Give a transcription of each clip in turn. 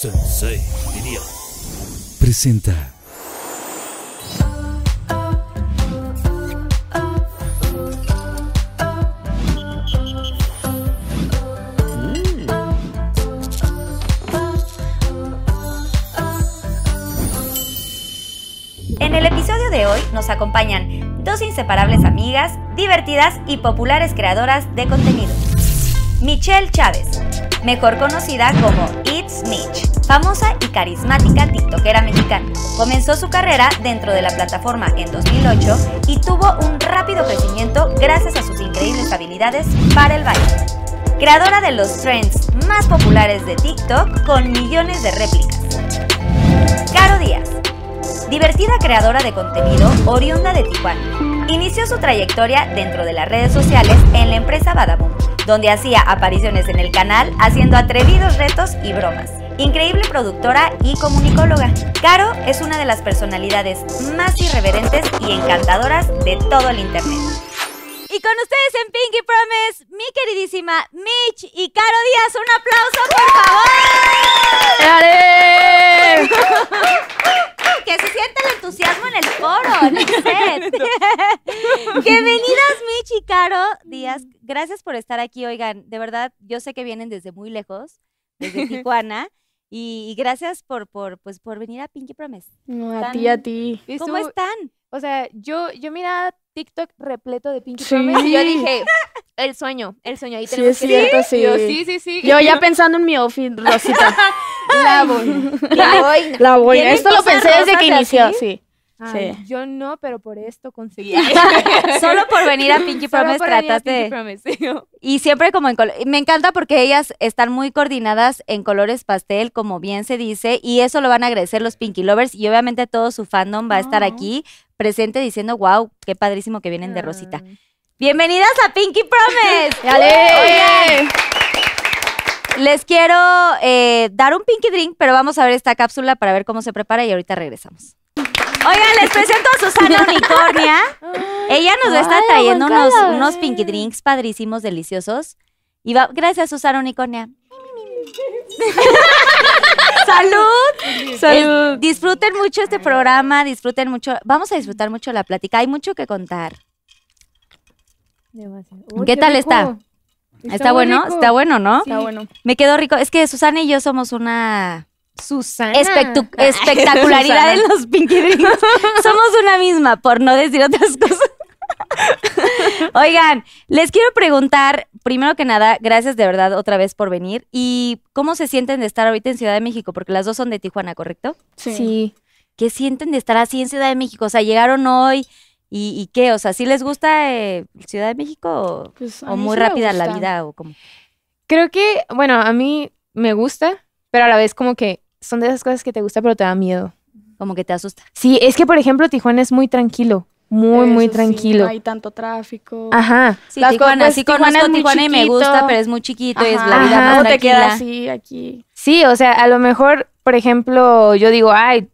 Sensei, diría. Presenta. En el episodio de hoy nos acompañan dos inseparables amigas, divertidas y populares creadoras de contenido. Michelle Chávez, mejor conocida como It's Mitch, famosa y carismática tiktokera mexicana. Comenzó su carrera dentro de la plataforma en 2008 y tuvo un rápido crecimiento gracias a sus increíbles habilidades para el baile. Creadora de los trends más populares de TikTok con millones de réplicas. Caro Díaz, divertida creadora de contenido oriunda de Tijuana. Inició su trayectoria dentro de las redes sociales en la empresa Badaboom, donde hacía apariciones en el canal haciendo atrevidos retos y bromas. Increíble productora y comunicóloga. Caro es una de las personalidades más irreverentes y encantadoras de todo el internet. Y con ustedes en Pinky Promise, mi queridísima Mitch y Caro Díaz. Un aplauso, por favor. Que se sienta el entusiasmo en el foro, en el set. Bienvenidas, Mitch y Caro Díaz. Gracias por estar aquí. Oigan, de verdad, yo sé que vienen desde muy lejos, desde Tijuana. Y, y gracias por, por, pues, por venir a Pinky Promise. No, a ti, a ti. ¿Cómo están? O sea, yo, yo miraba TikTok repleto de Pinky Sí. Promise y yo dije, el sueño, el sueño, ahí Sí, tenemos es que cierto, sí. Yo, sí, sí, sí. Yo ya pensando en mi outfit, Rosita. La boina. La boina. La boina. ¿Tienen Esto lo pensé desde que así? inició, sí. Ay, Sí. Yo no, pero por esto conseguí. Solo por venir a Pinky Solo Promise por venir a trataste Pinky de- Promise, sí. Y siempre como en color. Me encanta porque ellas están muy coordinadas en colores pastel, como bien se dice, y eso lo van a agradecer los Pinky Lovers. Y obviamente todo su fandom va a estar Oh. aquí presente diciendo, wow, qué padrísimo que vienen de Rosita. Ay. Bienvenidas a Pinky Promise. ¡Dale! Les quiero eh, dar un Pinky Drink, pero vamos a ver esta cápsula para ver cómo se prepara y ahorita regresamos. Oigan, les presento a Susana Unicornia. Ella nos va a estar trayendo unos, aguacala. unos Pinky Drinks padrísimos, deliciosos. Y va, gracias, Susana Unicornia. ¡Salud! Salud. Disfruten mucho este programa, disfruten mucho. Vamos a disfrutar mucho la plática. Hay mucho que contar. ¿Qué tal rico. está? ¿Está, bueno? rico. Está bueno, ¿no? Está bueno. Me quedó rico. Es que Susana y yo somos una Susana. espectu- espectacularidad en los Pinky Drinks. Somos una misma, por no decir otras cosas. Oigan, les quiero preguntar, primero que nada, gracias de verdad otra vez por venir. ¿Y cómo se sienten de estar ahorita en Ciudad de México? Porque las dos son de Tijuana, ¿correcto? Sí. Sí. ¿Qué sienten de estar así en Ciudad de México? O sea, llegaron hoy y, y qué, o sea, ¿sí les gusta eh, Ciudad de México o, Pues, o muy sí rápida la vida o cómo? Creo que, bueno, a mí me gusta, pero a la vez como que son de esas cosas que te gusta, pero te da miedo. Como que te asusta. Sí, es que, por ejemplo, Tijuana es muy tranquilo. Muy, muy Eso sí, tranquilo. no hay tanto tráfico. Ajá. Sí, Las Tijuana, cosas- sí Tijuana conozco es muy Tijuana y me gusta, pero es muy chiquito y es la Ajá, vida más te tranquila. quedas así, aquí. Sí, o sea, a lo mejor, por ejemplo, yo digo, ay,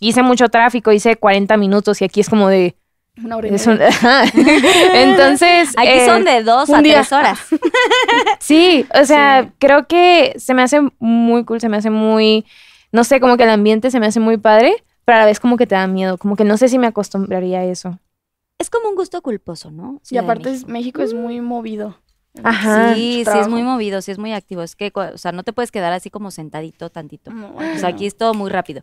hice mucho tráfico, hice 40 minutos y aquí es como de... Una hora y un-. Entonces... Aquí eh, son de dos a día. tres horas. Sí, o sea, Sí. creo que se me hace muy cool, se me hace muy... No sé, como que el ambiente se me hace muy padre, pero a la vez como que te da miedo, como que no sé si me acostumbraría a eso. Es como un gusto culposo, ¿no? Y Ciudad aparte, México. es- México es muy movido. Ajá. Sí, sí, es muy movido, sí es muy activo. Es que, o sea, no te puedes quedar así como sentadito tantito. No, O sea, aquí es todo muy rápido.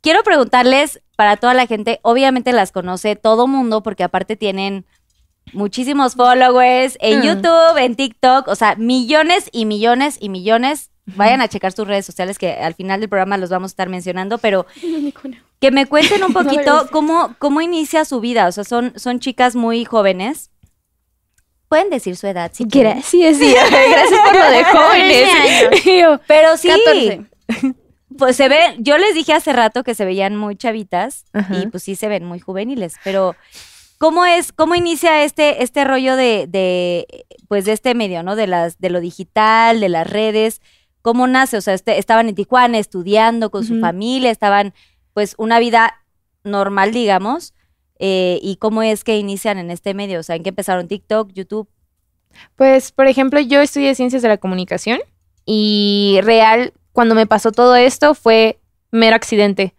Quiero preguntarles para toda la gente, obviamente las conoce todo mundo porque aparte tienen muchísimos followers en Mm. YouTube, en TikTok, o sea, millones y millones y millones. Vayan a checar sus redes sociales que al final del programa los vamos a estar mencionando, pero que me cuenten un poquito cómo, cómo inicia su vida. O sea, son, son chicas muy jóvenes. Pueden decir su edad si quieren. Gracias, sí. Gracias por lo de jóvenes. Pero sí, 14. pues se ven, yo les dije hace rato que se veían muy chavitas Ajá. y pues sí se ven muy juveniles, pero ¿cómo es, cómo inicia este, este rollo de, de, pues de este medio, ¿no? De las, de lo digital, de las redes, ¿cómo nace? O sea, este- estaban en Tijuana estudiando con su familia, estaban pues una vida normal, digamos, eh, y cómo es que inician en este medio, o sea, en qué empezaron TikTok, YouTube. Pues, por ejemplo, yo estudié Ciencias de la Comunicación y real cuando me pasó todo esto fue mero accidente.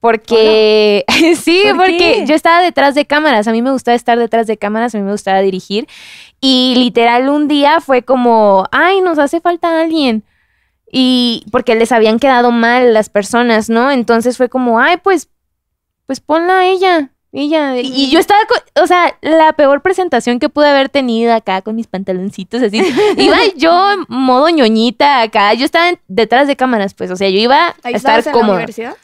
Porque, sí, ¿Por porque qué? yo estaba detrás de cámaras, a mí me gustaba estar detrás de cámaras, a mí me gustaba dirigir. Y literal un día fue como, ay, nos hace falta alguien. Y porque les habían quedado mal las personas, ¿no? Entonces fue como, ay, pues, pues ponla a ella. Ella. Y, yo estaba, o sea, la peor presentación que pude haber tenido acá con mis pantaloncitos así. iba yo en modo ñoñita acá. Yo estaba en- detrás de cámaras, pues, o sea, yo iba a estar estabas en la universidad.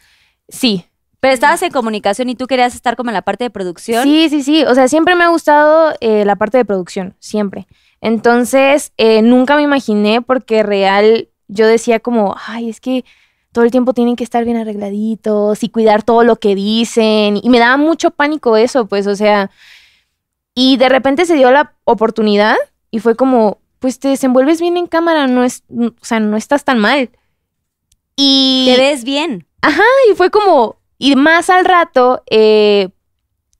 Sí, Pero estabas en comunicación y tú querías estar como en la parte de producción. Sí, sí, sí. O sea, siempre me ha gustado eh, la parte de producción, siempre. Entonces, eh, nunca me imaginé porque real yo decía como, ay, es que todo el tiempo tienen que estar bien arregladitos y cuidar todo lo que dicen. Y me daba mucho pánico eso, pues, o sea, y de repente se dio la oportunidad y fue como, pues te desenvuelves bien en cámara, no es, o sea, no estás tan mal. Y Te ves bien. y fue como, y más al rato, eh,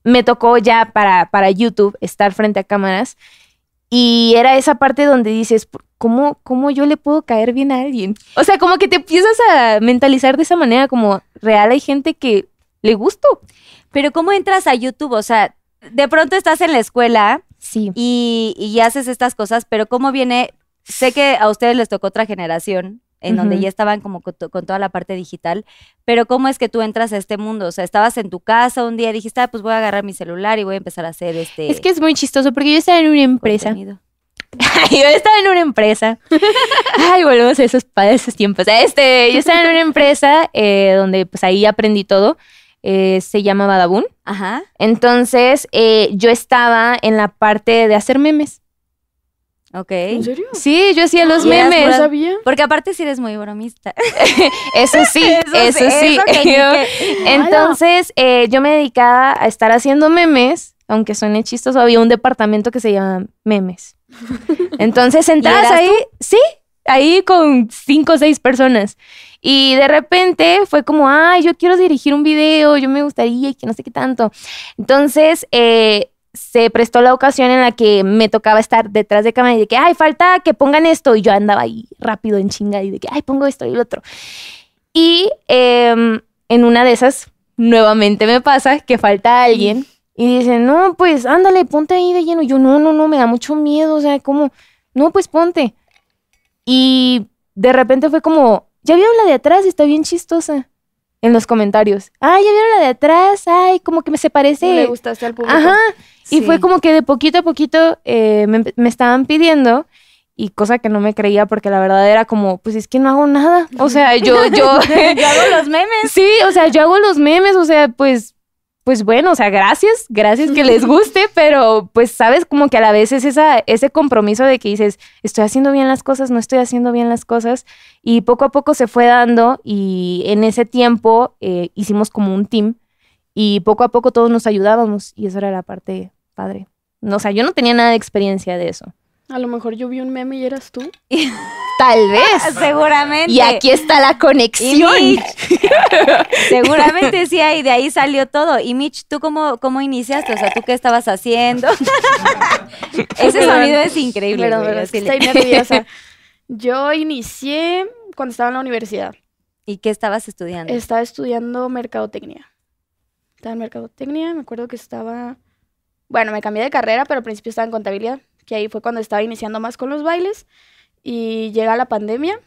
me tocó ya para, para YouTube estar frente a cámaras. Y era esa parte donde dices, ¿cómo, ¿cómo yo le puedo caer bien a alguien? O sea, como que te empiezas a mentalizar de esa manera, como real hay gente que le gusto. Pero ¿cómo entras a YouTube? O sea, de pronto estás en la escuela Sí. y, y haces estas cosas, pero ¿cómo viene? Sé que a ustedes les tocó otra generación en donde ya estaban como con, to- con toda la parte digital, pero ¿cómo es que tú entras a este mundo? O sea, estabas en tu casa un día y dijiste, ah, pues voy a agarrar mi celular y voy a empezar a hacer este Es que es muy chistoso porque yo estaba en una empresa. contenido. yo estaba en una empresa. Ay, volvemos a esos, pa- esos tiempos. Este, yo estaba en una empresa eh, donde pues ahí aprendí todo. Eh, se llama Badabun. Ajá. Entonces, eh, yo estaba en la parte de hacer memes. Ok. ¿En serio? Sí, yo hacía los No memes. sabía. Porque aparte sí eres muy bromista. Eso sí, eso, sí, sí. eso que ni que- Entonces, eh, yo me dedicaba a estar haciendo memes, aunque suene chistoso, había un departamento que se llama memes. Entonces, entrabas eras ahí, sí, ahí con cinco o seis personas. Y de repente fue como, ay, yo quiero dirigir un video, yo me gustaría y que no sé qué tanto. Entonces, eh, se prestó la ocasión en la que me tocaba estar detrás de cámara y de que, ay, falta que pongan esto. Y yo andaba ahí rápido en chinga y de que, ay, pongo esto y lo otro. Y em, en una de esas, nuevamente me pasa que falta alguien y dice, no, pues ándale, ponte ahí de lleno. Y yo, no, no, no, me da mucho miedo. O sea, como, no, pues ponte. Y de repente fue como, ya vieron la de atrás, está bien chistosa. En los comentarios. Ay, ya vieron la de atrás. Ay, como que me se parece. Le gustaste al público. Ajá. Y fue como que de poquito a poquito eh, me, me estaban pidiendo y cosa que no me creía porque la verdad era como, pues es que no hago nada. O sea, yo, yo, Yo hago los memes. sí, o sea, yo hago los memes, o sea, pues, pues bueno, o sea, gracias, gracias que les guste, pero pues sabes como que a la vez es esa, ese compromiso de que dices, estoy haciendo bien las cosas, no estoy haciendo bien las cosas y poco a poco se fue dando y en ese tiempo eh, hicimos como un team y poco a poco todos nos ayudábamos y eso era la parte padre. No, o sea, yo no tenía nada de experiencia de eso. A lo mejor yo vi un meme y eras tú. Tal vez. Seguramente. Y aquí está la conexión. Mitch, seguramente sí, y de ahí salió todo. Y Mitch, ¿tú cómo, cómo iniciaste? O sea, ¿tú qué estabas haciendo? Ese sonido es increíble. Así estoy le- nerviosa. Yo inicié cuando estaba en la universidad. ¿Y qué estabas estudiando? Estaba estudiando mercadotecnia. Estaba en mercadotecnia, me acuerdo que estaba... Bueno, me cambié de carrera, pero al principio estaba en contabilidad, que ahí fue cuando estaba iniciando más con los bailes. Y llega la pandemia,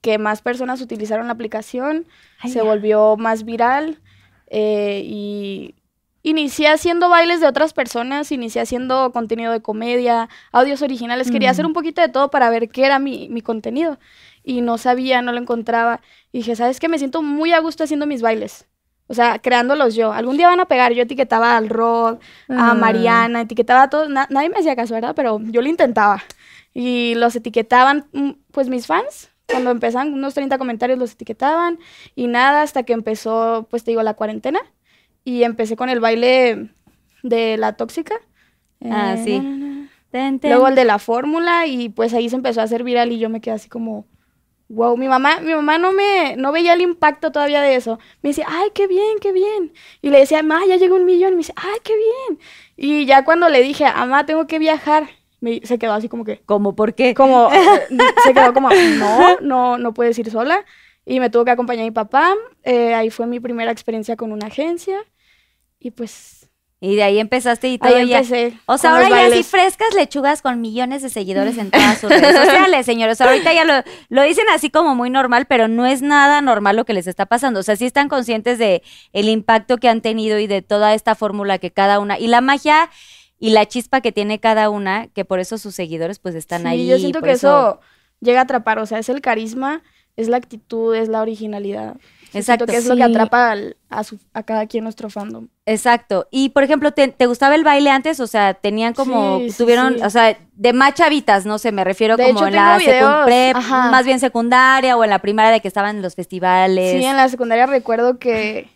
que más personas utilizaron la aplicación, se volvió más viral eh, y inicié haciendo bailes de otras personas, inicié haciendo contenido de comedia, audios originales, quería hacer un poquito de todo para ver qué era mi, mi contenido y no sabía, no lo encontraba y dije, ¿sabes qué? Me siento muy a gusto haciendo mis bailes. O sea, creándolos yo. Algún día van a pegar. Yo etiquetaba al Rod, a Ah. Mariana, etiquetaba a todos. Na- nadie me hacía caso, ¿verdad? Pero yo lo intentaba. Y los etiquetaban, mm, pues mis fans, cuando empezaban unos 30 comentarios los etiquetaban. Y nada, hasta que empezó, pues te digo, la cuarentena. Y empecé con el baile de la tóxica. Ah, Eh, sí. Ten, ten. Luego el de la fórmula y pues ahí se empezó a hacer viral y yo me quedé así como, wow, mi mamá, mi mamá no me, no veía el impacto todavía de eso. Me decía, ay, qué bien, qué bien. Y le decía, mamá, ya llegó un millón. Y me dice, ay, qué bien. Y ya cuando le dije, mamá, tengo que viajar, me, se quedó así como que, ¿Cómo? ¿Por qué? como, se quedó como, no, no, no puedes ir sola. Y me tuvo que acompañar mi papá. eh, ahí fue mi primera experiencia con una agencia. Y pues Y de ahí empezaste y todo ahí ya. empecé. O sea, ahora ya así bailes. frescas lechugas con millones de seguidores en todas sus redes sociales, señores. Ahorita ya lo, lo dicen así como muy normal, pero no es nada normal lo que les está pasando. O sea, sí están conscientes de el impacto que han tenido y de toda esta fórmula que cada una y la magia y la chispa que tiene cada una, que por eso sus seguidores pues están Sí, ahí. yo siento que eso llega a atrapar. O sea, es el carisma, es la actitud, es la originalidad. Exacto, Siento que es lo que atrapa al- a, su- a cada quien nuestro fandom. Exacto. Y por ejemplo, ¿te, te gustaba el baile antes? O sea, tenían como, Sí, tuvieron, sí. o sea, de más chavitas, no sé, me refiero De como hecho, en la tengo videos, secund- prep, ajá. más bien secundaria o en la primaria de que estaban en los festivales. Sí, en la secundaria recuerdo que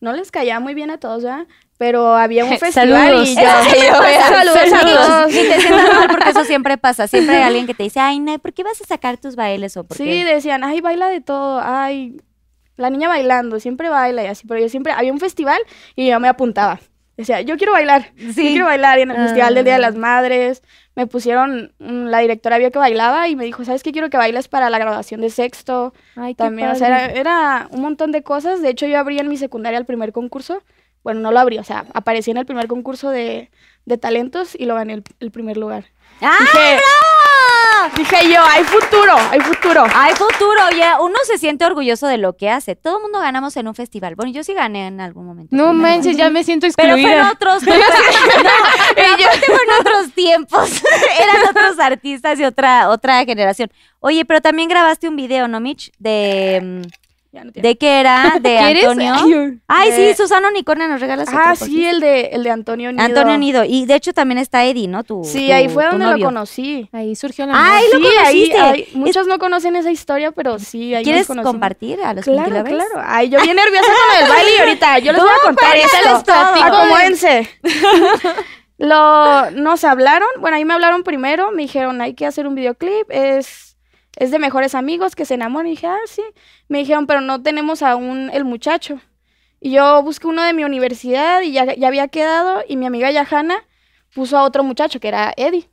no les caía muy bien a todos, ¿verdad? Pero había un festival Saludos. y yo... Saludos Saludos. todos. Ni te sientas mal porque eso siempre pasa. Siempre hay alguien que te dice, ay, no, ¿por qué vas a sacar tus bailes? O por Sí, qué? decían, ay, baila de todo, ay, la niña bailando, siempre baila y así, pero yo siempre, había un festival y yo me apuntaba. Decía, yo quiero bailar, yo Sí. quiero bailar. Y en el festival del Día de Ah. las Madres me pusieron, mm, la directora vio que bailaba y me dijo, ¿sabes qué? Quiero que bailes para la graduación de sexto. Ay, qué También, o sea, era, un montón de cosas. De hecho, yo abrí en mi secundaria el primer concurso. Bueno, no lo abrí, o sea, aparecí en el primer concurso de, de talentos y lo gané el, el primer lugar. ¡Ah, Dije, bravo! Dije yo, hay futuro, hay futuro. Hay futuro, oye, uno se siente orgulloso de lo que hace. Todo el mundo ganamos en un festival. Bueno, yo sí gané en algún momento. No manches, ya me siento Pero fue en excluida. otros, no, pero fue en otros tiempos. Eran otros artistas y otra, otra generación. Oye, pero también grabaste un video, ¿no, Mitch? De, mm, Ya no tiene- ¿de qué era? De ¿Quieres? Antonio. Ay, sí, Susana Unicornia, nos regalas otro, Ah, sí, el de, el de Antonio Nido. Antonio Nido. Y de hecho también está Eddie, ¿no? Tu, Sí, tu- ahí fue donde novio. lo conocí. Ahí surgió la Ay, amor. lo sí, ahí, conociste. ahí- muchos no conocen esa historia, pero sí, ahí ¿Quieres nos compartir a los Claro, claro. Ay, yo bien nerviosa con el baile y ahorita yo les voy a contar esto. Acomódense. Lo, nos hablaron, bueno, ahí me hablaron primero, me dijeron, hay que hacer un videoclip, es, es de mejores amigos que se enamoran. Y dije, ah, sí. Me dijeron, pero no tenemos aún el muchacho. Y yo busqué uno de mi universidad y ya, ya había quedado, y mi amiga Yahana puso a otro muchacho que era Eddie.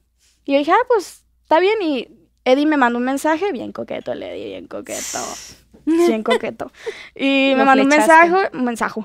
Y yo dije, ah, pues está bien. Y Eddie me mandó un mensaje, bien coqueto el Eddie, bien coqueto. Bien coqueto. Y me mandó un mensaje, un mensaje.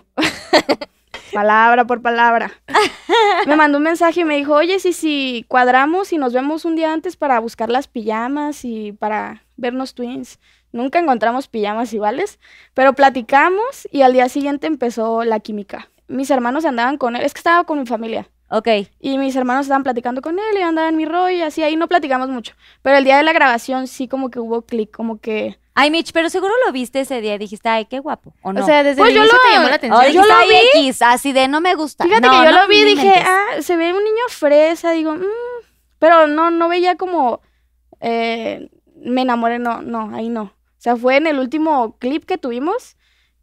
Palabra por palabra. Me mandó un mensaje y me dijo, oye, si, si cuadramos y nos vemos un día antes para buscar las pijamas y para vernos twins. Nunca encontramos pijamas iguales, pero platicamos y al día siguiente empezó la química. Mis hermanos andaban con él, es que estaba con mi familia. Ok. Y mis hermanos estaban platicando con él y yo andaba en mi rollo y así, ahí no platicamos mucho. Pero el día de la grabación sí como que hubo clic, como que... Ay, Mitch, pero seguro lo viste ese día y dijiste, ay, qué guapo. ¿O no? O sea, desde Pues el yo inicio lo- te llamó la atención. O yo dijiste, lo "Ay, vi". X, así de no me gusta. Fíjate No, que yo no, lo vi y dije, ah, se ve un niño fresa, digo, "Mm", pero no, no veía como, eh, me enamoré, no, no, ahí no. O sea, fue en el último clip que tuvimos,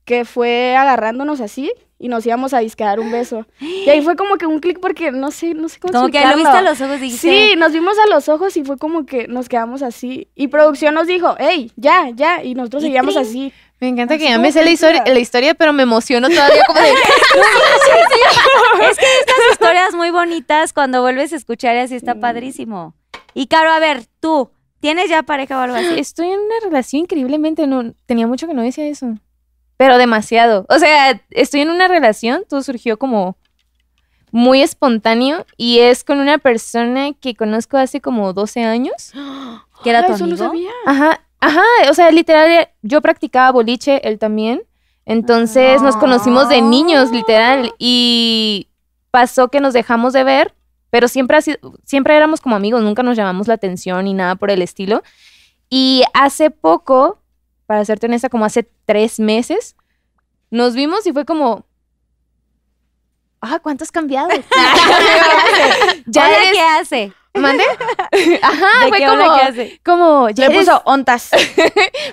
que fue agarrándonos así y nos íbamos a disquear un beso. Y ahí fue como que un clic porque no sé, no sé cómo Como que lo viste a explicarlo. los ojos y dijiste, Sí, nos vimos a los ojos y fue como que nos quedamos así. Y producción nos dijo, hey, ya, ya. Y nosotros Y seguíamos trin. así. Me encanta que ya me sé la historia, la historia, pero me emociono todavía como de... Es que estas historias muy bonitas cuando vuelves a escuchar y así está padrísimo. Y Caro, a ver, tú, ¿tienes ya pareja o algo así? Estoy en una relación increíblemente, no, tenía mucho que no decía eso. Pero demasiado. O sea, estoy en una relación, todo surgió como muy espontáneo y es con una persona que conozco hace como 12 años. ¿Que era Ah, tu eso sabía. Ajá, ajá, o sea, literal, yo practicaba boliche, él también. Entonces nos conocimos de niños, literal, y pasó que nos dejamos de ver, pero siempre, sido- siempre éramos como amigos, nunca nos llamamos la atención ni nada por el estilo. Y hace poco, para serte honesta, como hace tres meses, nos vimos y fue como... Ah, ¿cuánto has cambiado? ya ¿Hola, eres... qué hace? ¿Mande? Ajá, ¿De fue qué como... hace? Como, ya Le eres- puso ontas.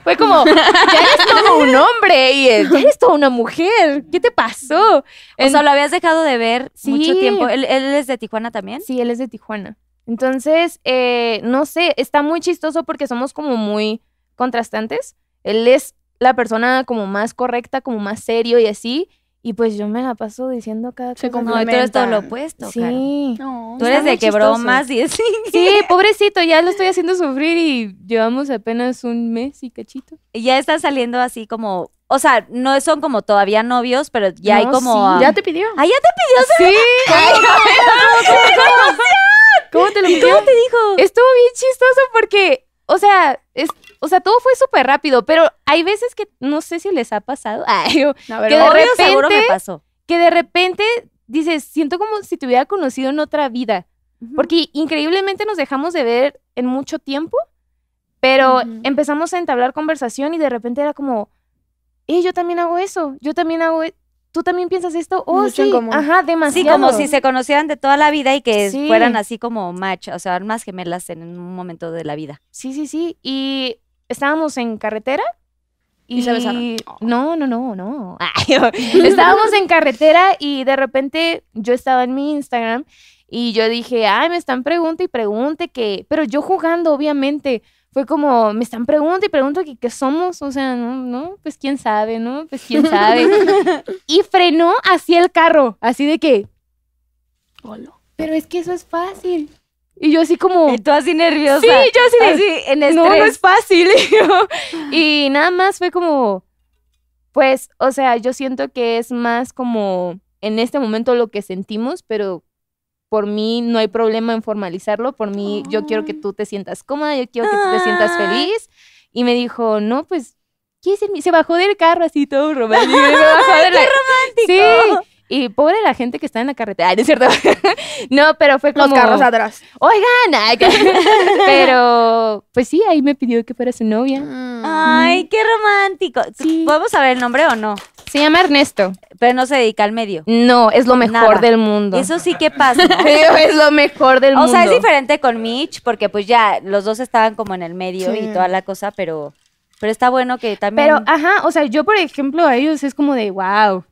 fue como, ya eres todo un hombre y eh, ya eres toda una mujer. ¿Qué te pasó? O En- sea, lo habías dejado de ver Sí. mucho tiempo. ¿Él, él es de Tijuana también? Sí, él es de Tijuana. Entonces, eh, no sé, está muy chistoso porque somos como muy contrastantes. Él es la persona como más correcta, como más serio y así. Y pues yo me la paso diciendo cada Se cosa. No, tú eres todo lo opuesto. Sí. No, Tú está eres de que chistoso. bromas y así. Sí, pobrecito, ya lo estoy haciendo sufrir y llevamos apenas un mes y cachito. Y ya están saliendo así como, o sea, no son como todavía novios, pero ya hay como... sí. ¿Ya te pidió? Ah, ya te pidió Sí. ¿Cómo te lo pidió? ¿Cómo te dijo? Estuvo bien chistoso porque, o sea, es, o sea, todo fue súper rápido, pero hay veces que no sé si les ha pasado. Ay, o- A ver, Que de. Obvio, seguro me repente- pasó. que de repente dices, siento como si te hubiera conocido en otra vida. Porque increíblemente nos dejamos de ver en mucho tiempo, pero empezamos a entablar conversación y de repente era como, eh, yo también hago eso, yo también hago, e- tú también piensas esto, oh, Mucho en sí, común. ajá, Sí, demasiado. como si se conocieran de toda la vida y que Sí. fueran así como match, o sea, almas gemelas en un momento de la vida. Sí, sí, sí. Y estábamos en carretera. ¿Y se besaron? No, no, no, no. Ay, estábamos en carretera y de repente yo estaba en mi Instagram y yo dije, ay, me están pregunte y pregunte que, pero yo jugando, obviamente. Fue como, me están pregunte y pregunto que qué somos, o sea, no, no, pues quién sabe, ¿no? Pues quién sabe. y frenó así el carro, así de que, Hola. pero es que eso es fácil. Y yo así como, Y tú así nerviosa. sí, yo así de, Así, en estrés. no, no es fácil. y nada más fue como, pues, o sea, yo siento que es más como en este momento lo que sentimos, pero por mí no hay problema en formalizarlo. Por mí, yo quiero que tú te sientas cómoda, yo quiero que tú te sientas feliz. Y me dijo, no, pues, ¿quieres ser mi-?" Se bajó del carro así todo romántico. se bajó de la- Sí. Y pobre la gente que está en la carretera. Ay, no es cierto. no, pero fue como... Los carros atrás. Oigan, pero pues sí, ahí me pidió que fuera su novia. Ay, qué romántico. Sí. ¿Podemos saber el nombre o no? Se llama Ernesto. Pero no se dedica al medio. No, es lo mejor Nada. del mundo. Eso sí que pasa, ¿no? es lo mejor del O mundo. sea, es diferente con Mitch, porque pues ya los dos estaban como en el medio Sí. y toda la cosa, pero, pero está bueno que también. Pero, ajá, o sea, yo por ejemplo a ellos es como de, wow,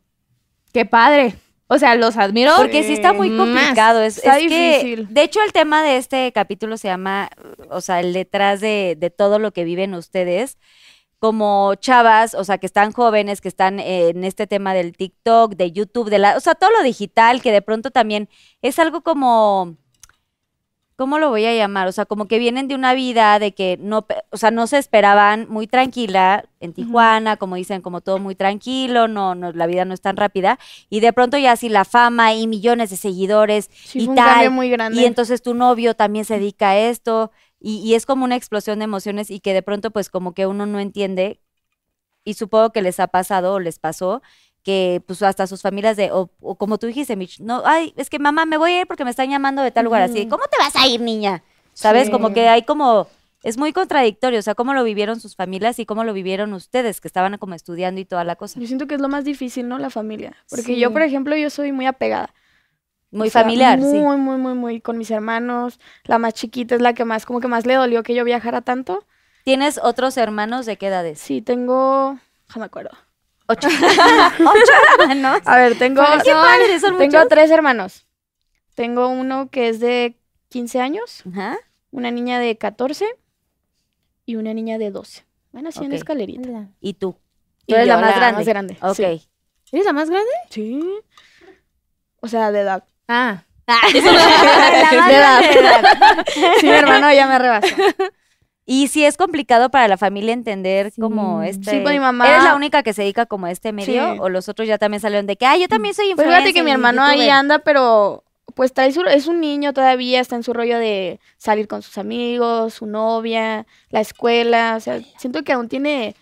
qué padre. O sea, los admiro. porque sí está muy Más. complicado. Es, Está es que, difícil. de hecho, el tema de este capítulo se llama, o sea, el detrás de, de todo lo que viven ustedes, como chavas, o sea, que están jóvenes, que están eh, en este tema del TikTok, de YouTube, de la, o sea, todo lo digital, que de pronto también es algo como, ¿cómo lo voy a llamar? O sea, como que vienen de una vida de que no, o sea, no se esperaban muy tranquila en Tijuana, como dicen, como todo muy tranquilo, no, no, la vida no es tan rápida, y de pronto ya así la fama y millones de seguidores Sí, y fue un tal, muy grande. y entonces tu novio también se dedica a esto y, y es como una explosión de emociones y que de pronto pues como que uno no entiende y supongo que les ha pasado o les pasó que pues hasta sus familias de, o, o como tú dijiste, Mitch, no, ay, es que mamá, me voy a ir porque me están llamando de tal lugar así. ¿cómo te vas a ir, niña? ¿Sabes? Sí. Como que hay como, es muy contradictorio, o sea, cómo lo vivieron sus familias y cómo lo vivieron ustedes, que estaban como estudiando y toda la cosa. Yo siento que es lo más difícil, ¿no? La familia. Porque Sí. yo, por ejemplo, yo soy muy apegada. Muy O sea, familiar, sí. Muy, muy, muy, muy con mis hermanos. La más chiquita es la que más, como que más le dolió que yo viajara tanto. ¿Tienes otros hermanos de qué edades? Sí, tengo. No me acuerdo. Ocho. Ocho hermanos. A ver, tengo. Qué padre, son tengo muchos. tres hermanos. Tengo uno que es de 15 años, Ajá. una niña de 14 y una niña de 12. Van así en Ok. escalerita. ¿Y tú? Tú eres yo, la más la grande. más grande, Ok. sí. ¿Eres la más grande? Sí. O sea, de edad. Ah. La más De grande edad. de edad. Sí, mi hermano ya me rebasó. Y sí es complicado para la familia entender Sí. como Sí, este. pues, mi mamá- ¿Eres la única que se dedica como a este medio? Sí. ¿O los otros ya también salieron de que, ah, yo también soy Pues influencer? fíjate que mi hermano ahí youtuber"? anda, pero pues trae su, es un niño todavía, está en su rollo de salir con sus amigos, su novia, la escuela, o sea, siento que aún tiene,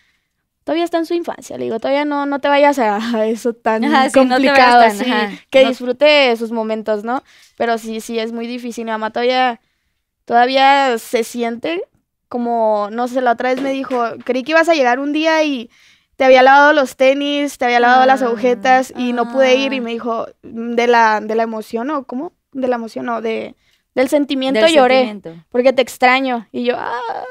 todavía está en su infancia, le digo, todavía no, no te vayas a, eso tan Ajá, sí, no complicado, tan- sí, ajá, que no- disfrute sus momentos, ¿no? Pero sí, sí, es muy difícil, mi mamá todavía, todavía se siente como, no sé, la otra vez me dijo, creí que ibas a llegar un día y te había lavado los tenis, te había lavado las Ah, agujetas y no pude ir y ah. me dijo, "Mm, de la, de la emoción o cómo, de la emoción o de, del sentimiento Del lloré, sentimiento. porque te extraño. Y yo, ah,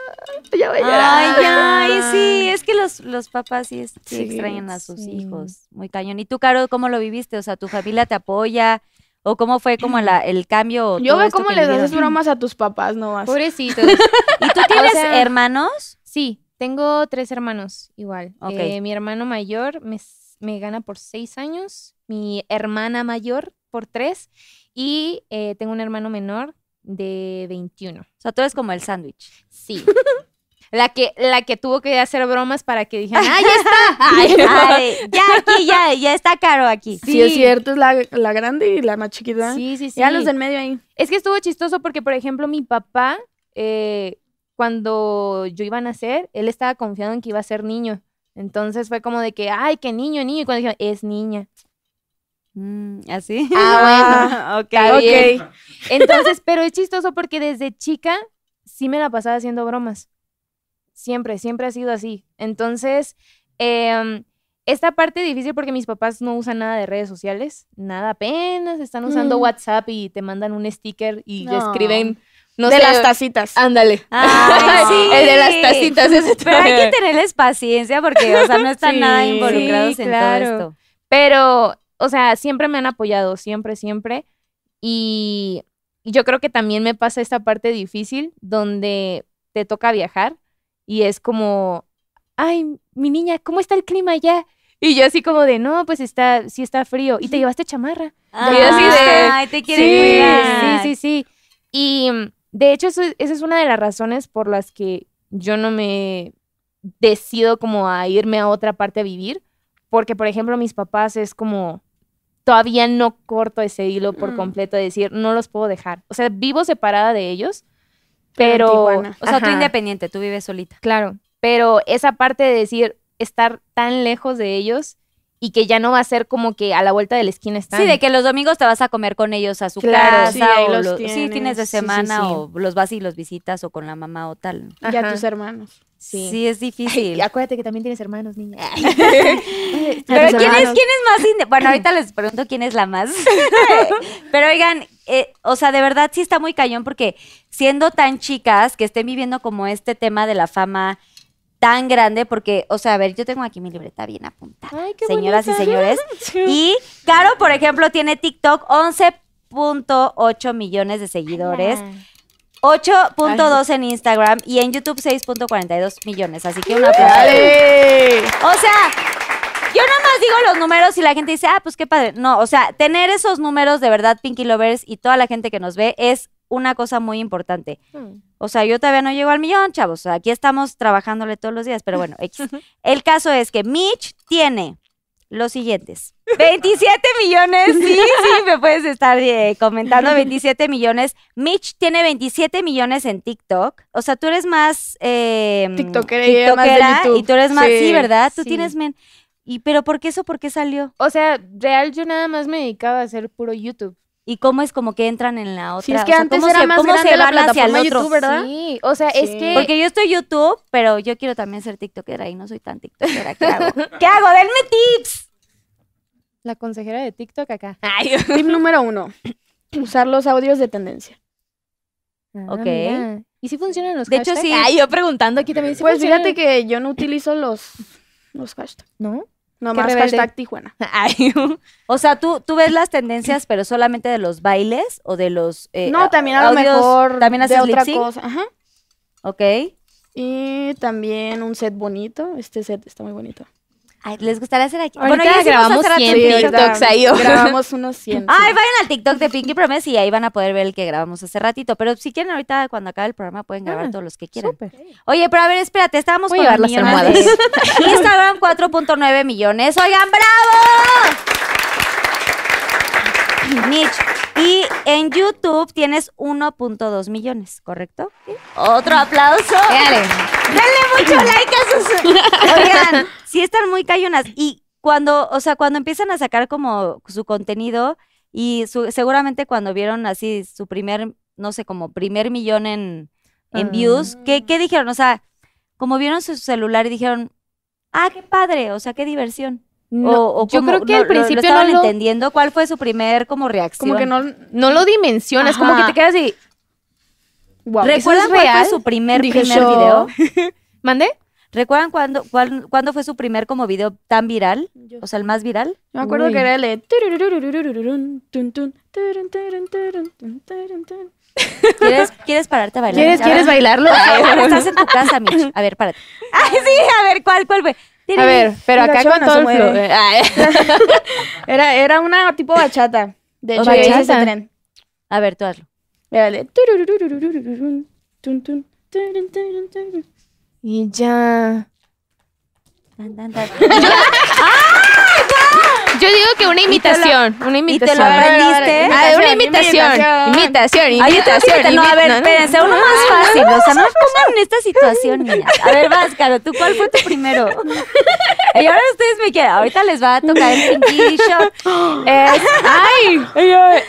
ya voy a llorar. Ay, ay, sí, es que los, los papás sí, es- sí Sí, extrañan a sus sí. hijos, muy cañón. ¿Y tú, Caro, cómo lo viviste? O sea, ¿tu familia te apoya? ¿O cómo fue como la, el cambio? o Yo veo cómo les haces bromas a tus papás nomás. Pobrecitos. ¿Y tú tienes sea- hermanos? sí, tengo tres hermanos igual. Eh, mi hermano mayor me, me gana por seis años, mi hermana mayor por tres y eh, tengo un hermano menor de 21. O sea, tú eres como el sándwich. Sí. La que, la que tuvo que hacer bromas para que dijeran, ¡ah, ya está! Ay, ya aquí, ya, ya está caro aquí. Sí, es cierto, es la, la grande y la más chiquita. Sí, sí, sí. Ya los del medio ahí. Es que estuvo chistoso porque, por ejemplo, mi papá, eh, cuando yo iba a nacer, él estaba confiado en que iba a ser niño. Entonces fue como de que, ay, qué niño, niño. Y cuando dijeron, es niña. Mm, ¿Así? Ah, ok. Está Ok. bien. Entonces, pero es chistoso porque desde chica sí me la pasaba haciendo bromas. Siempre, siempre ha sido así. Entonces, em, esta parte difícil porque mis papás no usan nada de redes sociales, nada apenas están usando Mm. WhatsApp y te mandan un sticker y No. escriben, no de sé, las tacitas. Ándale. Ay, sí. El de las tacitas. ese Pero hay que tenerles paciencia porque, o sea, no están Sí. nada involucrados Sí, en claro. todo esto. Pero, o sea, siempre me han apoyado, siempre, siempre. Y y yo creo que también me pasa esta parte difícil donde te toca viajar y es como, ay, mi niña, ¿cómo está el clima allá? Y yo así como de, no, pues está, sí está frío. Y te llevaste chamarra. Ay, yo así de- Ay, te quieren sí, cuidar. sí, sí, sí. Y de hecho, eso, es- esa es una de las razones por las que yo no me decido como a irme a otra parte a vivir. Porque, por ejemplo, mis papás es como, todavía no corto ese hilo por Mm. completo de decir, no los puedo dejar. O sea, vivo separada de ellos, Pero pero... O sea, tú independiente, tú vives solita. Claro, pero esa parte de decir estar tan lejos de ellos y que ya no va a ser como que a la vuelta de la esquina están. Sí, de que los domingos te vas a comer con ellos a su Claro, casa sí, o los lo- sí, tienes. fines de sí, semana sí. o los vas y los visitas o con la mamá o tal. Ya Ajá. tus hermanos. Sí, Sí. es difícil. Ay, acuérdate que también tienes hermanos, niña. Pero ¿quién es. ¿quién es más inde- Bueno, ahorita les pregunto quién es la más. Pero oigan, eh, o sea, de verdad sí está muy cañón porque siendo tan chicas que estén viviendo como este tema de la fama tan grande, porque, o sea, a ver, yo tengo aquí mi libreta bien apuntada. Ay, qué señoras y señores. Y Caro, por ejemplo, tiene TikTok 11.8 millones de seguidores. 8.2 en Instagram y en YouTube 6.42 millones. Así que un aplauso. O sea, yo nada más digo los números y la gente dice, ah, pues qué padre. No, o sea, tener esos números de verdad, Pinky Lovers y toda la gente que nos ve es una cosa muy importante. O sea, yo todavía no llego al millón, chavos. O sea, aquí estamos trabajándole todos los días, pero bueno, X. El caso es que Mitch tiene los siguientes. 27 millones, sí, sí, me puedes estar eh, comentando 27 millones. Mitch tiene 27 millones en TikTok. O sea, tú eres más eh, Tiktokera ella más de tiktokera y tú eres más, sí, Sí, ¿verdad? Tú sí. tienes men. ¿Y pero por qué eso? ¿Por qué salió? O sea, real yo nada más me dedicaba a hacer puro YouTube. ¿Y cómo es como que entran en la otra? Sí, es O que sea, antes ¿cómo era se, más cómo grande se la hacia el plataforma otro? YouTube, ¿verdad? Sí, o sea, es Sí. que... Porque yo estoy YouTube, pero yo quiero también ser tiktokera y no soy tan tiktokera. ¿Qué hago? ¿Qué hago? Denme tips. La consejera de TikTok acá. Tip número uno. Usar los audios de tendencia. Ok. Ah, mira. ¿Y si funcionan los De hecho, hashtags? sí. Ay, yo preguntando aquí también. ¿sí Pues funcionan? fíjate que yo no utilizo los, los hashtags. ¿No? No más rebelde. hashtag Tijuana. Ay, O sea, ¿tú, tú ves las tendencias, pero solamente de los bailes o de los eh, no, también a lo mejor ¿También de haces otra lip sync? cosa. Ajá. Ok. Y también un set bonito. Este set está muy bonito. Ay, ¿Les gustaría hacer aquí? Ahorita ya hicimos grabamos hace rato 100 en Sí, TikTok. TikToks ahí. grabamos unos 100. Ay, vayan al TikTok de Pinky Promise y ahí van a poder ver el que grabamos hace ratito. Pero si quieren ahorita, cuando acabe el programa, pueden grabar Ah, todos los que quieran. súper. Oye, pero a ver, espérate, estábamos Voy con las millones de- Instagram 4.9 millones. Oigan, ¡bravo! Mitch, y en YouTube tienes 1.2 millones, ¿correcto? Otro aplauso. Dale. Denle mucho like a sus. Oigan, sí están muy cayonas. Y cuando, o sea, cuando empiezan a sacar como su contenido y su- seguramente cuando vieron así su primer, no sé, como primer millón en, en Ah. views, ¿qué, ¿qué dijeron? O sea, como vieron su celular y dijeron, ah, qué padre, o sea, qué diversión. No, o, o yo creo que no- al lo- lo principio estaban no lo, entendiendo. ¿Cuál fue su primer como reacción? Como que no. no lo dimensionas, como que te quedas y... Wow. ¿Recuerdan es cuál real? fue su primer, Dije primer yo. video? ¿Mande? ¿Recuerdan cuándo, cuál- cuándo fue su primer como video tan viral? O sea, el más viral. Me acuerdo Uy. que era el de. ¿Quieres, ¿quieres pararte a bailar? ¿Quieres, ¿quieres bailarlo? Estás en tu casa, Mitch. A ver, párate. Ay, sí, a ver, ¿cuál, cuál fue? A ver, pero acá con todo el flow. Eh. era, era una tipo bachata. De hecho, okay. ese tren. A ver, tú hazlo. Y ya. ¡Ah! Yo digo que una imitación. Una ¿Y te imitación. lo aprendiste? Ah, una Imitación, imitación. Imitación, imitación. No, a ver, espérense, uno más fácil. O sea, no pongan en esta situación, niñas. A ver, vas, Caro, ¿tú cuál fue tu primero? Y ahora ustedes me quieren. Ahorita les va a tocar el pinky shot. Ay,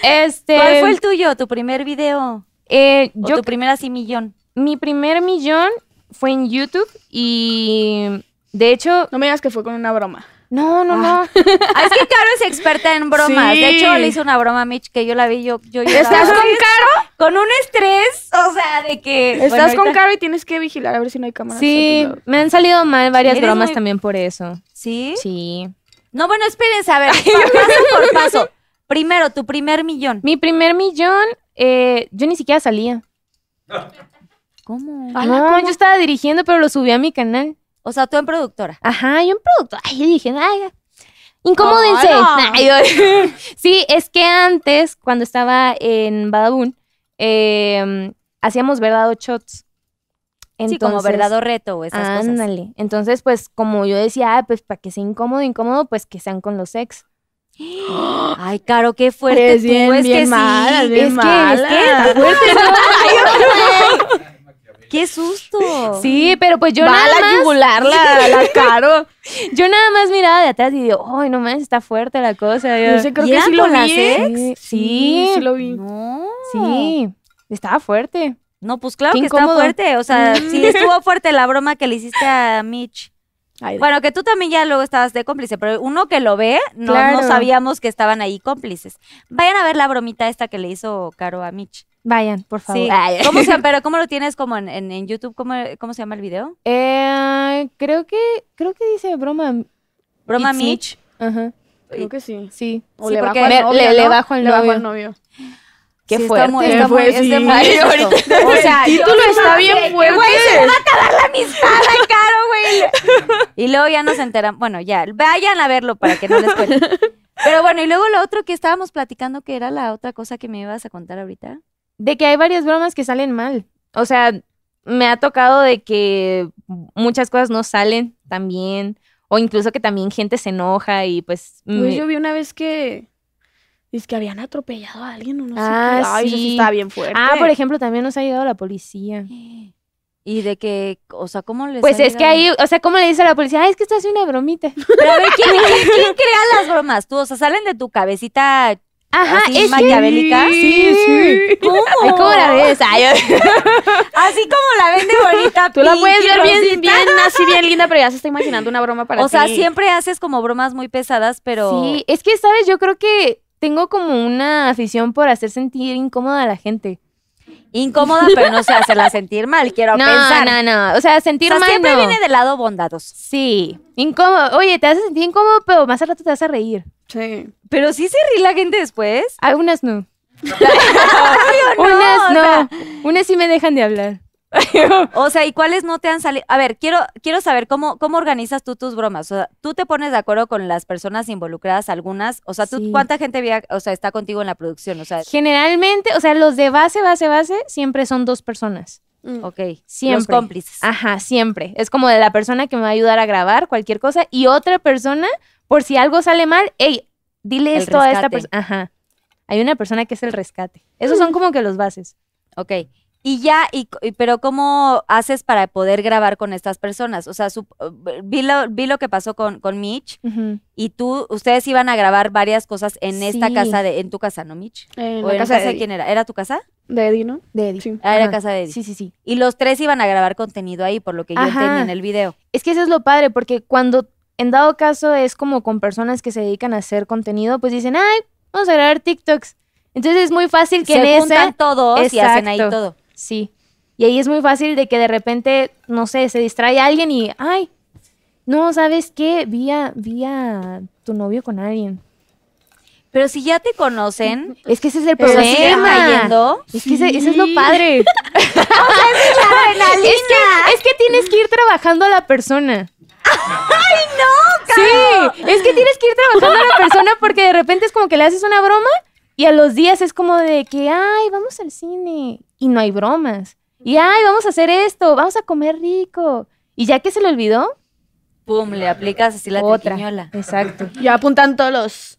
este. ¿Cuál fue el tuyo? ¿Tu primer video? eh, ¿O yo, tu primer así millón? mi primer millón fue en YouTube y de hecho, No me digas que fue con una broma. No, no, no. Ah, es que Caro es experta en bromas. Sí. De hecho, le hizo una broma a Mitch que yo la vi, yo, yo. ¿Estás con Caro? Con un estrés, o sea, de que... Estás bueno, con Caro y tienes que vigilar a ver si no hay cámaras. Sí, me han salido mal varias bromas muy- también por eso. ¿Sí? Sí. No, bueno, espérense, a ver, pa- paso por paso. Primero, tu primer millón. Mi primer millón, eh, yo ni siquiera salía. ¿Cómo? Ala, no, ¿cómo? yo estaba dirigiendo, pero lo subí a mi canal. O sea, tú en productora. Ajá, yo un producto. Ay, dije, ay, incomódense. ¡Hala! Ay, yo- sí, es que antes, cuando estaba en Badabun, eh, hacíamos verdad o shots. sí, como verdad o reto o esas cosas. Ándale. Entonces, pues, como yo decía, ah, pues, para que sea incómodo, incómodo, pues, que sean con los ex. Ay, Caro, qué fuerte tú. bien, es bien que mala, sí. bien es que, es mala. que fuerte, ¿no? ¡Qué susto! Sí, pero pues yo Va a nada la más, yugular, la, la Caro. yo nada más miraba de atrás y digo, ay, no más, está fuerte la cosa. Yo, Yo sé, creo ¿Y que sí lo vi. ¿eh? ex? sí, Sí, sí lo vi. No. sí, estaba fuerte. No, pues claro Qué que está fuerte. O sea, sí estuvo fuerte la broma que le hiciste a Mitch. Ay, Bueno, que tú también ya luego estabas de cómplice, pero uno que lo ve, no, Claro. no sabíamos que estaban ahí cómplices. Vayan a ver la bromita esta que le hizo Caro a Mitch. Vayan, por favor. Sí. ¿Cómo se, pero ¿cómo lo tienes como en, en, en YouTube? ¿Cómo, ¿Cómo se llama el video? Eh, creo que, creo que dice broma. Broma It's Mitch. Ajá, creo que sí. sí. O Sí, le porque bajo novio, le- le ¿no? bajo al Le bajo novio. al novio. Qué Sí, fuerte. Está muy, está Fue, muy, es muy Ay, ahorita- O sea, el título no está bien que, fuerte. güey, se me va a acabar la amistad, Caro, güey. Y luego ya nos enteran. Bueno, ya, vayan a verlo para que no les cuente. Pero bueno, y luego lo otro que estábamos platicando, que era la otra cosa que me ibas a contar ahorita. De que hay varias bromas que salen mal. O sea, me ha tocado de que muchas cosas no salen tan bien. O incluso que también gente se enoja y pues... Pues me- yo vi una vez que. Es que habían atropellado a alguien o no sé Ah, qué. Ay, eso sí sí. estaba bien fuerte. Ah, por ejemplo, también nos ha llegado la policía. Y de que, o sea, ¿cómo les Pues ha es que ahí, o sea, ¿cómo le dice a la policía? Ay, es que estás haciendo una bromita. Pero a ver, ¿quién, quién, quién crea las bromas? Tú, o sea, salen de tu cabecita Ajá, así es que... maquiavélica. Sí, sí. ¿Cómo? Ay, ¿cómo la ves? Ay, Así como la ven de bonita. Tú la puedes ver bien, Rosita. bien, así bien linda, pero ya se está imaginando una broma para O sea, ti. siempre haces como bromas muy pesadas, pero. Sí, es que, ¿sabes? Yo creo que tengo como una afición por hacer sentir incómoda a la gente. Incómoda, pero no se hacerla sentir mal, quiero no, pensar. no, no. O sea, O sentir sea, mal siempre no. viene del lado bondadoso. Sí, incómodo. Oye, te vas a sentir incómodo, pero más al rato te vas a reír. Sí. Pero sí se ríe la gente después. Algunas no. no, Unas o no. sea- Unas sí me dejan de hablar. O sea, ¿y cuáles no te han salido? A ver, quiero, quiero saber cómo, cómo organizas tú tus bromas. O sea, tú te pones de acuerdo con las personas involucradas, algunas. O sea, ¿tú Sí. cuánta gente via- o sea, está contigo en la producción? O sea, Generalmente, o sea, los de base, base, base, siempre son dos personas. Mm. ok. Siempre. Los cómplices. Ajá, siempre. Es como de la persona que me va a ayudar a grabar cualquier cosa y otra persona, por si algo sale mal, hey, dile El esto a esta rescate. persona. Ajá. Hay una persona que es el rescate. Esos son como que los bases. Ok. Y ya, y, y- pero ¿cómo haces para poder grabar con estas personas? O sea, su- vi, lo, vi lo que pasó con, con Mitch y tú, ustedes iban a grabar varias cosas en esta casa de, en tu casa, ¿no, Mitch? En ¿O la en casa casa de, de quién era? ¿Era tu casa? de Eddie, ¿no? De Eddie. Sí. Ah, era Ajá. casa de Eddie. Sí, sí, sí. Y los tres iban a grabar contenido ahí, por lo que yo Ajá. entendí en el video. Es que eso es lo padre, porque cuando en dado caso es como con personas que se dedican a hacer contenido, pues dicen, ay, vamos a grabar TikToks. Entonces es muy fácil que Se en juntan esa... todos y hacen ahí todo. Sí. Y ahí es muy fácil de que de repente, no sé, se distrae alguien y, ay, no, ¿sabes qué? Vi a, vi a tu novio con alguien. Pero si ya te conocen, Es que ese es el o sea, problema. Es que ese- eso es lo padre. es, que, es que tienes que ir trabajando a la persona. Sí, es que tienes que ir trabajando a la persona porque de repente es como que le haces una broma y a los días es como de que, ay, vamos al cine y no hay bromas. Y ay, vamos a hacer esto, vamos a comer rico. Y ya que se le olvidó, Pum, le aplicas así la otra. Exacto. Ya apuntan todos los.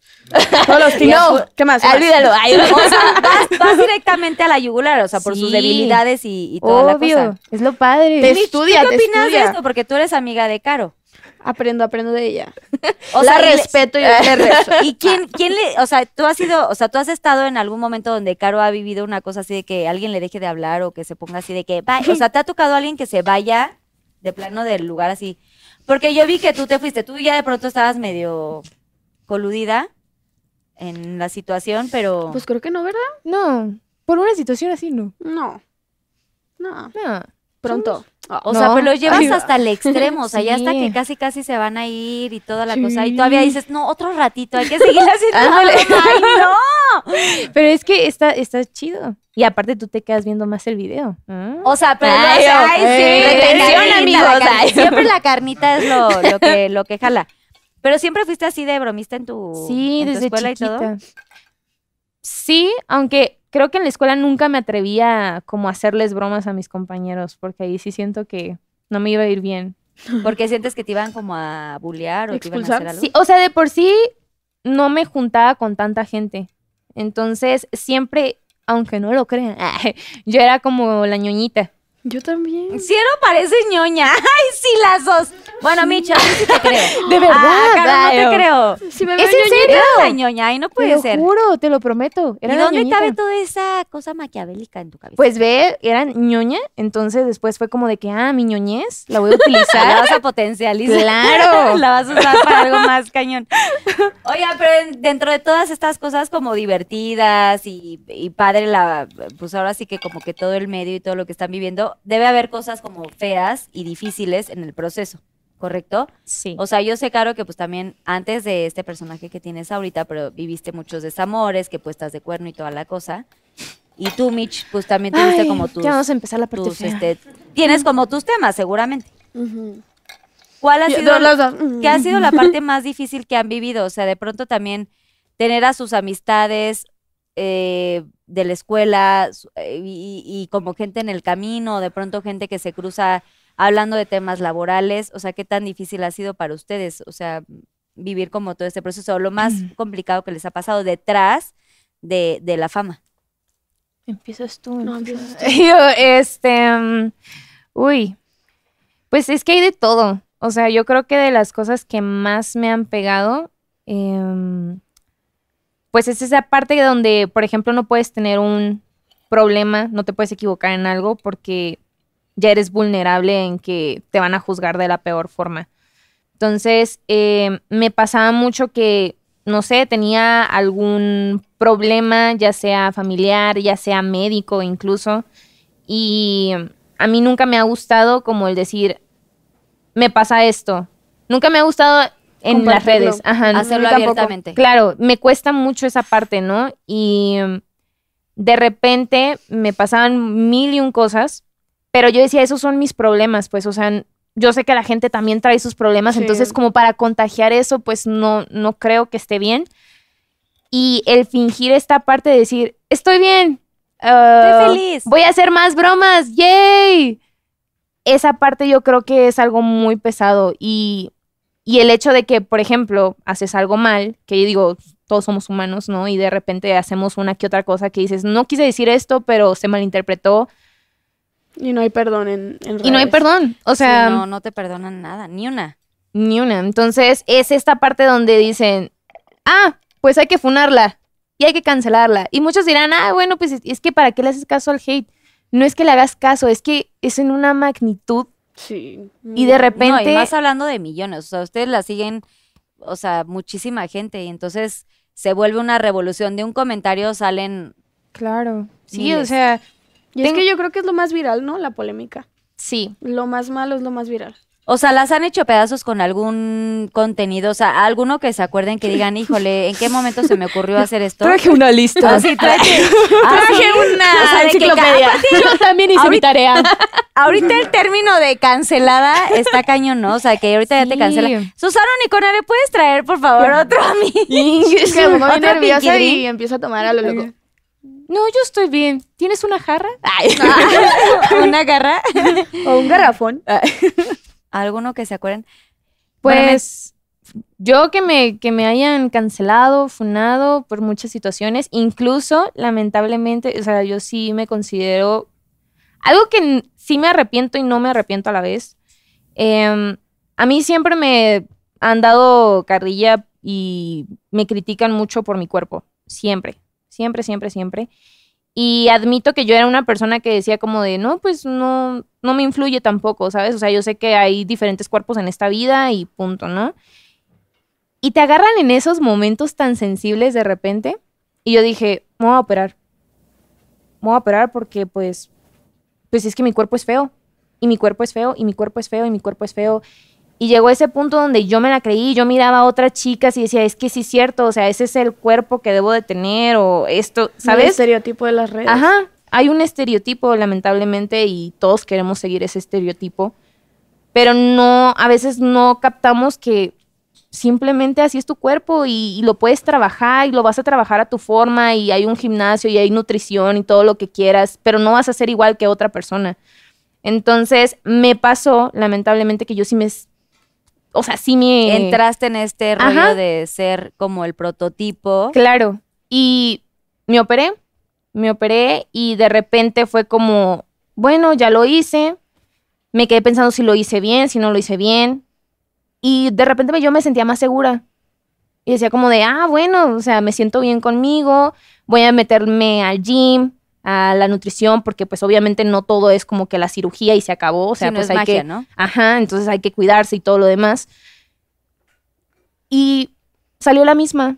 Todos los. No, ¿Qué más? Olvídalo. Ay, O sea, vas, vas directamente a la yugular, o sea, por sus debilidades y, y toda la cosa. es lo padre. Te Mitch, ¿tú estudia, ¿Qué te opinas de estudia. esto? Porque tú eres amiga de Caro. Aprendo, aprendo de ella. O la sea, respeto y le rezo. ¿Y quién, quién le, o sea, tú has sido, o sea, tú has estado en algún momento donde Caro ha vivido una cosa así de que alguien le deje de hablar o que se ponga así de que, va, o sea, ¿te ha tocado alguien que se vaya de plano del lugar así? Porque yo vi que tú te fuiste, tú ya de pronto estabas medio coludida en la situación, pero Pues creo que no, ¿verdad? No, por una situación así no. No. No. No. Pronto. O sea, No. pero lo llevas Ay, hasta el extremo, o sea, ya hasta que casi casi se van a ir y toda la Sí. cosa. Y todavía dices, no, otro ratito, hay que seguir haciendo la Ándale. broma". ¡Ay, no! Pero es que está, está chido. Y aparte tú te quedas viendo más el video. ¿Ah? O sea, pero Ay, ay, sí, retención, carnita, amigos, la carnita. ay. Siempre la carnita es lo, lo que, lo que jala. Pero siempre fuiste así de bromista en tu, Sí, en tu desde escuela y todo. Sí, aunque creo que en la escuela nunca me atrevía como a hacerles bromas a mis compañeros, porque ahí sí siento que no me iba a ir bien. Porque sientes que te iban como a bullear o te iban a Expulsar. hacer algo. Sí, o sea, de por sí no me juntaba con tanta gente. Entonces, siempre, aunque no lo crean, yo era como la ñoñita. Yo también. Sí, no pareces ñoña. Ay, sí, las dos. Bueno, Micha, sí te creo. De verdad, Ah, no te creo. Si me ¿Es veo en ñoñita, serio? La ñoña y no Te puede lo ser. juro, te lo prometo. Era ¿Y la dónde ñoñita. cabe toda esa cosa maquiavélica en tu cabeza? Pues ve, era ñoña, entonces después fue como de que, ah, mi ñoñez, la voy a la utilizar. vas a potencializar. Claro. la vas a usar para algo más cañón. Oiga, pero en- dentro de todas estas cosas como divertidas y, y padre, la, pues ahora sí que como que todo el medio y todo lo que están viviendo, debe haber cosas como feas y difíciles en el proceso, ¿correcto? sí. O sea, yo sé, Caro, que pues también antes de este personaje que tienes ahorita, pero viviste muchos desamores, que puestas de cuerno y toda la cosa. Y tú, Mitch, pues también tuviste Ay, como tus... Ya vamos a empezar la parte tus, este, tienes como tus temas, seguramente. ¿Cuál ha Yo- sido, qué ha sido la parte más difícil que han vivido? O sea, de pronto también tener a sus amistades eh, de la escuela eh, y, y como gente en el camino, de pronto gente que se cruza hablando de temas laborales. O sea, ¿qué tan difícil ha sido para ustedes? O sea, vivir como todo este proceso, lo más complicado que les ha pasado detrás de, de la fama. Empiezas tú. No, empiezas empiezas tú. Yo, este, mm, uy, pues es que hay de todo. O sea, yo creo que de las cosas que más me han pegado, em, pues es esa parte donde, por ejemplo, no puedes tener un problema, no te puedes equivocar en algo porque ya eres vulnerable en que te van a juzgar de la peor forma. Entonces, em, me pasaba mucho que, no sé, tenía algún problema, ya sea familiar, ya sea médico incluso, y a mí nunca me ha gustado como el decir, me pasa esto. Nunca me ha gustado en las redes. Ajá, Hacerlo tampoco. abiertamente. Claro, me cuesta mucho esa parte, ¿no? Y de repente me pasaban mil y un cosas, pero yo decía, esos son mis problemas, pues, o sea, yo sé que la gente también trae sus problemas, Sí. entonces como para contagiar eso, pues no, no creo que esté bien. Y el fingir esta parte de decir, estoy bien. ah, Estoy feliz. Voy a hacer más bromas, ¡yay! Esa parte yo creo que es algo muy pesado y, y el hecho de que, por ejemplo, haces algo mal, que yo digo, todos somos humanos, ¿no? Y de repente hacemos una que otra cosa que dices, no quise decir esto, pero se malinterpretó Y no hay perdón en, en y no hay redes. perdón. O sea, Sí, no, no te perdonan nada, ni una. ni una. Entonces, es esta parte donde dicen, ah, pues hay que funarla y hay que cancelarla. Y muchos dirán, ah, bueno, pues es- que para qué le haces caso al hate. No es que le hagas caso, es que es en una magnitud Sí. y de No, repente... y más hablando de millones. O sea, ustedes la siguen, o sea, muchísima gente. Y entonces se vuelve una revolución. De un comentario salen. Claro. Sí, o sea, Y es que yo creo que es lo más viral, ¿no? La polémica. sí. Lo más malo es lo más viral. O sea, las han hecho pedazos con algún contenido, o sea, alguno que se acuerden que digan, híjole, ¿en qué momento se me ocurrió hacer esto? Traje una lista. Ah, sí, traje, Traje una o sea, de que enciclopedia. ca- Yo también hice mi Ahorita- tarea. Ahorita el término de cancelada está cañón, ¿no? O sea, que ahorita ya te Sí. cancelan. Susana Unicornia, ¿le puedes traer, por favor, otro a mí? Es que me Otro nerviosa y empiezo a tomar a lo loco. No, yo estoy bien. ¿Tienes una jarra? Ay. ¿Una garra? O un garrafón. ¿Alguno que se acuerden? Bueno, me- Pues yo que me, que me hayan cancelado, funado por muchas situaciones, incluso lamentablemente, o sea, yo sí me considero algo que sí me arrepiento y no me arrepiento a la vez. Em, a mí siempre me han dado carrilla y me critican mucho por mi cuerpo, siempre, siempre, siempre, siempre. Y admito que yo era una persona que decía como de, no, pues no, no me influye tampoco, ¿sabes? O sea, yo sé que hay diferentes cuerpos en esta vida y punto, ¿no? Y te agarran en esos momentos tan sensibles de repente. Y yo dije, me voy a operar. Me voy a operar porque pues, pues es que mi cuerpo es feo. Y mi cuerpo es feo, y mi cuerpo es feo, y mi cuerpo es feo. Llegó ese punto donde yo me la creí, yo miraba a otras chicas y decía, es que sí es cierto, o sea, ese es el cuerpo que debo de tener o esto, El ¿sabes? estereotipo de las redes. Ajá, hay un estereotipo, lamentablemente, y todos queremos seguir ese estereotipo, pero no, a veces no captamos que simplemente así es tu cuerpo y, y lo puedes trabajar y lo vas a trabajar a tu forma y hay un gimnasio y hay nutrición y todo lo que quieras, pero no vas a ser igual que otra persona. Entonces, me pasó, lamentablemente, que yo sí me... O sea, sí me... Entraste en este rollo Ajá. de ser como el prototipo. Claro. Y me operé, me operé y de repente fue como, bueno, ya lo hice. Me quedé pensando si lo hice bien, si no lo hice bien. Y de repente yo me sentía más segura. Y decía como de, ah, bueno, o sea, me siento bien conmigo, voy a meterme al gym, a la nutrición, porque pues obviamente no todo es como que la cirugía y se acabó. O sea, Sí, no pues es hay magia, que, ¿no? Ajá, entonces hay que cuidarse y todo lo demás. Y salió la misma.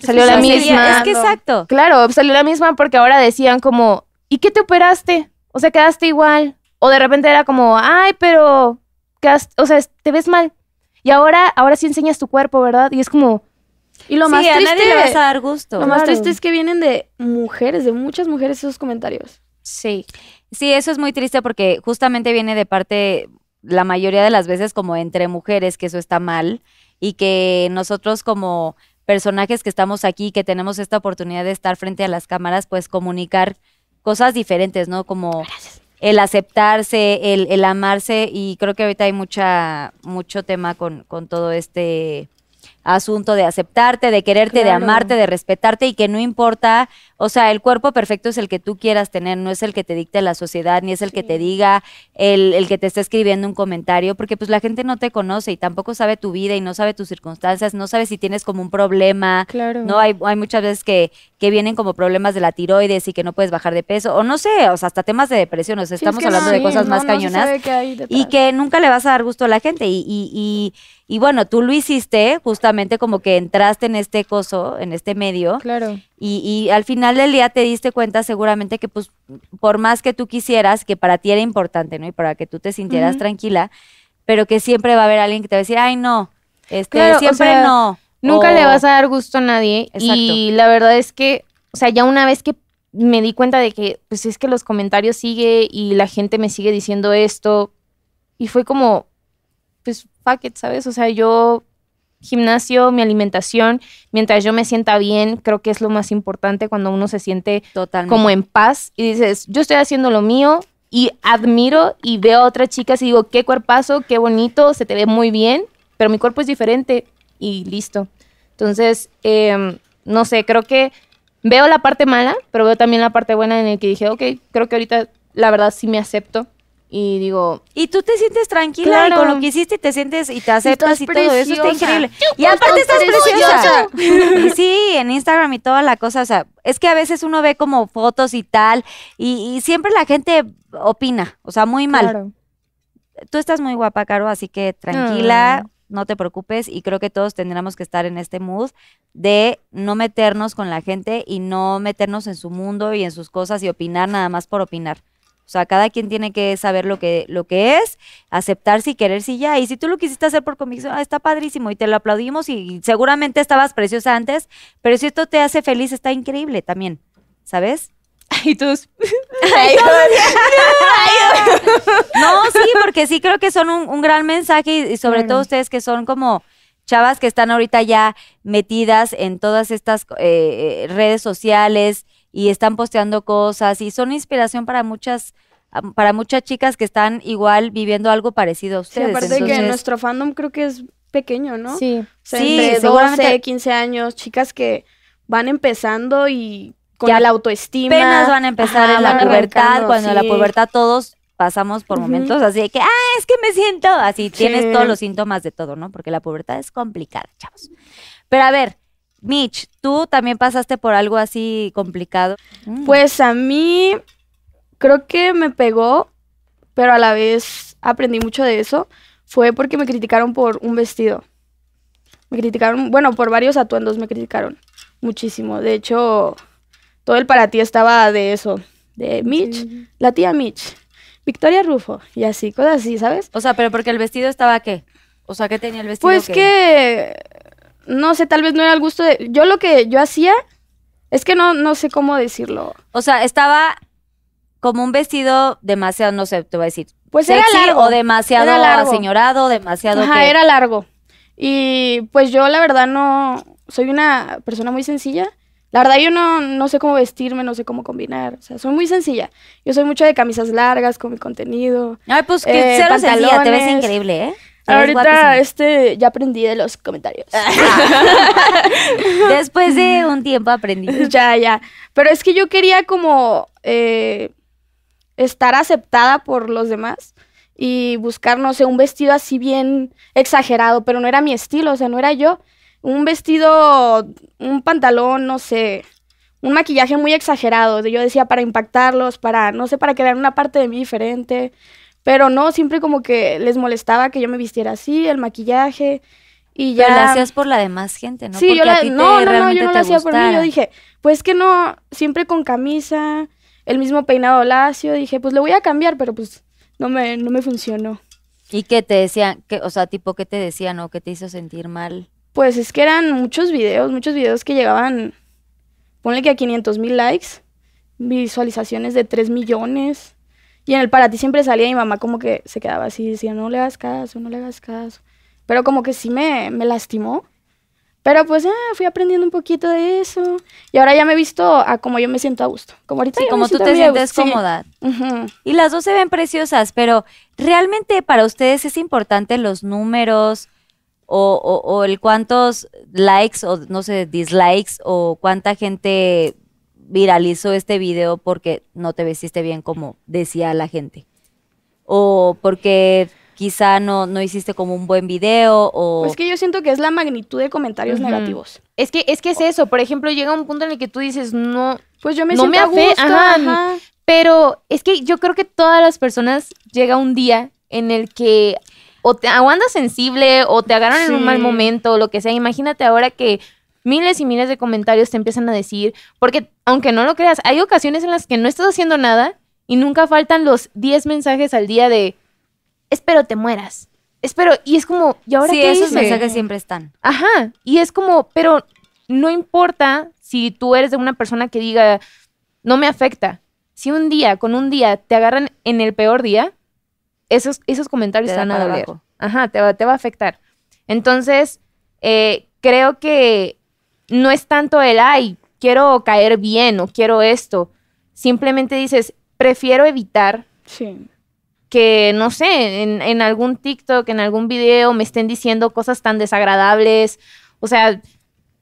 Salió la misma. sería- Es que exacto. Claro, salió la misma porque ahora decían como, ¿y qué te operaste? O sea, quedaste igual. O de repente era como, ay, pero, quedaste- o sea, te ves mal. Y ahora, ahora sí enseñas tu cuerpo, ¿verdad? Y es como, Y lo sí, más a triste, nadie le vas a dar gusto. lo más triste es que vienen de mujeres, de muchas mujeres esos comentarios. sí. Sí, eso es muy triste porque justamente viene de parte, la mayoría de las veces, como entre mujeres, que eso está mal y que nosotros como personajes que estamos aquí, que tenemos esta oportunidad de estar frente a las cámaras, pues comunicar cosas diferentes, ¿no? Como el aceptarse, el, el amarse y creo que ahorita hay mucha, mucho tema con, con todo este asunto de aceptarte, de quererte, de amarte, de respetarte y que no importa, o sea, el cuerpo perfecto es el que tú quieras tener, no es el que te dicte la sociedad, ni es el que te diga el, el que te está escribiendo un comentario, porque pues la gente no te conoce y tampoco sabe tu vida y no sabe tus circunstancias, no sabe si tienes como un problema, Claro. no hay, hay muchas veces que, que vienen como problemas de la tiroides y que no puedes bajar de peso, o no sé, o sea, hasta temas de depresión, o sea, Sí, es estamos que hablando no, de cosas no, más no cañonas y que nunca le vas a dar gusto a la gente. Y, y, y, y bueno, tú lo hiciste justamente como que entraste en este coso, en este medio, Claro. Y, y al final del día te diste cuenta seguramente que pues por más que tú quisieras, que para ti era importante, ¿no? Y para que tú te sintieras tranquila, pero que siempre va a haber alguien que te va a decir, ay, no, este, Claro, o siempre sea, no. Nunca o- le vas a dar gusto a nadie. Exacto. Y la verdad es que, o sea, ya una vez que me di cuenta de que, pues es que los comentarios sigue y la gente me sigue diciendo esto. Y fue como, pues, fuck it, ¿sabes? O sea, yo, gimnasio, mi alimentación, mientras yo me sienta bien, creo que es lo más importante cuando uno se siente Totalmente. como en paz y dices, yo estoy haciendo lo mío y admiro y veo a otras chicas y digo, qué cuerpazo, qué bonito, se te ve muy bien, pero mi cuerpo es diferente y listo. Entonces, em, no sé, creo que veo la parte mala, pero veo también la parte buena en el que dije, ok, creo que ahorita la verdad sí me acepto y digo, Y tú te sientes tranquila y con lo que hiciste te sientes y te aceptas y todo eso está preciosa. increíble. Y aparte estás Estás preciosa. Y sí, en Instagram y toda la cosa, o sea, es que a veces uno ve como fotos y tal y, y siempre la gente opina, o sea, muy mal. claro. Tú estás muy guapa, Caro, así que tranquila, Ah. no te preocupes y creo que todos tendríamos que estar en este mood de no meternos con la gente y no meternos en su mundo y en sus cosas y opinar nada más por opinar. O sea, cada quien tiene que saber lo que, lo que es, aceptarse y quererse y ya. Y si tú lo quisiste hacer por convicción, ah, está padrísimo y te lo aplaudimos y seguramente estabas preciosa antes, pero si esto te hace feliz, está increíble también, ¿sabes? Y tus... No, sí, porque sí creo que son un, un gran mensaje y, y sobre todo ustedes que son como chavas que están ahorita ya metidas en todas estas eh, eh, redes sociales y están posteando cosas y son inspiración para muchas para muchas chicas que están igual viviendo algo parecido a Sí, ustedes. aparte de que nuestro fandom creo que es pequeño, ¿no? Sí. O sea, Sí, entre seguramente- 12, 15 años, chicas que van empezando y con la autoestima. apenas van a empezar Ajá, en la pubertad, cuando en la sí. pubertad todos pasamos por momentos así de que, ah, es que me siento así, tienes Sí. todos los síntomas de todo, ¿no? Porque la pubertad es complicada, chavos. Pero a ver, Mitch, tú también pasaste por algo así complicado. Mm. Pues a mí creo que me pegó, pero a la vez aprendí mucho de eso. Fue porque me criticaron por un vestido. Me criticaron, bueno, por varios atuendos me criticaron muchísimo. De hecho, todo el para ti estaba de eso, de Mitch, la tía Mitch, Victoria Rufo y así, cosas así, ¿sabes? O sea, pero porque el vestido estaba qué? O sea, ¿qué tenía el vestido? Pues que, no sé, tal vez no era el gusto de... Yo lo que yo hacía, es que no, no sé cómo decirlo. O sea, estaba como un vestido demasiado, no sé, te voy a decir. Pues era largo. o demasiado era largo. aseñorado, demasiado Ajá, que- era largo. Y pues yo la verdad no, soy una persona muy sencilla. La verdad yo no, no sé cómo vestirme, no sé cómo combinar. O sea, soy muy sencilla. Yo soy mucho de camisas largas con mi contenido. Ay, pues que Eh, cero sencilla, te ves increíble, ¿eh? Ahorita este ya aprendí de los comentarios. Después de un tiempo aprendí. ya, ya. Pero es que yo quería como eh, estar aceptada por los demás y buscar, no sé, un vestido así bien exagerado, pero no era mi estilo, o sea, no era yo. Un vestido, un pantalón, no sé, un maquillaje muy exagerado. Yo decía para impactarlos, para, no sé, para crear una parte de mí diferente. Pero no, siempre como que les molestaba que yo me vistiera así, el maquillaje. Y ya. Pero lo hacías por la demás gente, ¿no? Sí, yo Porque a la, ti te- no, no, no, realmente yo no te lo hacía por mí. Yo dije, pues que no, siempre con camisa, el mismo peinado lacio. Dije, pues le voy a cambiar, pero pues no me, no me funcionó. ¿Y qué te decían? ¿Qué, o sea, tipo, ¿qué te decían o qué te hizo sentir mal? Pues es que eran muchos videos, muchos videos que llegaban, ponle que a 500 mil likes, visualizaciones de 3 millones. Y en el para ti siempre salía mi mamá como que se quedaba así, decía, no le hagas caso, no le hagas caso. Pero como que sí me, me lastimó. Pero pues fui aprendiendo un poquito de eso. Y ahora ya me he visto a como yo me siento a gusto. Como ahorita Sí, yo me como tú te sientes sí. cómoda. Y las dos se ven preciosas, pero ¿realmente para ustedes es importante los números o, o- o el cuántos likes o no sé, dislikes o cuánta gente viralizó este video porque no te vestiste bien como decía la gente? O porque quizá no, no hiciste como un buen video o... Pues que yo siento que es la magnitud de comentarios negativos. Es que, es que es eso. Por ejemplo, llega un punto en el que tú dices, no, Pues yo me No siento me a gusto. ajá, ajá. Pero es que yo creo que todas las personas llega un día en el que o te o andas sensible o te agarran en un mal momento o lo que sea. Imagínate ahora que miles y miles de comentarios te empiezan a decir, porque aunque no lo creas, hay ocasiones en las que no estás haciendo nada y nunca faltan los 10 mensajes al día de espero te mueras. Espero, y es como, ¿y ahora sí, qué esos hice? mensajes siempre están. Ajá, y es como, pero no importa si tú eres de una persona que diga, no me afecta. Si un día, con un día, te agarran en el peor día, esos, esos comentarios Te van a doler. Ajá, te va, te va a afectar. Entonces, eh, creo que no es tanto el, ay, quiero caer bien o quiero esto. Simplemente dices, prefiero evitar Sí. que, no sé, en, en algún TikTok, en algún video me estén diciendo cosas tan desagradables. O sea,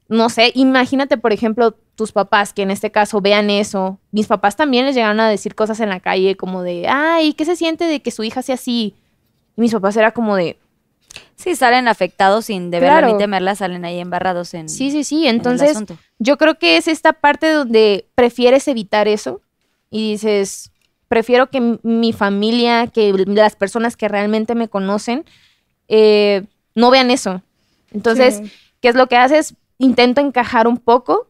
no sé, imagínate, por ejemplo, tus papás que en este caso vean eso. Mis papás también les llegaron a decir cosas en la calle como de, ay, ¿qué se siente de que su hija sea así? Y mis papás era como de, Sí, salen afectados sin deberla Claro. ni temerla, salen ahí embarrados en, sí, sí, sí. Entonces, yo creo que es esta parte donde prefieres evitar eso y dices, prefiero que mi familia, que las personas que realmente me conocen, eh, no vean eso. Entonces, Sí. ¿qué es lo que haces? Intento encajar un poco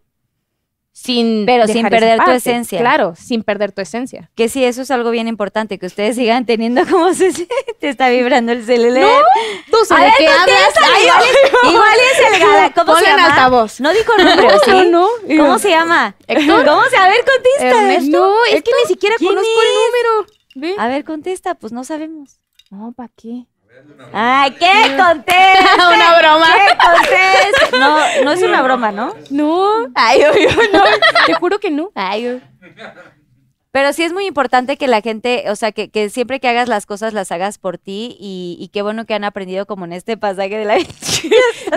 sin Pero sin perder tu esencia. Claro, sin perder tu esencia. Que sí, eso es algo bien importante, que ustedes sigan teniendo como se te está vibrando el celular. Tú A ver, contéstale, igual, es, igual es el gala. ¿Cómo Ponle se llama? altavoz. No dijo nombre, ¿sí? No, no. ¿Cómo se llama? ¿Cómo se? A ver, contesta. Ernesto. No, es que ni siquiera ¿Quién conozco es? el número. Ve. A ver, contesta, pues no sabemos. No, ¿para qué? Ay, ¿qué conteste? Una broma. ¿Qué conteste? No, no es una broma, ¿no? No. Ay, obvio, no. Te juro que no. Ay, Pero sí es muy importante que la gente, o sea, que, que siempre que hagas las cosas las hagas por ti y, y qué bueno que han aprendido como en este pasaje de la vida.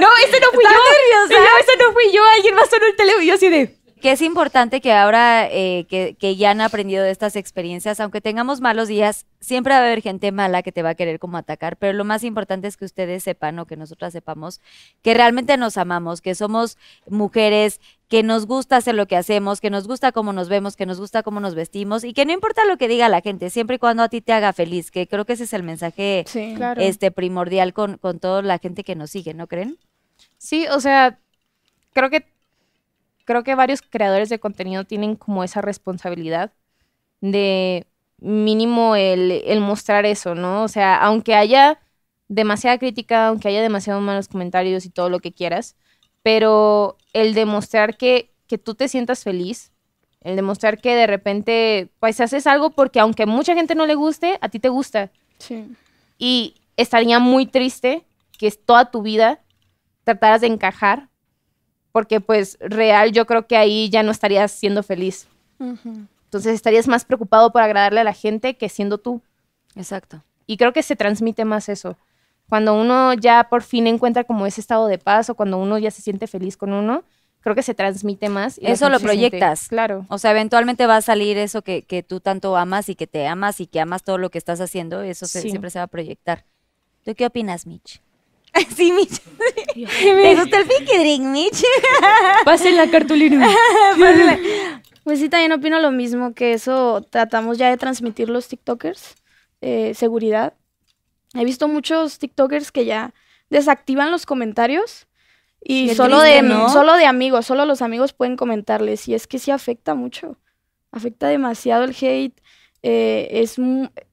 No, ese no fui yo. nerviosa? No, ese no fui yo. Alguien más sonó el teléfono y yo así de. Que es importante que ahora eh, que, que ya han aprendido de estas experiencias, aunque tengamos malos días, siempre va a haber gente mala que te va a querer como atacar, pero lo más importante es que ustedes sepan o que nosotras sepamos que realmente nos amamos, que somos mujeres, que nos gusta hacer lo que hacemos, que nos gusta cómo nos vemos, que nos gusta cómo nos vestimos y que no importa lo que diga la gente, siempre y cuando a ti te haga feliz, que creo que ese es el mensaje Sí. Claro. este primordial con, con toda la gente que nos sigue, ¿no creen? Sí, o sea, creo que creo que varios creadores de contenido tienen como esa responsabilidad de mínimo el, el mostrar eso, ¿no? O sea, aunque haya demasiada crítica, aunque haya demasiados malos comentarios y todo lo que quieras, pero el demostrar que, que tú te sientas feliz, el demostrar que de repente, pues haces algo porque aunque mucha gente no le guste, a ti te gusta. Sí. Y estaría muy triste que toda tu vida trataras de encajar, porque pues real yo creo que ahí ya no estarías siendo feliz. Entonces estarías más preocupado por agradarle a la gente que siendo tú. Exacto. Y creo que se transmite más eso. Cuando uno ya por fin encuentra como ese estado de paz o cuando uno ya se siente feliz con uno, creo que se transmite más. y Eso lo proyectas. Claro. O sea, eventualmente va a salir eso que, que tú tanto amas y que te amas y que amas todo lo que estás haciendo, eso se- siempre se va a proyectar. ¿Tú qué opinas, Mitch? Sí, Mitch. ¿Te gusta el Pinky Drink, Mitch? Pasen la cartulina. Pues sí, también opino lo mismo, que eso tratamos ya de transmitir los TikTokers, eh, seguridad. He visto muchos TikTokers que ya desactivan los comentarios y Qué solo, triste, de, ¿no? solo de amigos, solo los amigos pueden comentarles y es que sí afecta mucho, afecta demasiado el hate. eh, es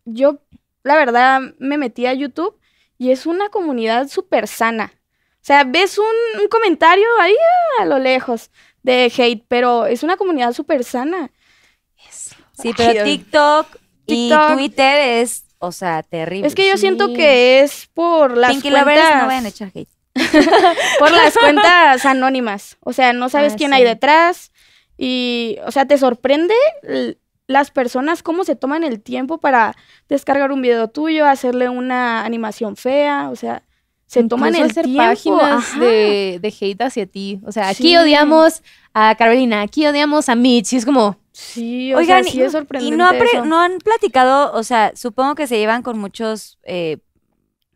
yo, la verdad, me metí a YouTube y es una comunidad súper sana. O sea, ves un, un comentario ahí a lo lejos de hate, pero es una comunidad súper sana. Sí, pero Ay, TikTok, y. Twitter es, o sea, terrible. Es que yo Sí. siento que es por las Pinky cuentas, no vayan a echar hate. por las cuentas anónimas. O sea, no sabes Ah, quién sí. hay detrás y, o sea, te sorprende las personas cómo se toman el tiempo para descargar un video tuyo, hacerle una animación fea, o sea, se toman el hacer tiempo. páginas de, de hate hacia ti. O sea, aquí Sí. odiamos a Carolina, aquí odiamos a Mitch. Y es como, Sí, o Oigan, sea, sí es sorprendente y no, apre- eso. no han platicado, o sea, supongo que se llevan con muchos eh,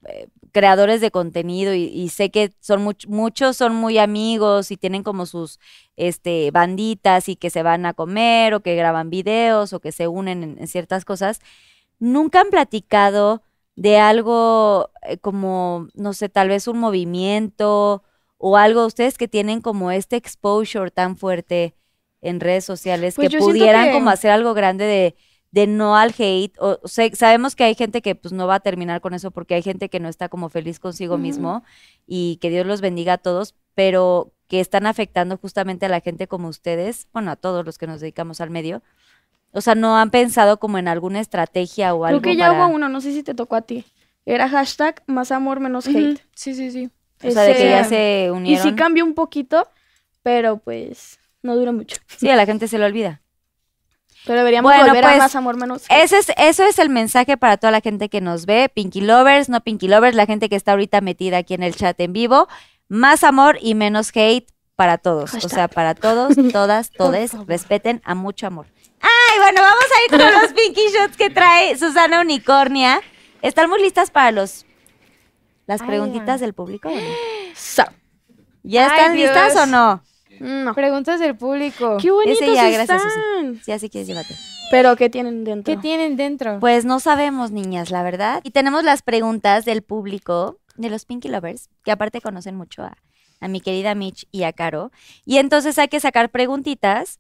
eh, creadores de contenido y, y sé que son much- muchos son muy amigos y tienen como sus este banditas y que se van a comer o que graban videos o que se unen en, en ciertas cosas. Nunca han platicado de algo eh, como, no sé, tal vez un movimiento o algo, ustedes que tienen como este exposure tan fuerte en redes sociales Pues que pudieran que- como hacer algo grande de, de no al hate. O, sé- sabemos que hay gente que pues no va a terminar con eso porque hay gente que no está como feliz consigo mismo y que Dios los bendiga a todos, pero que están afectando justamente a la gente como ustedes, bueno, a todos los que nos dedicamos al medio. O sea, no han pensado como en alguna estrategia o algo Creo que ya para- hubo uno, no sé si te tocó a ti. Era hashtag más amor menos hate. sí, sí, sí. o sea, de que ya se Y unieron. sí cambió un poquito, pero pues no duró mucho. Sí, a la gente se le olvida. Pero deberíamos Bueno, volver pues, a más amor menos. Ese es, eso es el mensaje para toda la gente que nos ve, Pinky Lovers, no Pinky Lovers, la gente que está ahorita metida aquí en el chat en vivo. Más amor y menos hate para todos. O sea, para todos, todas, todes, respeten a mucho amor. Ay, bueno, vamos a ir con los Pinky Shots que trae Susana Unicornia. ¿Están muy listas para los las preguntitas del público? o no? Sa- ¿Ya Ay, están listas Dios. o no? No. Preguntas del público. Qué bonitos Ese ya, gracias, Susi. están. Si así quieres, llévate. Pero ¿qué tienen dentro? ¿Qué tienen dentro? Pues no sabemos, niñas, la verdad. Y tenemos las preguntas del público, de los Pinky Lovers, que aparte conocen mucho a a mi querida Mitch y a Caro. Y entonces hay que sacar preguntitas,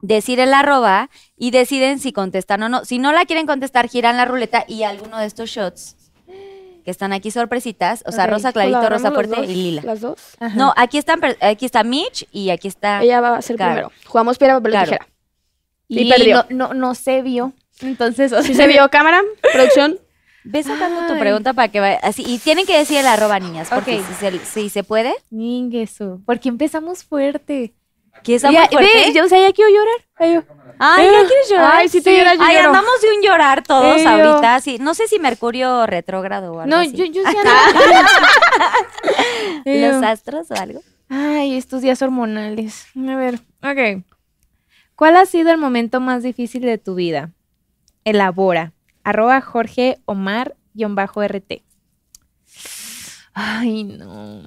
decir el arroba y deciden si contestan o no. Si no la quieren contestar, giran la ruleta y alguno de estos shots que están aquí sorpresitas, o sea, rosa pues clarito, la rosa fuerte dos, y lila. Las dos. Ajá. No, aquí están, aquí está Mitch y aquí está. Ella va a ser Claro. primero. Jugamos piedra, papel o Claro. tijera. y y perdió. No, no, no se vio. Entonces, o Si sea, se vio cámara, producción. Ve sacando tu pregunta para que vaya así. Y tienen que decir el arroba, niñas, porque Ok. si, se, si se puede. Ñingueso, porque empezamos fuerte. ¿Qué está Ya, fuerte? ve, yo, o sea, ya quiero llorar. Ay, yo- Ay, Eh, ¿ya quieres llorar? ay, sí te lloras, yo Ay, lloro. andamos de un llorar todos Eh, yo- ahorita. Sí, no sé si Mercurio retrógrado o algo No, así. yo, yo sí ando- Los Yo- astros o algo. Ay, estos días hormonales. A ver, ok. ¿Cuál ha sido el momento más difícil de tu vida? Elabora. Arroba Jorge Omar guion bajo RT. Ay, no.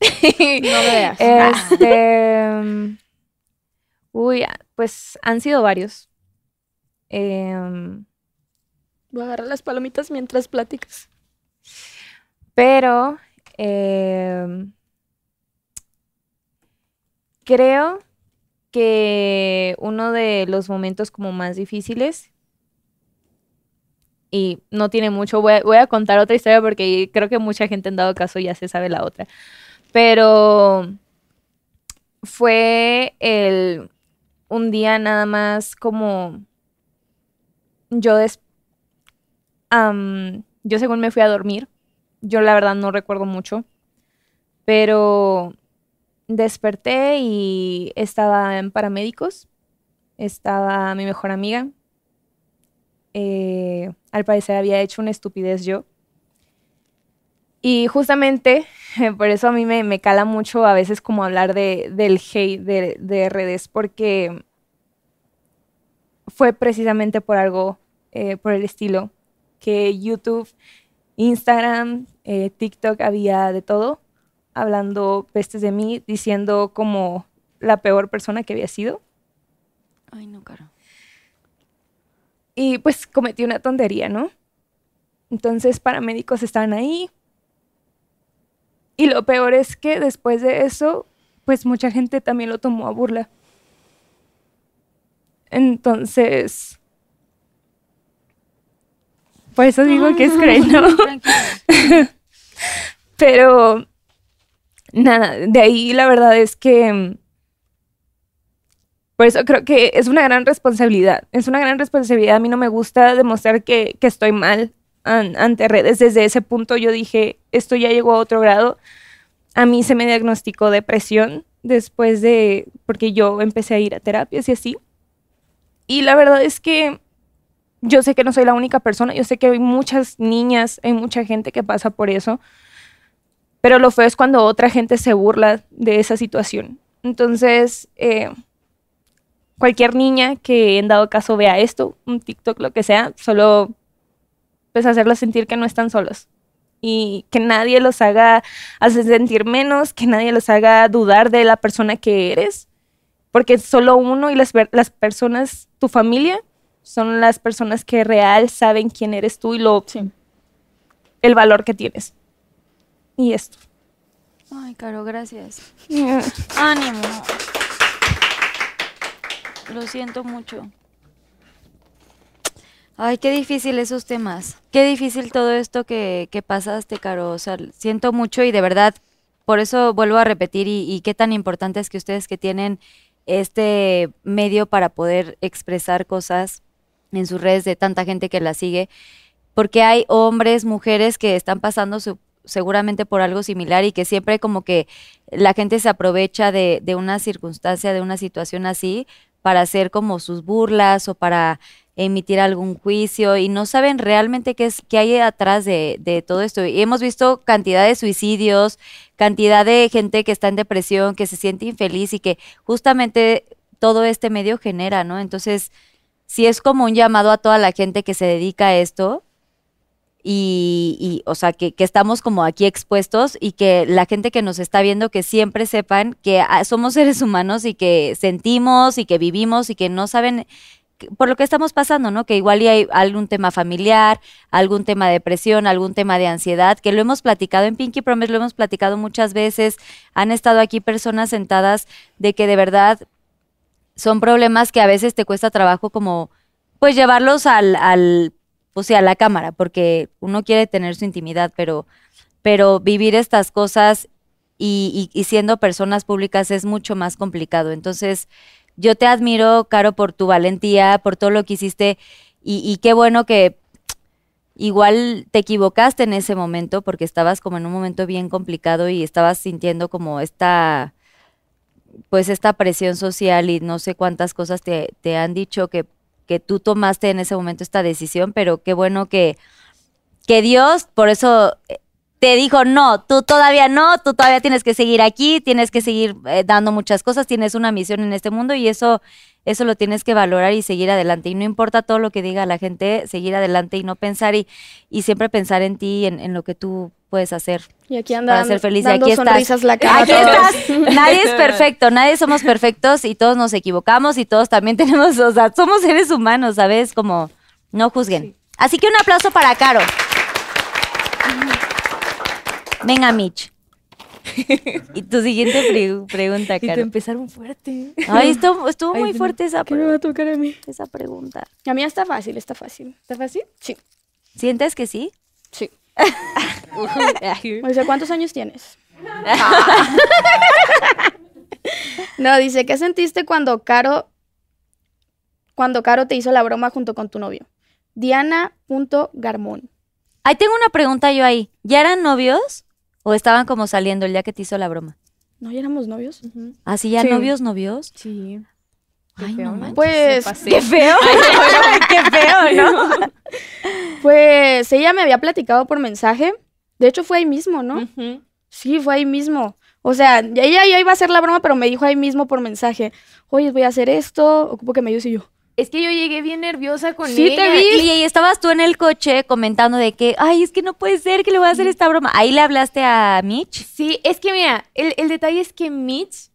No veas. Este. mm, Uy, pues han sido varios. Em, Voy a agarrar las palomitas mientras platicas. Pero em, creo que uno de los momentos como más difíciles, y no tiene mucho, voy a, voy a contar otra historia porque creo que mucha gente en dado caso ya se sabe la otra, pero fue el, un día nada más como yo des- yo según me fui a dormir yo la verdad no recuerdo mucho, pero desperté y estaba en paramédicos, estaba mi mejor amiga, eh, al parecer había hecho una estupidez yo. Y justamente por eso a mí me, me cala mucho a veces como hablar de, del hate de, de redes, porque fue precisamente por algo, eh, por el estilo, que YouTube Instagram, eh, TikTok, había de todo, hablando pestes de mí, diciendo como la peor persona que había sido. Ay, no, Caro. Y pues cometí una tontería, ¿no? Entonces paramédicos estaban ahí. Y lo peor es que después de eso, pues mucha gente también lo tomó a burla. Entonces... Por eso digo que es ¿no? Tranquila. Pero nada, de ahí la verdad es que por eso creo que es una gran responsabilidad. Es una gran responsabilidad. A mí no me gusta demostrar que, que estoy mal an- ante redes. Desde ese punto yo dije, esto ya llegó a otro grado. A mí se me diagnosticó depresión después de, porque yo empecé a ir a terapias y así. Y la verdad es que yo sé que no soy la única persona, yo sé que hay muchas niñas, hay mucha gente que pasa por eso, pero lo feo es cuando otra gente se burla de esa situación. Entonces, eh, cualquier niña que en dado caso vea esto, un TikTok, lo que sea, solo pues hacerlos sentir que no están solos y que nadie los haga hacer sentir menos, que nadie los haga dudar de la persona que eres, porque solo uno y las, las personas, tu familia, son las personas que real saben quién eres tú y lo, Sí. el valor que tienes. Y esto. Ay, Caro, gracias. Ánimo. Lo siento mucho. Ay, qué difícil esos temas. Qué difícil todo esto que, que pasaste, Caro. O sea, siento mucho y de verdad, por eso vuelvo a repetir y, qué tan importante es que ustedes que tienen este medio para poder expresar cosas en sus redes de tanta gente que la sigue, porque hay hombres, mujeres que están pasando seguramente por algo similar y que siempre como que la gente se aprovecha de una circunstancia, de una situación así, para hacer como sus burlas o para emitir algún juicio y no saben realmente qué es qué hay atrás de, todo esto. Y hemos visto cantidad de suicidios, cantidad de gente que está en depresión, que se siente infeliz y que justamente todo este medio genera, ¿no? Entonces, sí es como un llamado a toda la gente que se dedica a esto y, y, o sea, que, que estamos como aquí expuestos y que la gente que nos está viendo que siempre sepan que ah, somos seres humanos y que sentimos y que vivimos y que no saben por lo que estamos pasando, ¿no? Que igual y hay algún tema familiar, algún tema de depresión, algún tema de ansiedad, que lo hemos platicado en Pinky Promise, lo hemos platicado muchas veces. Han estado aquí personas sentadas de que de verdad son problemas que a veces te cuesta trabajo como, pues llevarlos al, al pues sí, a la cámara, porque uno quiere tener su intimidad, pero, pero vivir estas cosas y, y- y siendo personas públicas es mucho más complicado. Entonces, yo te admiro, Caro, por tu valentía, por todo lo que hiciste y, qué bueno que igual te equivocaste en ese momento porque estabas como en un momento bien complicado y estabas sintiendo como esta pues esta presión social y no sé cuántas cosas te, te han dicho que, que tú tomaste en ese momento esta decisión, pero qué bueno que, que Dios por eso eh, te dijo, no, tú todavía no, tú todavía tienes que seguir aquí, tienes que seguir eh, dando muchas cosas, tienes una misión en este mundo y eso, eso lo tienes que valorar y seguir adelante. Y no importa todo lo que diga la gente, seguir adelante y no pensar y, y siempre pensar en ti, en, en lo que tú puedes hacer. Y aquí anda Para ser feliz, y aquí estás. sonrisas la cara. Aquí estás. Nadie es perfecto, nadie somos perfectos y todos nos equivocamos y todos también tenemos, o sea, somos seres humanos, ¿sabes? Como no juzguen. Así que un aplauso para Caro. Venga, Mitch. Y tu siguiente pre- pregunta, Y te Caro. empezaron fuerte. Ay, estuvo, estuvo Ay, muy fuerte esa, ¿Qué me va a tocar a mí? esa pregunta. A mí está fácil, está fácil. ¿Está fácil? Sí, ¿Sientes que sí? sí. O sea, ¿cuántos años tienes? no, dice, ¿qué sentiste cuando Caro cuando Caro te hizo la broma junto con tu novio? Diana.garmón. Ahí tengo una pregunta yo ahí. ¿Ya eran novios o estaban como saliendo el día que te hizo la broma? ¿No ya éramos novios? ¿Así ya Sí. novios, novios? Sí. Qué Ay, feo, no. Pues. ¡Qué feo! ¡Qué feo, ¿no? pues ella me había platicado por mensaje. De hecho, fue ahí mismo, ¿no? Sí, fue ahí mismo. O sea, ya- ella ya iba a hacer la broma, pero me dijo ahí mismo por mensaje, oye, voy a hacer esto, ocupo que me ayudes y yo. Es que yo llegué bien nerviosa con Sí, te ella. vi. Y, y estabas tú en el coche comentando de que, ay, es que no puede ser que le voy a hacer esta broma. Ahí le hablaste a Mitch. Sí, es que mira, el, el detalle es que Mitch,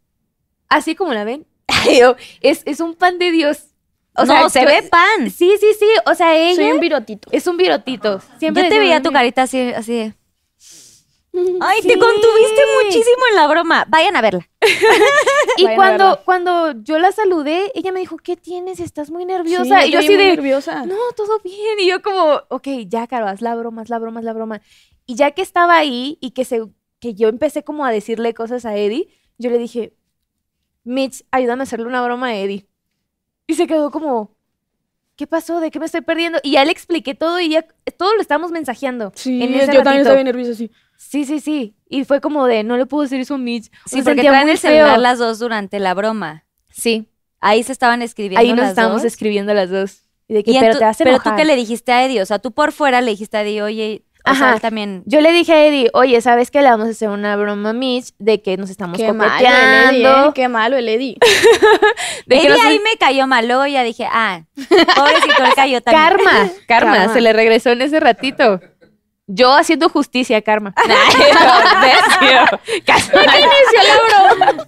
así como la ven, yo, es, es un pan de Dios. O sea, no, se yo- ve pan. Sí, sí, sí. O sea, ella Soy un virotito. es un virotito. Siempre Yo te veía tu carita así, así de, ay, Sí. te contuviste muchísimo en la broma. Vayan a verla. Y Vayan cuando, cuando yo la saludé, ella me dijo, ¿qué tienes? ¿Estás muy nerviosa? y yo así de, nerviosa. no, todo bien. Y yo como, ok, ya, Caro, haz la broma, haz la broma, haz la broma. Y ya que estaba ahí y que, se, que yo empecé como a decirle cosas a Eddie, yo le dije, Mitch, ayúdame a hacerle una broma a Eddie. Y se quedó como, ¿qué pasó? ¿De qué me estoy perdiendo? Y ya le expliqué todo y ya todo lo estábamos mensajeando. Sí, en yo también estaba bien nerviosa, sí. Sí, sí, sí. Y fue como de, no le puedo decir eso a Mitch. Sí, Me porque traen el celular feo. las dos durante la broma. Sí, Ahí se estaban escribiendo ahí nos las estábamos dos. escribiendo las dos. Y de que, Y pero tu- te vas a pero tú que le dijiste a Eddie, o sea, tú por fuera le dijiste a Eddie, oye, o sea, Ajá. él también. Yo le dije a Eddie, oye, ¿sabes qué? Le vamos a hacer una broma a Mitch de que nos estamos Qué malo el Eddie, coqueteando. ¿eh? Qué malo el Eddie. de que Eddie nos- ahí me cayó mal, luego ya dije, ah, pobrecito, él cayó también. Karma, karma, Karma. se le regresó en ese ratito. Yo haciendo justicia, karma. Necio.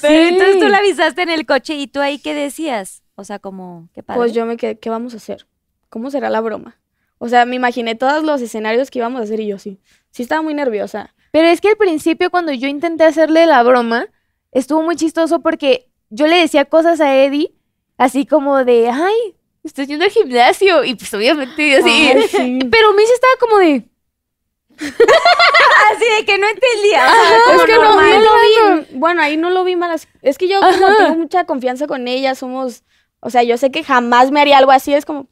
Pero Sí. entonces tú le avisaste en el coche y tú ahí, ¿qué decías? O sea, como, qué padre. Pues yo me quedé, ¿qué vamos a hacer? ¿Cómo será la broma? O sea, me imaginé todos los escenarios que íbamos a hacer y yo sí. Sí estaba muy nerviosa. Pero es que al principio cuando yo intenté hacerle la broma, estuvo muy chistoso porque yo le decía cosas a Eddie, así como de, ay, estoy yendo al gimnasio. Y pues obviamente yo así. Ay, sí. Pero Mitch estaba como de, así de que no entendía. o sea, es que no, lo vi. Bueno, ahí no lo vi malas. Es que yo como Ajá. tengo mucha confianza con ella, somos, o sea, yo sé que jamás me haría algo así, es como,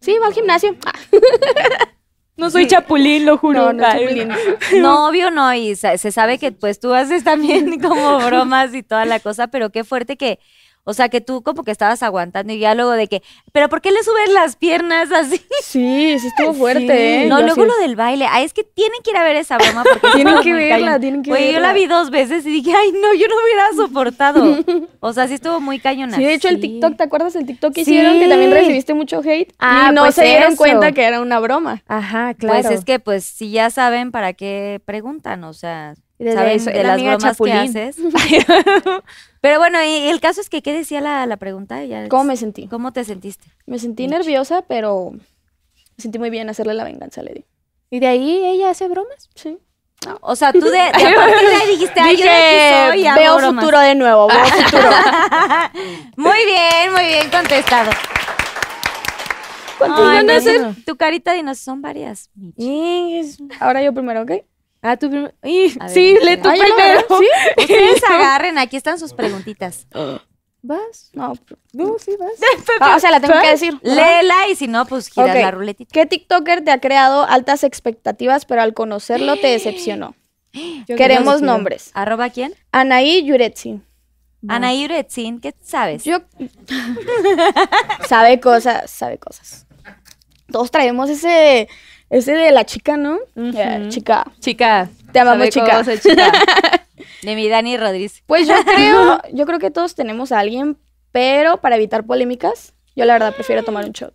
sí, va al gimnasio. No soy chapulín, lo juro. no, no, chapulín. No, obvio no, y se sabe que pues tú haces también como bromas y toda la cosa, pero qué fuerte que, o sea, que tú como que estabas aguantando y ya luego de que, pero ¿por qué le subes las piernas así? Sí, sí estuvo fuerte, Sí. ¿eh? No, Yo luego lo del baile, ay, es que tienen que ir a ver esa broma porque Tienen que verla, cañón. tienen que Oye, yo verla. la vi dos veces y dije, ay, no, yo no hubiera soportado. O sea, sí estuvo muy cañona. Sí, de hecho el. TikTok, ¿te acuerdas el TikTok que Sí. hicieron? Que también recibiste mucho hate. Ah, y no pues se dieron eso. cuenta que era una broma. Ajá, claro. Pues es que, pues, si ya saben para qué preguntan, o sea, Desde saben eso, de la las amiga bromas que Chapulín. haces. Pero bueno, y el caso es que, ¿qué decía la, la pregunta? Ya ¿Cómo es- me sentí? ¿Cómo te sentiste? Me sentí nerviosa, pero me sentí muy bien hacerle la venganza a Lady. Y de ahí ella hace bromas. Sí. O sea, tú de, de a partir de ahí dijiste, ay, yo de aquí soy y hago veo bromas". futuro de nuevo, veo futuro. Muy bien, muy bien contestado. ¿Cuántos Ay, van a no Tu carita de no son varias. Ahora yo primero, ¿ok? Ah, tú primero. Y- A ver, Sí, lee tú Ah, ¿ya lo primero. ¿Sí? Ustedes agarren, aquí están sus preguntitas. ¿Vas? No. No, sí, vas. Ah, o sea, la tengo que decir. Léela y si no, pues giras Ok. la ruletita. ¿Qué TikToker te ha creado altas expectativas, pero al conocerlo te decepcionó? Queremos nombres. ¿Arroba quién? Anaí Yuretsi. Anaí Uretzin, ¿qué sabes? Yo. sabe cosas, sabe cosas. Todos traemos ese, ese de la chica, ¿no? Chica. Chica. Te amamos, chica. chica. De mi Dani Rodríguez. Pues yo creo, yo creo que todos tenemos a alguien, pero para evitar polémicas, yo la verdad prefiero tomar un shot.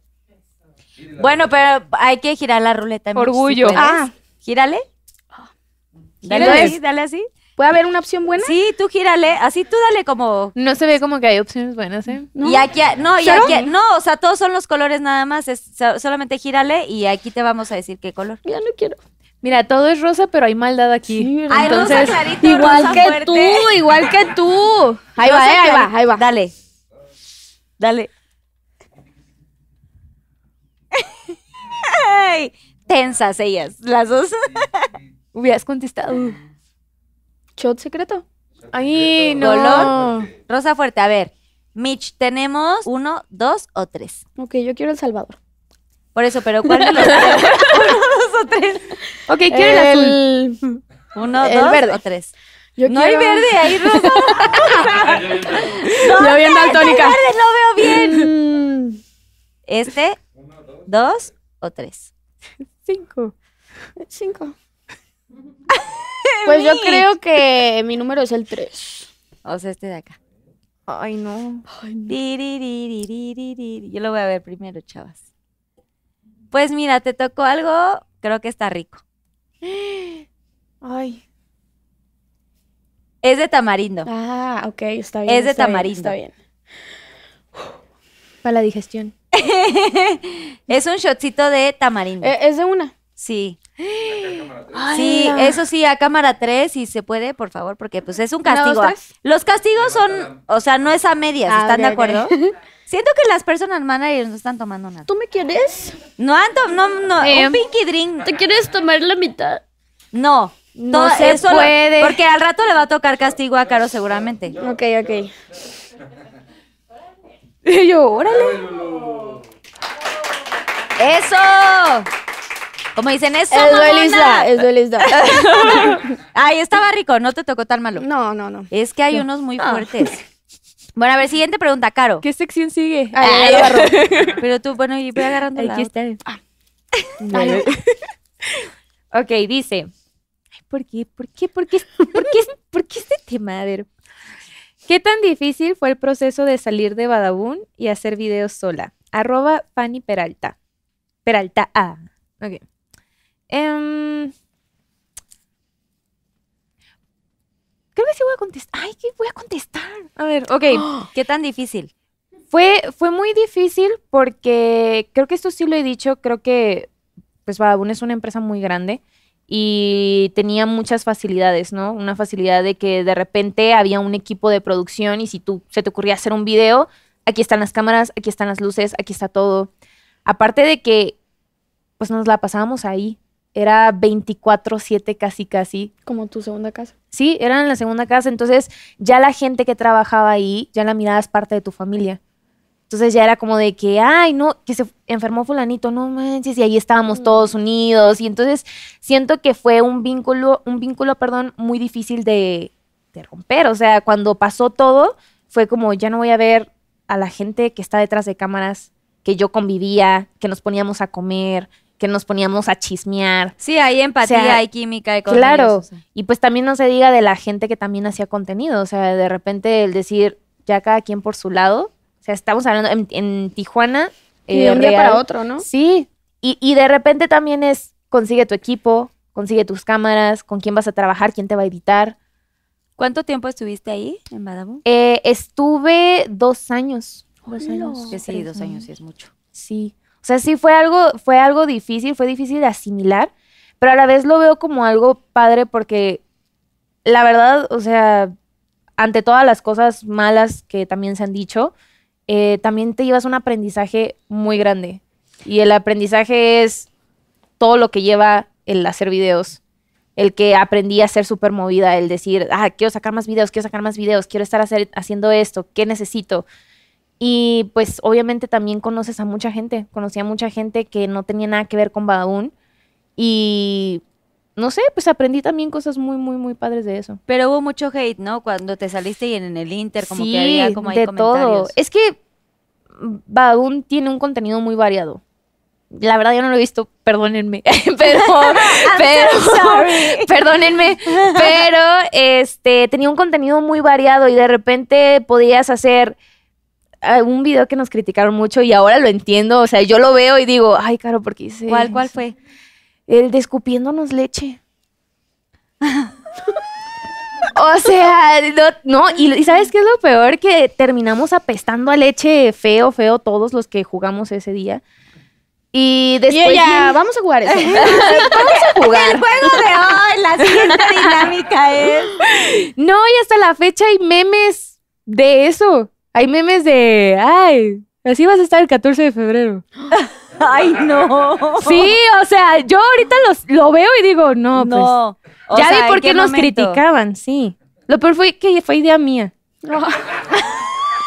Bueno, pero hay que girar la ruleta. Orgullo. si. Ah. Gírale. Dale Gírale. así, dale así. ¿Puede haber una opción buena? Sí, tú gírale. Así tú dale como... No se ve como que hay opciones buenas, ¿eh? ¿No? Y aquí, no, y aquí, no, o sea, todos son los colores nada más. Es, so- solamente gírale y aquí te vamos a decir qué color. Ya no quiero. Mira, todo es rosa, pero hay maldad aquí. Sí, Ay, rosa Entonces, clarito, Igual rosa que fuerte. tú, igual que tú. Ahí va, Rosa eh, ahí va, ahí va. Dale. Dale. Ay, tensas ellas, las dos. hubieras contestado. Shot secreto. Ay, no. Color. Rosa fuerte, a ver. Mitch, tenemos uno, dos o tres. Ok, yo quiero El Salvador. Por eso, pero ¿cuál de los tres? uno, dos o tres. Ok, quiero el azul. Uno, El dos verde. o tres. Yo no quiero- hay verde ahí, Rosa. Yo bien daltónica. Verde, no veo bien. Mm, Este, dos o tres. Cinco. Cinco. Pues yo creo que mi número es el 3. O sea, este de acá. Ay, no. Ay, no. Yo lo voy a ver primero, chavas. Pues mira, te tocó algo, creo que está rico. Ay. Es de tamarindo. Ah, ok, está bien. Es de tamarindo. Está bien. Para la digestión. es un shotcito de tamarindo. Eh, ¿Es de una? Sí. Sí, eso sí, a cámara 3, si se puede, por favor, porque pues es un castigo. Los castigos son, o sea, no es a medias, Ah, ¿están de ok. acuerdo? Siento que las personas managers no están tomando nada. ¿Tú me quieres? No, no, no, Eh, un pinky drink. ¿Te quieres tomar la mitad? No. No Todo- se eso lo- puede. porque al rato le va a tocar castigo a Caro seguramente. Ok, ok. Y yo, órale. ¡Eso! Como dicen, eso, Es duelista, es duelista. Ay, estaba rico, no te tocó tan malo. No, no, no. Es que hay unos muy Ah. fuertes. Bueno, a ver, siguiente pregunta, Caro. ¿Qué sección sigue? Ay, agarró. Pero tú, bueno, y voy agarrando la Aquí está. Dale. ok, dice. Ay, ¿Por qué? ¿Por qué? ¿Por qué? ¿Por qué? ¿Por qué este tema? A ver. ¿Qué tan difícil fue el proceso de salir de Badabun y hacer videos sola? Arroba Fanny Peralta. Peralta A. Ok. Em, creo que sí voy a contestar. Ay, ¿qué voy a contestar? A ver, ok. ¿Qué tan difícil? Fue, fue muy difícil porque creo que esto sí lo he dicho, creo que pues Badabun es una empresa muy grande y tenía muchas facilidades, ¿no? Una facilidad de que de repente había un equipo de producción y si tú se te ocurría hacer un video, aquí están las cámaras, aquí están las luces, aquí está todo. Aparte de que pues nos la pasábamos ahí, era 24/7 casi casi. Como tu segunda casa. Sí, era en la segunda casa, entonces ya la gente que trabajaba ahí, ya la mirabas parte de tu familia. Entonces ya era como de que, ay, no, que se enfermó fulanito, no manches, y ahí estábamos todos unidos. Y entonces siento que fue un vínculo, un vínculo, perdón, muy difícil de, de romper. O sea, cuando pasó todo, fue como, ya no voy a ver a la gente que está detrás de cámaras, que yo convivía, que nos poníamos a comer, que nos poníamos a chismear. Sí, hay empatía, O sea, hay química, hay cosas. Claro, o sea. y pues también no se diga de la gente que también hacía contenido, o sea, de repente el decir ya cada quien por su lado, o sea, estamos hablando en, en Y Tijuana. de eh, un día real- para otro, ¿no? Sí, y, y de repente también es consigue tu equipo, consigue tus cámaras, con quién vas a trabajar, quién te va a editar. ¿Cuánto tiempo estuviste ahí en Badabun? Eh, estuve dos años. Dos años. Que sí, dos años sí es mucho. Sí. O sea, sí fue algo, fue algo difícil, fue difícil de asimilar, pero a la vez lo veo como algo padre porque la verdad, o sea, ante todas las cosas malas que también se han dicho, eh, también te llevas un aprendizaje muy grande. Y el aprendizaje es todo lo que lleva el hacer videos. El que aprendí a ser súper movida, el decir, ah, quiero sacar más videos, quiero sacar más videos, quiero estar haciendo esto, ¿qué necesito? Y pues obviamente también conoces a mucha gente. Conocí a mucha gente que no tenía nada que ver con Badabun. Y no sé, pues aprendí también cosas muy, muy, muy padres de eso. Pero hubo mucho hate, ¿no? Cuando te saliste y en, el Inter, como sí, que había como ahí de todo. comentarios. Es que Badabun tiene un contenido muy variado. La verdad yo no lo he visto, perdónenme, pero, pero, perdónenme, pero este tenía un contenido muy variado y de repente podías hacer un video que nos criticaron mucho y ahora lo entiendo, o sea, yo lo veo y digo, ay, caro, ¿por qué hice ¿Cuál, cuál eso?". fue? El de escupiéndonos leche. o sea, no, no, y, y ¿sabes qué es lo peor? Que terminamos apestando a leche feo, feo todos los que jugamos ese día. Y después bien- vamos a jugar eso. vamos a jugar. juego de hoy, la siguiente dinámica es... No, y hasta la fecha hay memes de eso. Hay memes de, ay, así vas a estar el 14 de febrero. Ay, no. Sí, o sea, yo ahorita los, lo veo y digo, no, pues No. O ya sea, vi ¿en por qué, nos momento? criticaban, sí. Lo peor fue que fue idea mía.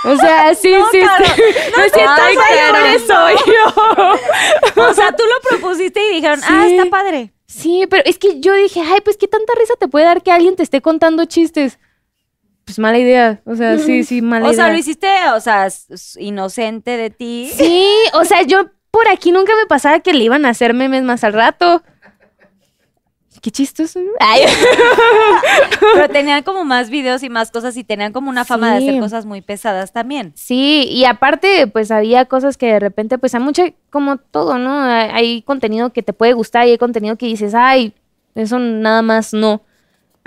O sea, sí, sí, Caro, sí. Me siento Ay, Caro, eso yo. O sea, tú lo propusiste y dijeron, ah, Sí. está padre. Sí, pero es que yo dije, ay, pues qué tanta risa te puede dar que alguien te esté contando chistes. Pues mala idea. O sea, sí, sí, mala O idea. sea, lo hiciste, o sea, inocente de ti. Sí, o sea, yo por aquí nunca me pasaba que le iban a hacer memes más al rato. Qué chistoso. Pero tenían como más videos y más cosas y tenían como una fama de hacer cosas muy pesadas también. Sí, y aparte, pues había cosas que de repente, pues hay mucha, como todo, ¿no? Hay, hay contenido que te puede gustar y hay contenido que dices, ay, eso nada más no.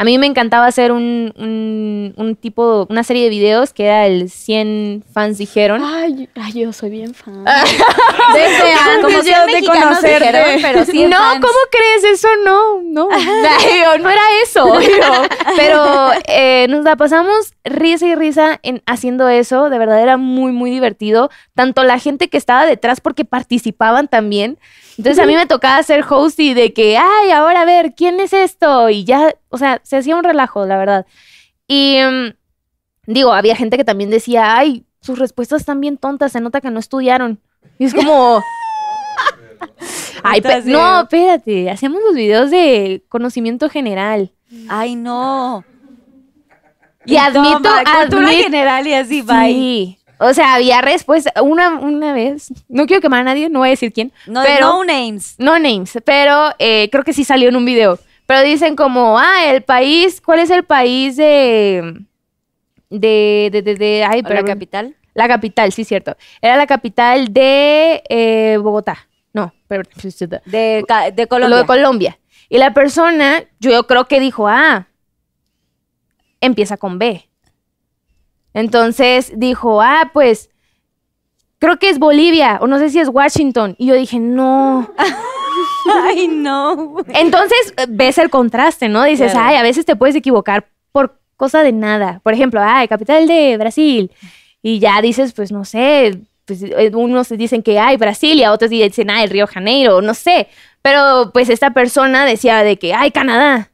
A mí me encantaba hacer un, un, un tipo, una serie de videos que era el 100 fans dijeron. Ay, ay, yo soy bien fan. Desde antes como yo cien de conocerte. dijeron, pero sí no, fans. ¿cómo crees? Eso no, no. No era eso. Pero eh, nos la pasamos risa y risa en haciendo eso. De verdad era muy, muy divertido. Tanto la gente que estaba detrás porque participaban también. Entonces a mí me tocaba ser host y de que, ay, ahora a ver, ¿quién es esto? Y ya, o sea, se hacía un relajo, la verdad. Y mm, digo, había gente que también decía, ay, sus respuestas están bien tontas, se nota que no estudiaron. Y es como... Ay, pe- no, espérate, hacemos los videos de conocimiento general. Ay, no. Y admito, Toma, cultura admito, general y así, bye. sí. O sea, había respuesta, una, una vez, no quiero quemar a nadie, no voy a decir quién, No, pero, no names. no names, pero eh, creo que sí salió en un video. Pero dicen como, ah, el país, ¿cuál es el país de, de, de, de, de- ay, ¿O la capital? La capital, sí, cierto. Era la capital de eh, Bogotá. No, perdón. De, de Lo Colombia. de Colombia. Y la persona, yo creo que dijo, ah, empieza con B. Entonces dijo, ah, pues, creo que es Bolivia, o no sé si es Washington. Y yo dije, no. Ay, no. Entonces eh, ves el contraste, ¿no? Dices, Claro. ay, a veces te puedes equivocar por cosa de nada. Por ejemplo, ay, capital de Brasil. Y ya dices, pues no sé, pues eh, unos dicen que hay Brasilia, otros dicen, ay, Río Janeiro, no sé. Pero pues esta persona decía de que, ay, Canadá.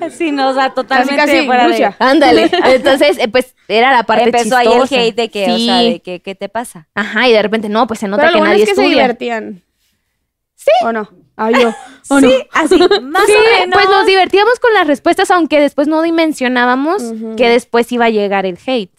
Sí, no, o sea, totalmente casi fuera de-. Ándale. Entonces, eh, pues era la parte Empezó ahí el chistosa. hate de que, o Sí. sea, de que, ¿qué te pasa? Ajá, y de repente, no, pues se nota Pero lo que bueno nadie es que se estudia. divertían. ¿Sí? ¿O no? Ay, yo. ¿O sí, no? así, más Sí, o menos. pues nos divertíamos con las respuestas, aunque después no dimensionábamos que después iba a llegar el hate.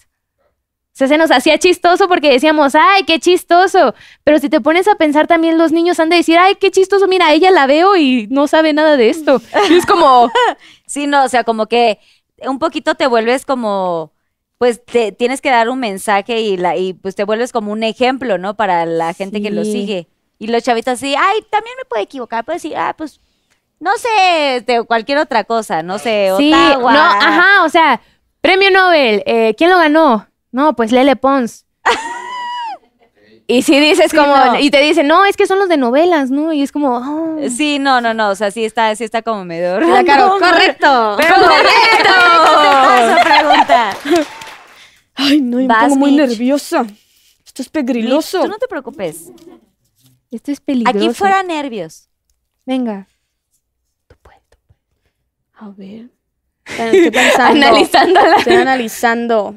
O sea, se nos hacía chistoso porque decíamos, ay, qué chistoso. Pero si te pones a pensar también, los niños han de decir, ay, qué chistoso, mira, ella la veo y no sabe nada de esto. Y es como, Sí, no, o sea, como que un poquito te vuelves como, pues te tienes que dar un mensaje y, la, y pues te vuelves como un ejemplo, ¿no? Para la gente que lo sigue. Y los chavitos así, ay, también me puedo equivocar, puedo decir, ah, pues no sé, de cualquier otra cosa, no sé, Sí, Ottawa. no, ajá, o sea, premio Nobel, eh, ¿quién lo ganó? No, pues Lele Pons. y si dices Sí, como, no. y te dicen, no, es que son los de novelas, ¿no? Y es como, oh. Sí, no, no, no, o sea, sí está, sí está como medio La Caro, random. correcto. Pero correcto. Esa pregunta. Ay, no, yo me pongo muy Mitch. nerviosa. Esto es pegriloso. Tú no te preocupes. esto es peligroso. Aquí fuera nervios. Venga. A ver. Estoy pensando. Analizándola. Estoy analizando.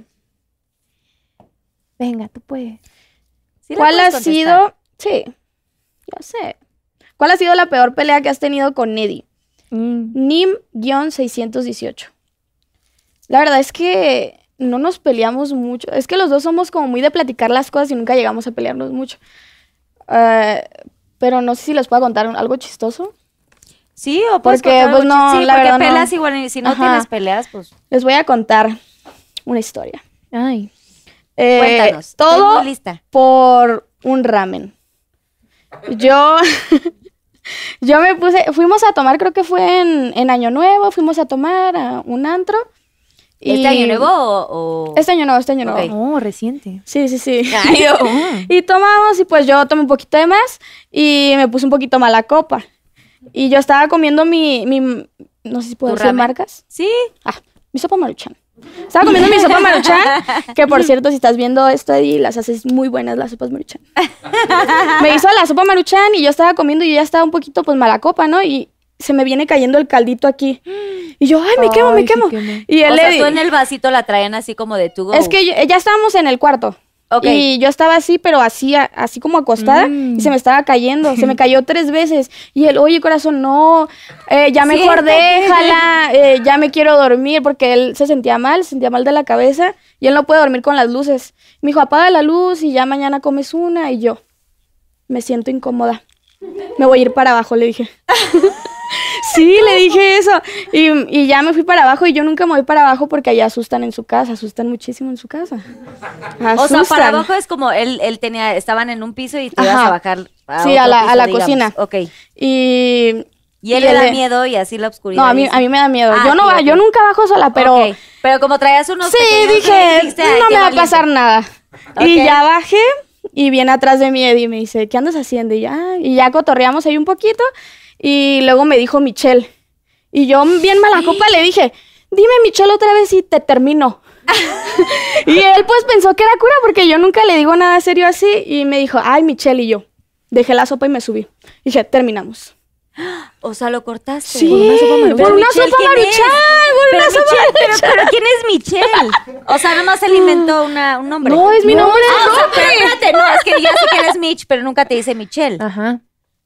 Venga, tú puedes. Sí ¿Cuál ha sido? Sí, ya sé. ¿Cuál ha sido la peor pelea que has tenido con Neddy? Mm. Nim-618. La verdad es que no nos peleamos mucho. Es que los dos somos como muy de platicar las cosas y nunca llegamos a pelearnos mucho. Eh, pero no sé si les puedo contar algo chistoso. Sí, o Porque, contar pues, algo no, chi- sí, la porque verdad, no. pelas igual, y si no Ajá. tienes peleas, pues Les voy a contar una historia. Ay. Eh, cuéntanos. Estoy Todo muy lista. por un ramen. Yo, yo me puse, fuimos a tomar, creo que fue en, en Año Nuevo, fuimos a tomar a un antro. ¿Este año nuevo o...? o- Este año nuevo, este año nuevo. Ok. Oh, reciente. Sí, sí, sí. Ay, oh. y tomamos y pues yo tomé un poquito de más y me puse un poquito mala copa. Y yo estaba comiendo mi, mi no sé si puedo ¿Tu decir ramen? marcas. Sí. Ah, mi sopa maruchan. Estaba comiendo mi sopa maruchan, que por cierto, si estás viendo esto, Eddie, las haces muy buenas las sopas maruchan. me hizo la sopa maruchan y yo estaba comiendo y yo ya estaba un poquito pues mala copa, ¿no? Y se me viene cayendo el caldito aquí. Y yo, ay, me quemo, me quemo. Y él o le sea, di- tú en el vasito la traían así como de tu go. Es que yo- ya estábamos en el cuarto. Ok. Y yo estaba así, pero así, así como acostada, Mm. y se me estaba cayendo. Se me cayó tres veces. Y él, oye, corazón, no, eh, ya me Siéntate. acordé, jala, eh, ya me quiero dormir, porque él se sentía mal, se sentía mal de la cabeza, y él no puede dormir con las luces. Me dijo, apaga la luz y ya mañana comes una. Y yo, me siento incómoda. Me voy a ir para abajo, le dije. sí, le dije eso. Y, y ya me fui para abajo y yo nunca me voy para abajo porque allá asustan en su casa, asustan muchísimo en su casa. O sea, para abajo es como él, él tenía, estaban en un piso y te ibas a bajar a Sí, otro a la- a la digamos. cocina. Ok. Y... Y él y le da miedo y así la oscuridad. No, a mí, a mí me da miedo. Ah, yo no yo nunca bajo sola, pero... Pero como traías unos Sí, dije, brinks, dijiste, "Ay, no me va a valiente". pasar nada. Y ya bajé y viene atrás de mí Eddie y me dice, ¿qué andas haciendo? Y ya, y ya cotorreamos ahí un poquito y luego me dijo Michelle. Y yo bien mala copa le dije, dime Michelle otra vez y te termino. y él pues pensó que era cura porque yo nunca le digo nada serio así y me dijo, ay Michelle y yo. Dejé la sopa y me subí. Y dije, terminamos. O sea, lo cortaste. Sí, Por una sopa por Pero una Michelle, sopa maruchan, por Pero una sopa Michelle, pero, maruchan. pero ¿quién es Michelle? O sea, nomás él inventó una, un nombre. No, es mi nombre. Ah, o sea, pero espérate, no, es que ya sé quién es Mitch, pero nunca te dice Michelle. Ajá.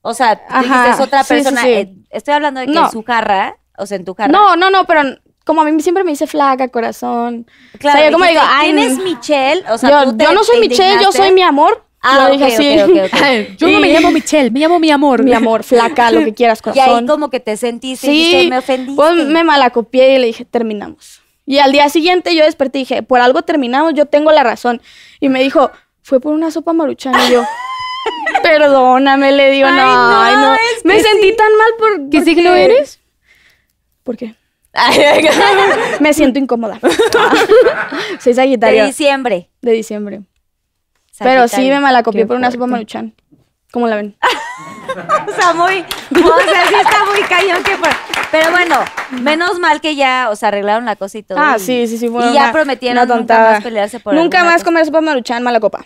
O sea, tú Ajá, dijiste es otra sí, persona. sí. Eh, estoy hablando de que No. en su jarra, o sea, en tu jarra. No, no, no, pero como a mí siempre me dice flaca, corazón. claro. o sea, yo como dijiste, digo, ay, ¿quién es. Michelle? O sea, yo, tú te- yo no soy te Michelle, yo indignaste. soy mi amor. Ah, Lo ok, dije así. ok, ok, ok. Yo no me Y- llamo Michelle, me llamo mi amor. Mi amor, flaca, lo que quieras, Y corazón. ahí como que te sentiste y sí, dijiste, me ofendiste. pues me malacopié y le dije, terminamos. Y al día siguiente yo desperté y dije, por algo terminamos, yo tengo la razón. Y me dijo, fue por una sopa maruchan. Y yo, perdóname, le digo, no, no, ay, no. es Me sentí sí. tan mal por. ¿Qué porque- signo eres? ¿Por qué? Me siento incómoda. Soy de Sagitario diciembre. de diciembre. Pero sí me malacopié por una sopa maruchan. ¿Cómo la ven? O sea, muy, o sea, sí está muy cañón que por- Pero bueno, menos mal que ya, o sea, arreglaron la cosa y todo. Ah, y- sí, sí, sí. fue Y ya una- prometieron una nunca más pelearse por Nunca más cosa. comer sopa maruchan, mala copa.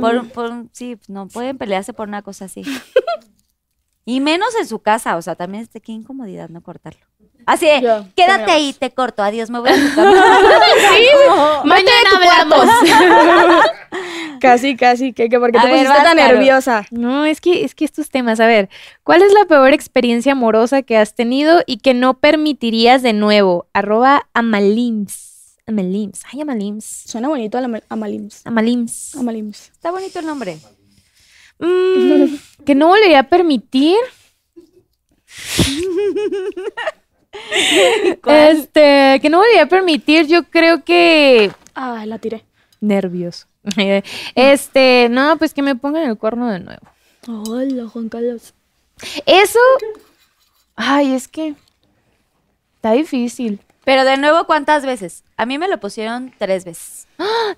Por, por- sí, no pueden pelearse por una cosa así. Y menos en su casa, o sea, también este, qué incomodidad no cortarlo. Así Ya, quédate ahí, te corto, adiós, me voy a tu cama. Sí, Mañana hablamos. casi, casi. ¿Qué, qué, ¿Por qué A te ver, pusiste tan Caro. nerviosa? No, es que, es que estos temas, a ver, ¿cuál es la peor experiencia amorosa que has tenido y que no permitirías de nuevo? Arroba Amalims. Amalims. Ay, Amalims. Suena bonito a Amalims. Amalims. Amalims. Está bonito el nombre. Mm, que no volvería a permitir. este, que no volvería a permitir, yo creo que Ah, la tiré. nervios. Este, no, pues que me pongan el cuerno de nuevo. Hola, Juan Carlos. Eso. Ay, es que. Está difícil. Pero de nuevo, ¿cuántas veces? A mí me lo pusieron tres veces.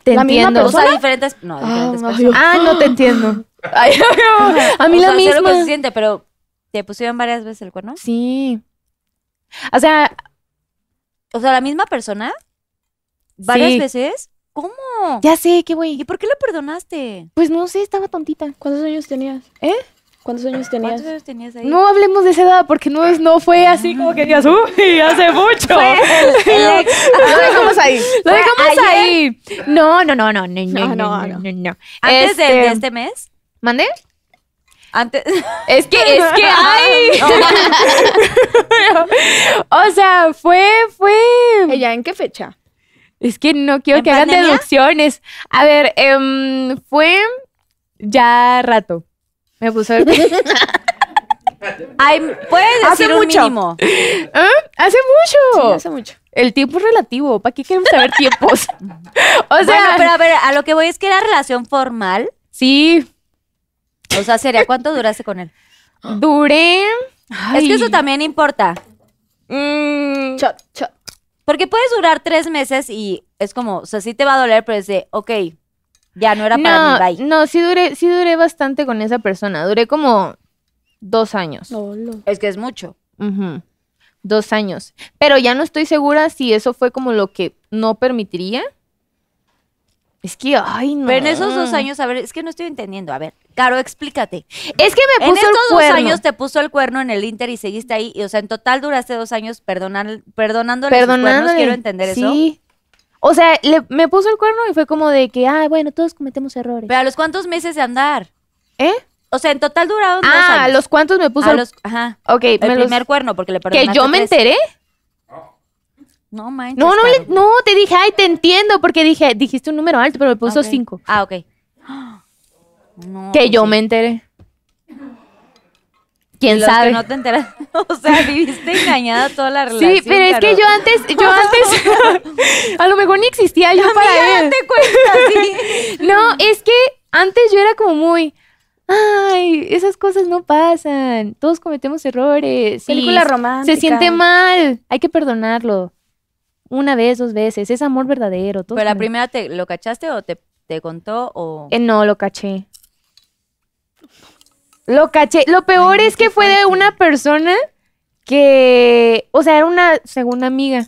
Te ¿La misma entiendo. O sea, diferentes. No, diferentes Ah, personas. Ah, no te entiendo. Ay, a mí O la sea, sé lo que se misma. siente, pero ¿te pusieron varias veces el cuerno? Sí. O sea, O sea, la misma persona. ¿Varias Sí. veces? ¿Cómo? ya sé que, güey. ¿Y por qué lo perdonaste? Pues no sé, estaba tontita. ¿Cuántos años tenías? ¿Eh? ¿Cuántos años tenías? ¿Cuántos años tenías ahí? No hablemos de esa edad porque no, es, no fue así como que digas, uy, hace mucho. El ex. Lo dejamos ahí. Lo ¿Fue dejamos ayer? ahí. No, no, no, no, no, no, No, no, no, no, no. no, no. ¿Antes de- Este, de este mes? ¿Mande? Antes. Es que, es que, ay. o sea, fue, fue. ¿Ella en qué fecha? Es que no quiero ¿En que hagan pandemia? deducciones. A ver, em, fue ya rato. Me puso el... Ay, puedes Hace decir un mucho. mínimo. ¿Ah? Hace mucho. hace mucho. El tiempo es relativo. ¿Para qué queremos saber tiempos? o sea, bueno, pero a ver, a lo que voy es que era relación formal. sí, O sea, sería cuánto duraste con él. duré. Es que eso también importa. Mm, shot. Porque puedes durar tres meses y es como, o sea, sí te va a doler, pero es de, ok, ya no era para no, mí, bye. no, sí duré, sí duré bastante con esa persona. Duré como dos años. No, no. Es que es mucho. Dos años. Pero ya no estoy segura si eso fue como lo que no permitiría. Es que, ay, no. Pero en esos dos años, a ver, es que no estoy entendiendo. A ver, Caro, explícate. Es que me En puso estos el dos cuerno. años te puso el cuerno en el Inter y seguiste ahí. Y, o sea, en total duraste dos años perdonar, perdonándole sus cuernos. Perdonándole. Quiero entender eso. Sí. O sea, le- me puso el cuerno y fue como de que, ay, bueno, todos cometemos errores. Pero a los cuántos meses de andar. ¿Eh? O sea, en total duraron dos Ah, años. los cuantos me puso a el... los, ajá. Ok, El me los- primer cuerno, porque le Que perdonaste yo me tres. enteré. No manches. No, no, le- no, te dije, ay, te entiendo, porque dije, dijiste un número alto, pero me puso cinco. Ah, ok. No, Que yo sí. me enteré. ¿Quién los sabe? Que no te enteras. O sea, viviste engañada toda la relación. Sí, pero es que yo antes, yo antes, a lo mejor ni existía yo para él. Cuenta, sí. No, es que antes yo era como muy, ay, esas cosas no pasan, todos cometemos errores. Película romántica. Se siente mal, hay que perdonarlo. Una vez, dos veces, es amor verdadero. Pero la primera, te, ¿lo cachaste o te, te contó o...? Eh, no, lo caché. Lo caché. Lo peor es que fue de una persona que, o sea, era una segunda amiga.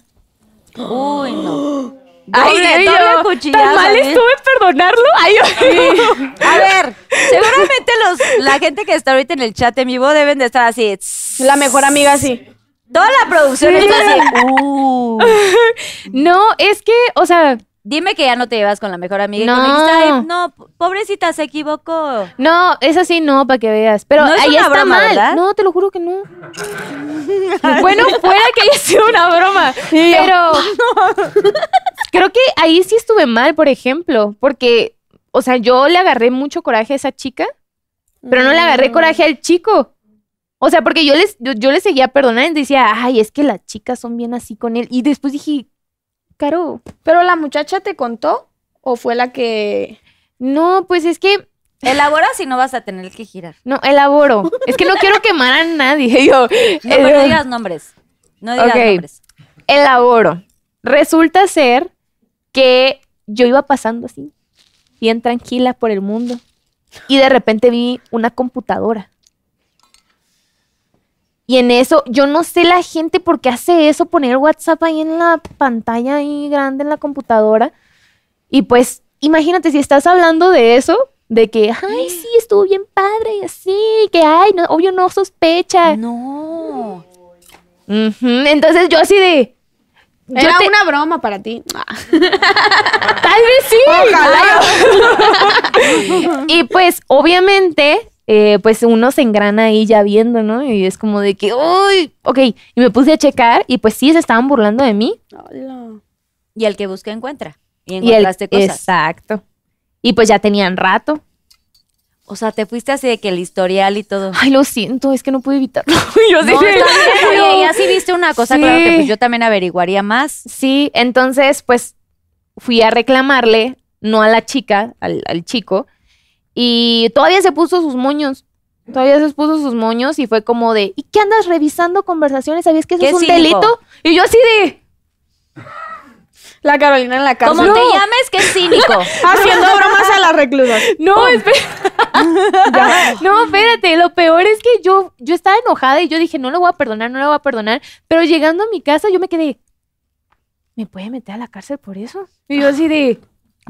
Uy, no. Ay, Doble- yo, ¿Tan mal ¿eh? estuve perdonarlo? Ay, yo- A ver, seguramente los, la gente que está ahorita en el chat en vivo deben de estar así. La mejor amiga, sí. Toda la producción está así. Uh. No, es que, o sea, Dime que ya no te llevas con la mejor amiga. y No. dijiste, "Ay, no, pobrecita, se equivocó. no, es así no, para que veas. Pero No es ahí una está broma, mal. ¿verdad? No, te lo juro que no. bueno, fuera que haya sido una broma. Pero creo que ahí sí estuve mal, por ejemplo. Porque, o sea, yo le agarré mucho coraje a esa chica, pero no le agarré coraje al chico. O sea, porque yo les, yo, yo le seguía perdonando y decía, ay, es que las chicas son bien así con él. Y después dije, Caro, ¿Pero la muchacha te contó? ¿O fue la que.? no, pues es que Elabora si no vas a tener que girar. no elaboro. es que no quiero quemar a nadie. Yo, No, pero eh, no digas nombres. No digas nombres. elaboro. Resulta ser que yo iba pasando así, bien tranquila por el mundo, y de repente vi una computadora. Y en eso, yo no sé la gente por qué hace eso, poner WhatsApp ahí en la pantalla ahí grande en la computadora. Y pues, imagínate si estás hablando de eso, de que, ay, sí, estuvo bien padre así, que, ay, no, obvio no sospecha. No. Entonces yo así de... yo Era te- una broma para ti. Tal vez sí. y pues, obviamente, eh, pues uno se engrana ahí ya viendo, ¿no? Y es como de que, uy, ok. Y me puse a checar y pues sí, se estaban burlando de mí. Hola. Y el que busca encuentra. Y Y el, encontraste cosas. exacto. Y pues ya tenían rato. O sea, te fuiste así de que el historial y todo. Ay, lo siento, es que no pude evitarlo. yo sí, No, está bien, no. oye, ya sí viste una cosa, Sí. claro que pues yo también averiguaría más. Sí, entonces pues fui a reclamarle, no a la chica, al, al chico, y todavía se puso sus moños. Todavía se puso sus moños y fue como de, ¿y qué andas revisando conversaciones? ¿Sabías que eso es un cínico. delito? Y yo así de, La Carolina en la cárcel. Como te llames, que es cínico. Haciendo bromas a las reclusas. no, espera. no, espérate, lo peor es que yo, yo estaba enojada y yo dije, no lo voy a perdonar, no lo voy a perdonar. Pero llegando a mi casa yo me quedé, ¿me puede meter a la cárcel por eso? Y yo así de,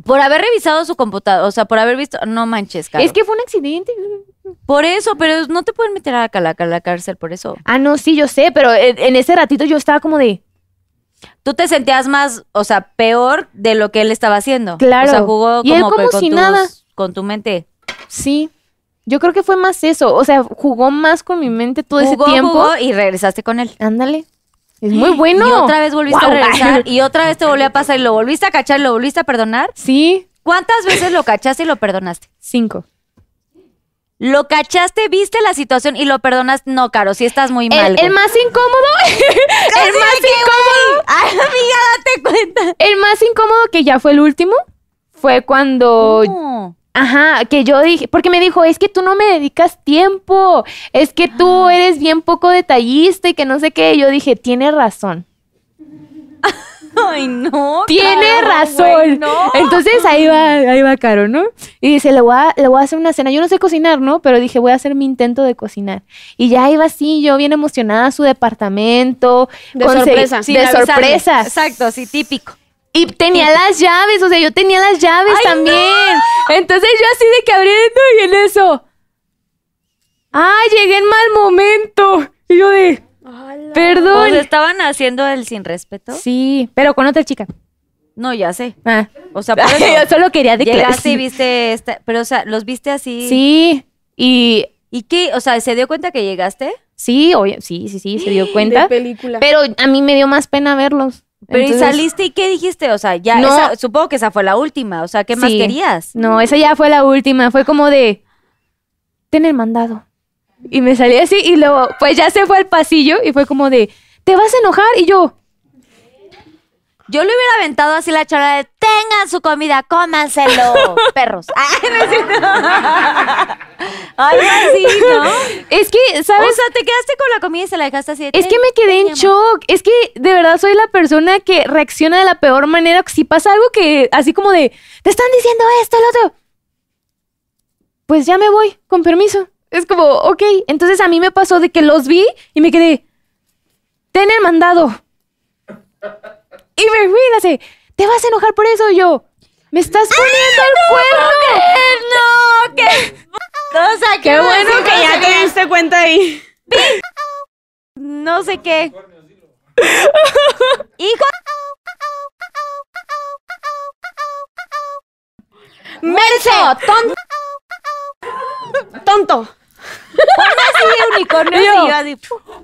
Por haber revisado su computadora, o sea, por haber visto. No manches, Caro. es que fue un accidente. Por eso, pero no te pueden meter a la, a la cárcel por eso. Ah, no, sí, yo sé, pero en, en ese ratito yo estaba como de, Tú te sentías más, o sea, peor de lo que él estaba haciendo. Claro. O sea, jugó Y él como, como con si tus- nada. Con tu mente. sí. Yo creo que fue más eso, o sea, jugó más con mi mente todo Jugó, ese tiempo. jugó y regresaste con él. Ándale. Es muy bueno. Y otra vez volviste a regresar. Y otra vez te volvió a pasar y lo volviste a cachar y lo volviste a perdonar. Sí, ¿Cuántas veces lo cachaste y lo perdonaste? cinco. Lo cachaste, viste la situación y lo perdonaste. No, Caro, si estás muy mal. El, más incómodo. el más incómodo. Ay, amiga, date cuenta. El más incómodo que ya fue el último fue cuando. Ajá, que yo dije, porque me dijo, es que tú no me dedicas tiempo, es que tú eres bien poco detallista y que no sé qué. Y yo dije, tiene razón, Ay, no. tiene Caro, razón. güey, no. Entonces ahí va, ahí va Caro, ¿no? Y dice, le voy, a, le voy a hacer una cena. Yo no sé cocinar, ¿no? Pero dije, voy a hacer mi intento de cocinar. Y ya iba así, yo bien emocionada a su departamento. De sorpresa. de sorpresa. Exacto, sí, típico. Y tenía las llaves, o sea, yo tenía las llaves ¡Ay, también. Entonces yo así de que abriendo y en eso. Ah, llegué en mal momento. Y yo de, perdón. Pues estaban haciendo el sin respeto. sí, pero con otra chica. No, ya sé. Ah. O sea, por yo solo quería declarar. Llegaste y viste esta, pero o sea, los viste así. Sí, y ¿Y qué? O sea, ¿se dio cuenta que llegaste? sí, oye, sí, sí, sí, se dio De cuenta. película. Pero a mí me dio más pena verlos. Pero Entonces- y saliste y qué dijiste? O sea, ya, No. esa- supongo que esa fue la última. O sea, ¿qué más Sí. querías? No, esa ya fue la última. Fue como de, ten el mandado. Y me salí así y luego, pues ya se fue al pasillo y fue como de, ¿te vas a enojar? Y yo, Yo le hubiera aventado así la charla de tengan su comida, cómanselo, perros. Ay, no es cierto. Así, ¿no? es que, O ¿sabes? sea, te quedaste con la comida y se la dejaste así de Es que "Ten, me quedé en shock. Es que de verdad soy la persona que reacciona de la peor manera. Si pasa algo que, así como de, te están diciendo esto, el otro. Pues ya me voy, con permiso. Es como, ok. Entonces a mí me pasó de que los vi y me quedé, ten el mandado. Y me fui, y hace, ¿te vas a enojar por eso? Yo, me estás poniendo el cuerno. No, qué. O sea, Qué bueno que ya te diste cuenta ahí. No sé qué. Hijo. ¡Merso! ¡Tonto! ¡Tonto! Así de unicornio. Y yo, y yo así,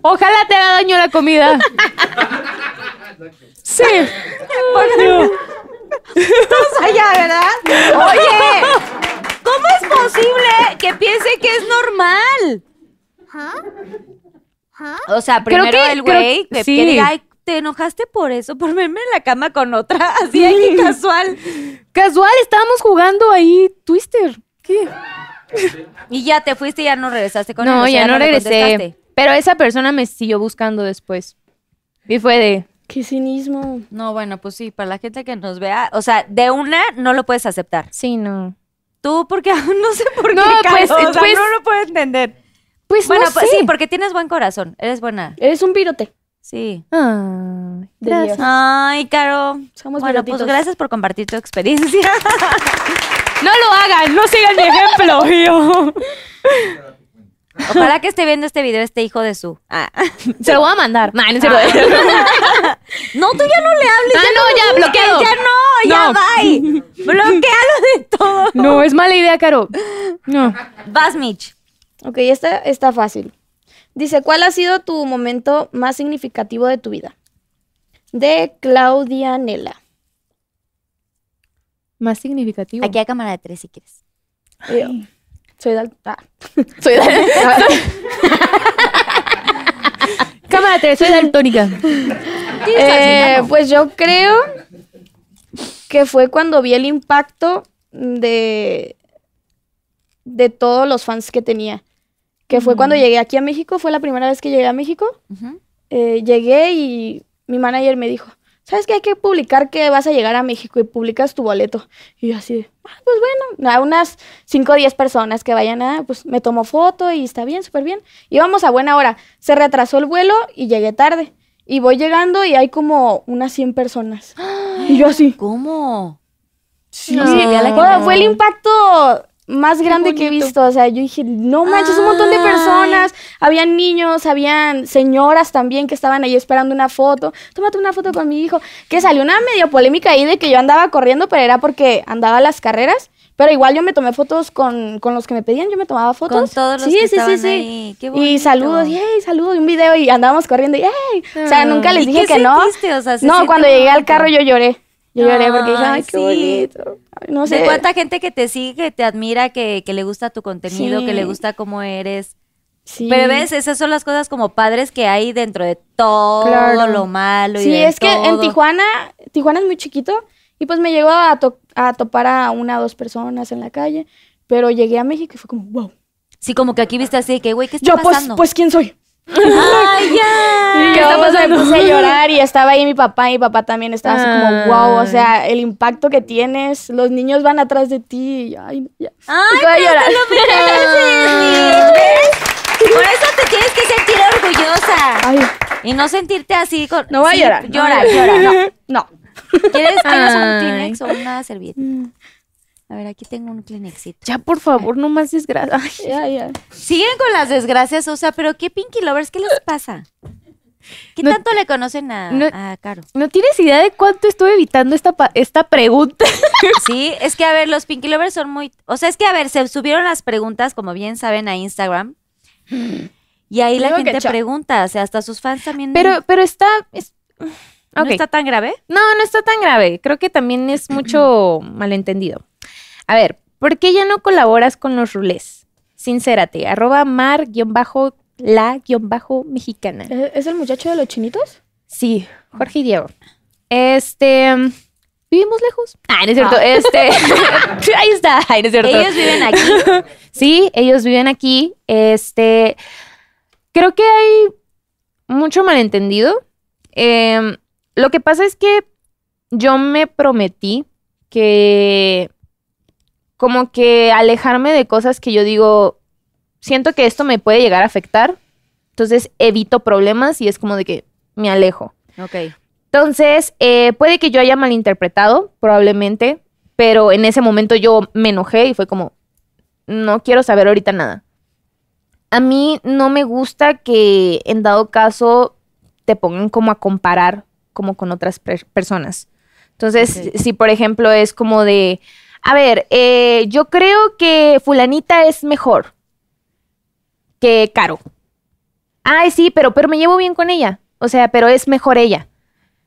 Ojalá te haga daño la comida. sí. allá, ¿verdad? Oye, ¿cómo es posible que piense que es normal? O sea, primero que- el güey que, sí. que diga, ay, ¿te enojaste por eso? Por verme en la cama con otra, así aquí casual. Casual, estábamos jugando ahí Twister. ¿Qué? Y ya te fuiste y ya no regresaste con él. No, o sea, ya no regresé. Pero esa persona me siguió buscando después. Y fue de. ¡Qué cinismo! No, bueno, pues sí, para la gente que nos vea, o sea, de una no lo puedes aceptar. Sí, no. Tú, porque no sé por No, qué, pues, o sea, pues- no lo puedo entender. Pues Bueno, no pues sé. sí, porque tienes buen corazón, eres buena. Eres un virote. Sí. Ay, De gracias. Dios. Ay, Caro. Somos bueno, pues gracias por compartir tu experiencia. No lo hagan, no sigan mi ejemplo. Ojalá que esté viendo este video este hijo de su. Ah. Se lo voy a mandar. No, no es cierto. No, tú ya no le hables. Ah, no, ya, bloqueado. Ya no, ya No. bye. Bloquealo de todo. No, es mala idea, Caro. No. Vas, Mitch. Ok, esta está fácil. Dice, ¿cuál ha sido tu momento más significativo de tu vida? De Claudia Nela. Más significativo. Aquí a cámara de tres si quieres. Y yo, soy dal... ah. Soy Cámara 3, soy daltónica. Eh, pues yo creo que fue cuando vi el impacto de, de todos los fans que tenía. que fue cuando llegué aquí a México, fue la primera vez que llegué a México. Eh, llegué y mi manager me dijo, ¿sabes qué? Hay que publicar que vas a llegar a México y publicas tu boleto. Y yo así, de, ah, pues bueno, a unas 5 o 10 personas que vayan a, pues me tomo foto y está bien, súper bien. Íbamos a buena hora. Se retrasó el vuelo y llegué tarde. Y voy llegando y hay como unas 100 personas. Y yo así. ¿Cómo? Sí, No. fue el impacto más grande que he visto. O sea, yo dije, no manches, un montón de Ay. personas. Habían niños, habían señoras también que estaban ahí esperando una foto. Tómate una foto con mi hijo. Que salió una medio polémica ahí de que yo andaba corriendo, pero era porque andaba a las carreras. Pero igual yo me tomé fotos con, con los que me pedían, yo me tomaba fotos. Con todos los sí, que sí, estaban sí, sí. ahí. Qué Y saludos, y hey, saludos, y un video, y andábamos corriendo, y hey. O sea, Ah. nunca les ¿Y dije qué que no. sentiste? O sea, se No, cuando llegué al carro yo lloré. Yo lloré porque dije, Ay, qué sí. bonito. No sé. ¿De cuánta gente que te sigue, que te admira, que, que le gusta tu contenido, Sí. que le gusta cómo eres? Sí. Pero ves, esas son las cosas como padres que hay dentro de todo Claro. lo malo y Sí, de es que en. Tijuana, Tijuana es muy chiquito y pues me llegó a, to- a topar a una o dos personas en la calle, pero llegué a México y fue como, wow. Sí, como que aquí viste así, que güey, ¿qué está Yo, pues, pues, ¿quién soy? ¡Ay, ya! ¿Qué está pues, me pasando? puse a llorar y estaba ahí mi papá y mi papá también estaba así como, wow, o sea, el impacto que tienes, los niños van atrás de ti y ay, ya. ¡Ay, Voy a llorar. te lo mereces, ¿ves? Por eso te tienes que sentir orgullosa. Ay, Y no sentirte así con... no voy a Sí, llorar. no Llora, a llora. llorar. No. ¿Quieres, ¿Quieres un. Kleenex o una servilleta? A ver, aquí tengo un Kleenexito. Ya, por favor, no más desgracia. Ay, Ya, ya. Siguen con las desgracias, o sea, pero ¿qué Pinky Lovers? ¿Qué les pasa? ¿Qué No- tanto le conocen a, no- a Caro? No tienes idea de cuánto estuve evitando esta, esta pregunta. Sí, es que a ver, los Pinky Lovers son muy... O sea, es que a ver, se subieron las preguntas, como bien saben, a Instagram. Y ahí la Digo gente pregunta, o sea, hasta sus fans también... Pero, pero está. es- ¿No está tan grave? No, no está tan grave. Creo que también es mucho malentendido. A ver, ¿por qué ya no colaboras con los rulés? Sincérate, arroba mar-la-mexicana. ¿Es es el muchacho de los chinitos? Sí, Jorge y Diego. Este. ¿Vivimos lejos? Ah, no es cierto. Este. ahí está. Ay, no es cierto. Ellos viven aquí. Sí, ellos viven aquí. Este. Creo que hay mucho malentendido. Em, lo que pasa es que yo me prometí que. Como que alejarme de cosas que yo digo. Siento que esto me puede llegar a afectar. Entonces evito problemas y es como de que me alejo. Ok. Entonces, eh, puede que yo haya malinterpretado, probablemente, pero en ese momento yo me enojé y fue como, no quiero saber ahorita nada. A mí no me gusta que en dado caso te pongan como a comparar como con otras per- personas. Entonces, si por ejemplo es como de, a ver, eh, yo creo que fulanita es mejor que Caro. Ay, sí, pero, pero me llevo bien con ella. O sea, pero es mejor ella.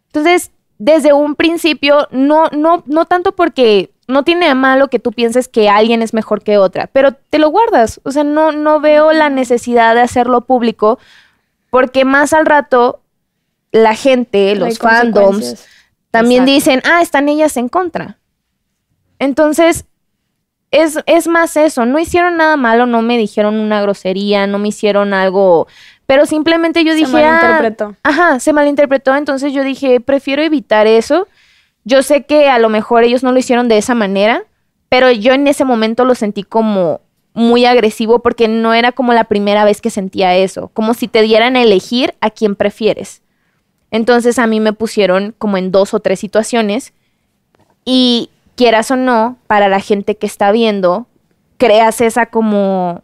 Entonces, desde un principio, no, no, no tanto porque no tiene de malo que tú pienses que alguien es mejor que otra, pero te lo guardas. O sea, no, no veo la necesidad de hacerlo público porque más al rato la gente, los fandoms, también Exacto. dicen, ah, están ellas en contra. Entonces, es, es más eso, no hicieron nada malo, no me dijeron una grosería, no me hicieron algo, pero simplemente yo Se dije, ah, malinterpretó. Ajá, se malinterpretó, entonces yo dije, prefiero evitar eso. Yo sé que a lo mejor ellos no lo hicieron de esa manera, pero yo en ese momento lo sentí como muy agresivo porque no era como la primera vez que sentía eso, como si te dieran a elegir a quién prefieres. Entonces a mí me pusieron como en dos o tres situaciones y quieras o no, para la gente que está viendo, creas esa como,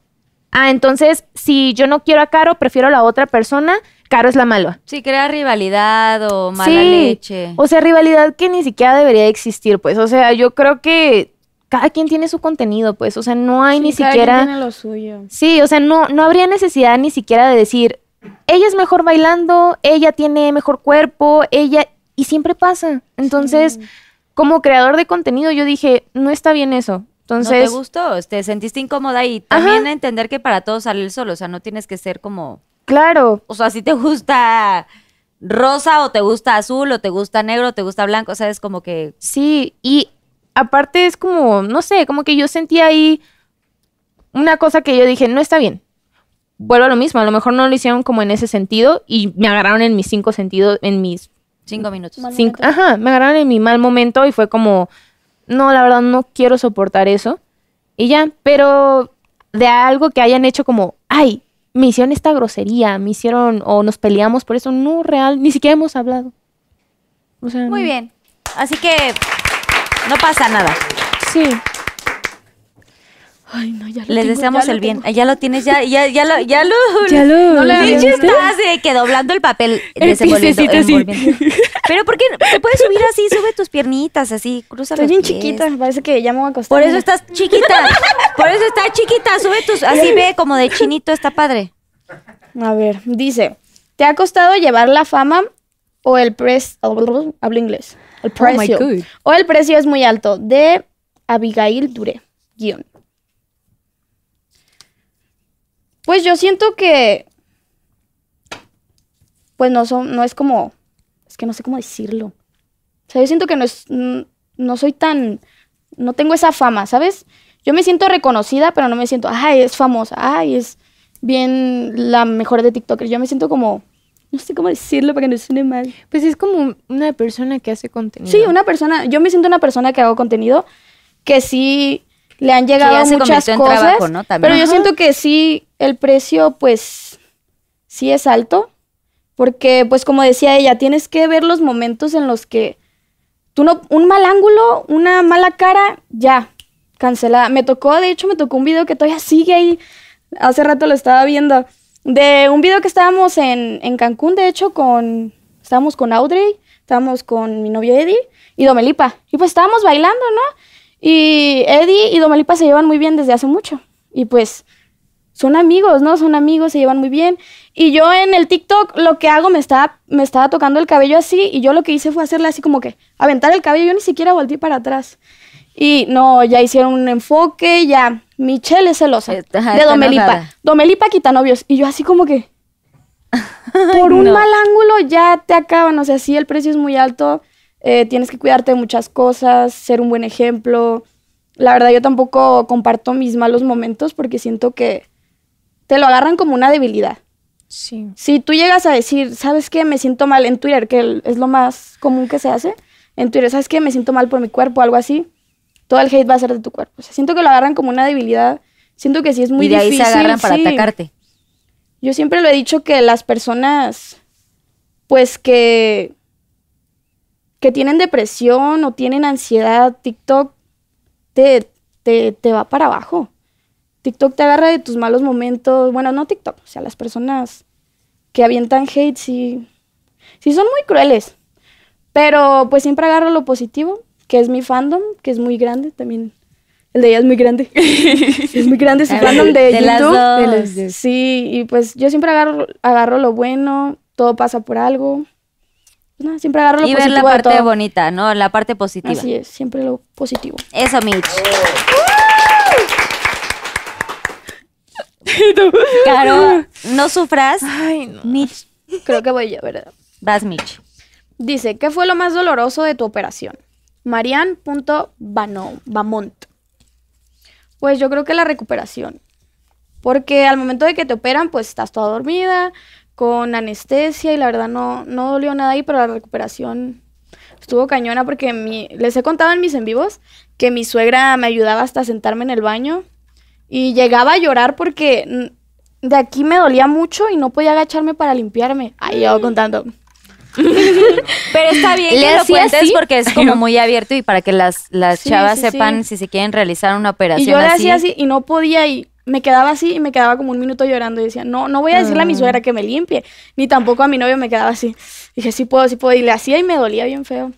ah, entonces si yo no quiero a Caro, prefiero a la otra persona, Caro es la mala. Sí, crea rivalidad o mala Sí. leche. O sea, rivalidad que ni siquiera debería existir, pues. O sea, yo creo que cada quien tiene su contenido, pues. O sea, no hay Sí, ni cada quien siquiera. tiene lo suyo. Sí, o sea, no, no habría necesidad ni siquiera de decir, ella es mejor bailando, ella tiene mejor cuerpo, ella. Y siempre pasa. Entonces, como creador de contenido, yo dije, no está bien eso. ¿No Entonces, te gustó? ¿Te sentiste incómoda? Y también entender que para todos sale el sol, o sea, no tienes que ser como... claro, O sea, si te gusta rosa o te gusta azul o te gusta negro o te gusta blanco, o sea, es como que... Sí, y aparte es como, no sé, como que yo sentía ahí una cosa que yo dije, no está bien. vuelvo a lo mismo, a lo mejor no lo hicieron como en ese sentido y me agarraron en mis cinco sentidos, en mis Cinco minutos. Mal cinco, ajá, me agarraron en mi mal momento y fue como, no, la verdad no quiero soportar eso. Y ya, pero de algo que hayan hecho como, ay, me hicieron esta grosería, me hicieron, o nos peleamos por eso, no, real, ni siquiera hemos hablado. O sea, Muy no. bien. Así que no pasa nada. Sí. Ay, no, ya lo Les tengo, deseamos ya lo el bien. tengo. Ya lo tienes, ya, ya, ya lo, ya lo. Ya lo. No estás de que doblando el papel, El envolviendo. Pero ¿por qué te puedes subir así? Sube tus piernitas así, cruza Estoy los bien pies. chiquita, parece que ya me voy a acostar. Por eso estás chiquita. Por eso estás chiquita. Sube tus, así ve como de chinito, está padre. A ver, dice, ¿te ha costado llevar la fama o el precio? Hablo inglés. El Oh my precio. God. o el precio es muy alto. De Abigail Dure. Guión. Pues yo siento que... Pues no, son, no es como... Es que no sé cómo decirlo. O sea, yo siento que no es... No soy tan... No tengo esa fama, ¿sabes? Yo me siento reconocida, pero no me siento... Ay, es famosa. Ay, es bien la mejor de TikTok. Yo me siento como... No sé cómo decirlo para que no suene mal. Pues es como una persona que hace contenido. Sí, una persona, yo me siento una persona que hago contenido que sí le han llegado muchas cosas, trabajo, ¿no? También. pero yo siento que sí el precio pues sí es alto, porque pues como decía ella, tienes que ver los momentos en los que tú no un mal ángulo, una mala cara, ya cancelada. Me tocó, de hecho me tocó un video que todavía sigue ahí. Hace rato lo estaba viendo de un video que estábamos en, en Cancún, de hecho, con. Estábamos con Audrey, estábamos con mi novio Eddie y Domelipa. Y pues estábamos bailando, ¿no? Y Eddie y Domelipa se llevan muy bien desde hace mucho. Y pues son amigos, ¿no? Son amigos, se llevan muy bien. Y yo en el TikTok lo que hago me estaba, me estaba tocando el cabello así y yo lo que hice fue hacerle así como que aventar el cabello. Yo ni siquiera volteé para atrás. Y no, ya hicieron un enfoque, ya. Michelle es celosa. De Domelipa. Domelipa quita novios. Y yo así como que. Por un no. mal ángulo ya te acaban. O sea, sí, el precio es muy alto. Eh, tienes que cuidarte de muchas cosas, ser un buen ejemplo. La verdad, yo tampoco comparto mis malos momentos porque siento que te lo agarran como una debilidad. Sí. Si tú llegas a decir, ¿sabes qué? Me siento mal en Twitter, que es lo más común que se hace. En Twitter, ¿sabes qué? Me siento mal por mi cuerpo, algo así. Todo el hate va a ser de tu cuerpo. O sea, siento que lo agarran como una debilidad. Siento que sí es muy y de ahí difícil. se agarran para sí. atacarte. Yo siempre lo he dicho que las personas, pues que, que tienen depresión o tienen ansiedad, TikTok te, te, te va para abajo. TikTok te agarra de tus malos momentos. Bueno, no TikTok, o sea, las personas que avientan hate sí, sí son muy crueles. Pero pues siempre agarro lo positivo, que es mi fandom, que es muy grande también. El de ella es muy grande. es muy grande su fandom de, De las YouTube. dos. De las dos. Sí, y pues yo siempre agarro, agarro lo bueno, todo pasa por algo. Pues nada, siempre agarro lo Y ver la de parte todo. bonita, ¿no? La parte positiva. Así es, siempre lo positivo. Eso, Mitch. Caro, no sufras. Ay, no. Mitch, Creo que voy yo, ¿verdad? vas, Mitch. Dice, ¿qué fue lo más doloroso de tu operación? Marian.bamont. Pues yo creo que la recuperación. Porque al momento de que te operan, pues estás toda dormida, con anestesia y la verdad no, no dolió nada ahí, pero la recuperación estuvo cañona porque mi, les he contado en mis en vivos que mi suegra me ayudaba hasta sentarme en el baño y llegaba a llorar porque mm, de aquí me dolía mucho y no podía agacharme para limpiarme. Ahí yo contando. Pero está bien ¿Le que lo cuentes así? porque es como muy abierto y para que las, las Sí, chavas sí, sepan sí. si se quieren realizar una Y operación yo le así. hacía así y no podía y me quedaba así y me quedaba como un minuto llorando y decía, no, no voy a decirle a mi suegra que me limpie, ni tampoco a mi novio me quedaba así. Dije, sí puedo, sí puedo. Y le hacía y me dolía bien feo.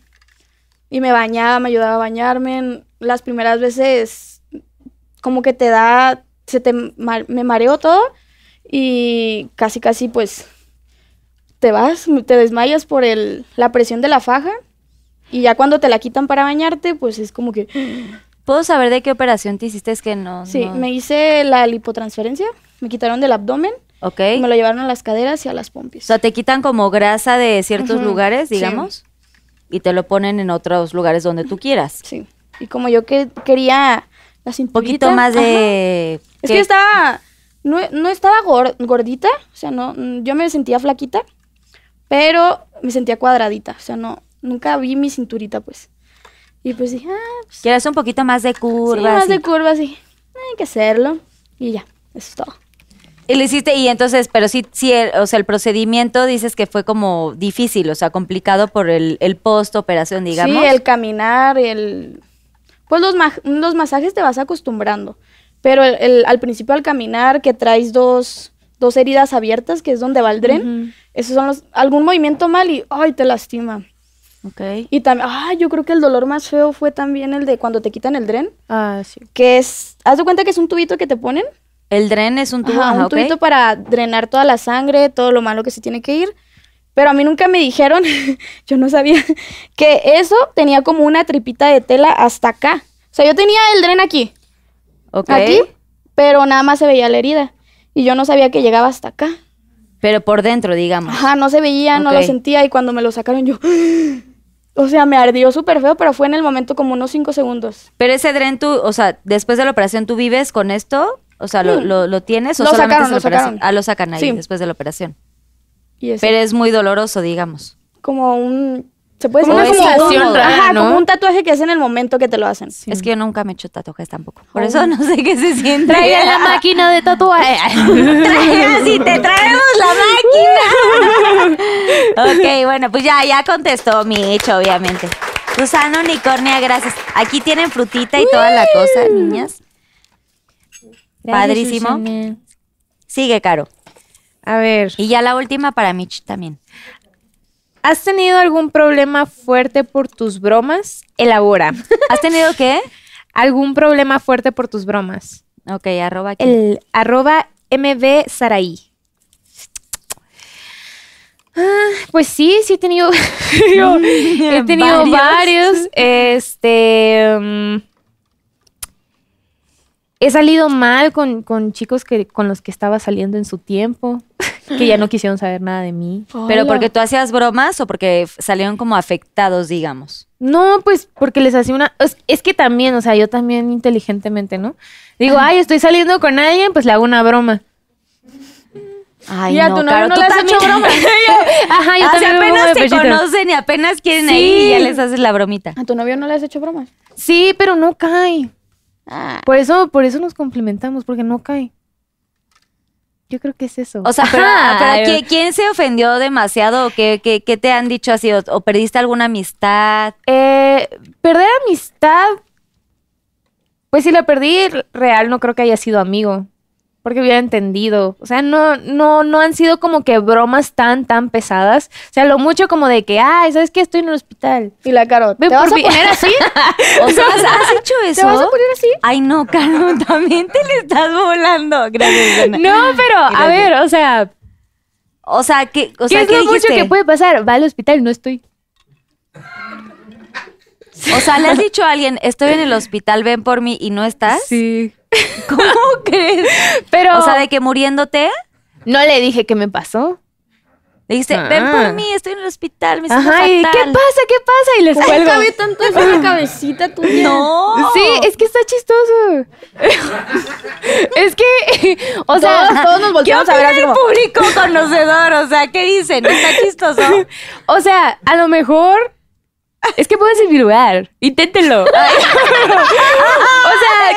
Y me bañaba, me ayudaba a bañarme. Las primeras veces como que te da, se te, me mareo todo y casi, casi pues te vas, te desmayas por el, la presión de la faja. Y ya cuando te la quitan para bañarte, pues es como que... ¿Puedo saber de qué operación te hiciste? Es que no. Sí, no- me hice la lipotransferencia, me quitaron del abdomen Ok. y me lo llevaron a las caderas y a las O pompis. sea, te quitan como grasa de ciertos lugares, sí. digamos, y te lo ponen en otros lugares donde tú quieras. Sí. Y como yo que quería la Un cinturita. poquito más ajá. de... Es que estaba no, no estaba gor- gordita, o sea, no, yo me sentía flaquita, pero me sentía cuadradita, o sea, no, nunca vi mi cinturita, pues. Y pues dije, ah, pues, Quieres un poquito más de sí, curvas. más y- de curvas, sí, hay que hacerlo. Y ya, eso es todo. Y lo hiciste, y entonces, pero sí, sí, el- o sea, el procedimiento dices que fue como difícil, o sea, complicado por el, el post-operación, digamos. Sí, el caminar, el... Pues los, ma- los masajes te vas acostumbrando, pero el, el- al principio al caminar que traes dos, dos heridas abiertas, que es donde va el dren, esos son los... Algún movimiento mal y, ay, te lastima. Ok. Y también, ay, yo creo que el dolor más feo fue también el de cuando te quitan el dren, Ah, sí. que es... Haz de cuenta que es un tubito que te ponen, El dren es un tubo, Ajá, un tubito para drenar toda la sangre, todo lo malo que se tiene que ir. Pero a mí nunca me dijeron, yo no sabía, que eso tenía como una tripita de tela hasta acá. O sea, yo tenía el dren aquí, Ok. aquí, pero nada más se veía la herida. Y yo no sabía que llegaba hasta acá. Pero por dentro, digamos. Ajá, no se veía, no lo sentía. Y cuando me lo sacaron yo, o sea, me ardió súper feo, pero fue en el momento como unos cinco segundos. Pero ese dren, tú, o sea, después de la operación, ¿tú vives con esto? O sea, ¿lo, Mm. lo, lo tienes o Lo solamente sacaron, es la lo operación? sacaron. Ah, lo sacan ahí Sí. después de la operación. Y Pero es muy doloroso, digamos. como un... Se puede Como decir una como sensación un- rara, ajá, ¿no? como un tatuaje que es en el momento que te lo hacen. Es que yo nunca me he hecho tatuajes tampoco. Por Oh. eso no sé qué se siente. Traigan la máquina de tatuaje. Traigan, si te traemos la máquina. ok, bueno, pues ya, ya contestó Mitch, obviamente. Susana Unicornia, gracias. Aquí tienen frutita y toda la cosa, niñas. Padrísimo. Susana. Sigue, Caro. A ver, Y ya la última para Mitch también. ¿Has tenido algún problema fuerte por tus bromas? Elabora. ¿Has tenido qué? ¿Algún problema fuerte por tus bromas? Ok, arroba aquí. El arroba MB Saraí. Ah, pues sí, sí he tenido. yo he tenido Varios. varios. Este. mm, he salido mal con, con chicos que, con los que estaba saliendo en su tiempo, que ya no quisieron saber nada de mí. ¿Pero porque tú hacías bromas o porque salieron como afectados, digamos? No, pues porque les hacía una... Es, es que también, o sea, yo también inteligentemente, ¿no? Digo, ay, estoy saliendo con alguien, pues le hago una broma. Ay, ¿Y a no, tu novio Caro, no tú le has también- hecho broma? Ajá, yo también pongo apenas te pechito. conocen y apenas quieren ahí y ya les haces la bromita. ¿A tu novio no le has hecho bromas? Sí, pero no cae. Ah. Por eso, por eso nos complementamos, porque no cae. Yo creo que es eso. O sea, pero, Ajá. pero ¿quién, quién se ofendió demasiado o qué, qué- qué te han dicho así? ¿O, o perdiste alguna amistad? Eh, perder amistad. Pues si la perdí real, no creo que haya sido amigo. Porque hubiera entendido. O sea, no, no, no han sido como que bromas tan, tan pesadas. O sea, lo mucho como de que, ay, ¿sabes qué? Estoy en el hospital. Y la Caro, ¿te vas a poner así? O sea, ¿has, hecho eso? ¿Te vas a poner así? Ay, no, Caro, también te le estás volando. Gracias, Ana. No, pero, a ver, o sea, O sea, ¿qué, o ¿qué sea, es ¿qué lo mucho que puede pasar? Va al hospital, no estoy. O sea, ¿le has dicho a alguien, estoy en el hospital, ven por mí y no estás? Sí. ¿Cómo crees? Pero O sea, de que muriéndote, no le dije qué me pasó. le Ah. ven por mí, estoy en el hospital, me siento Ajá, y fatal. ¿qué pasa? ¿Qué pasa? Y les ¿Cómo cuelgo. cabe tanto en la cabecita tuya? No. Sí, es que está chistoso. es que, o sea, Todos, todos nos ¿Qué volteamos a ver así el como... público conocedor? O sea, ¿qué dicen? ¿Está chistoso? o sea, a lo mejor es que puedes mi lugar. Inténtenlo. o sea,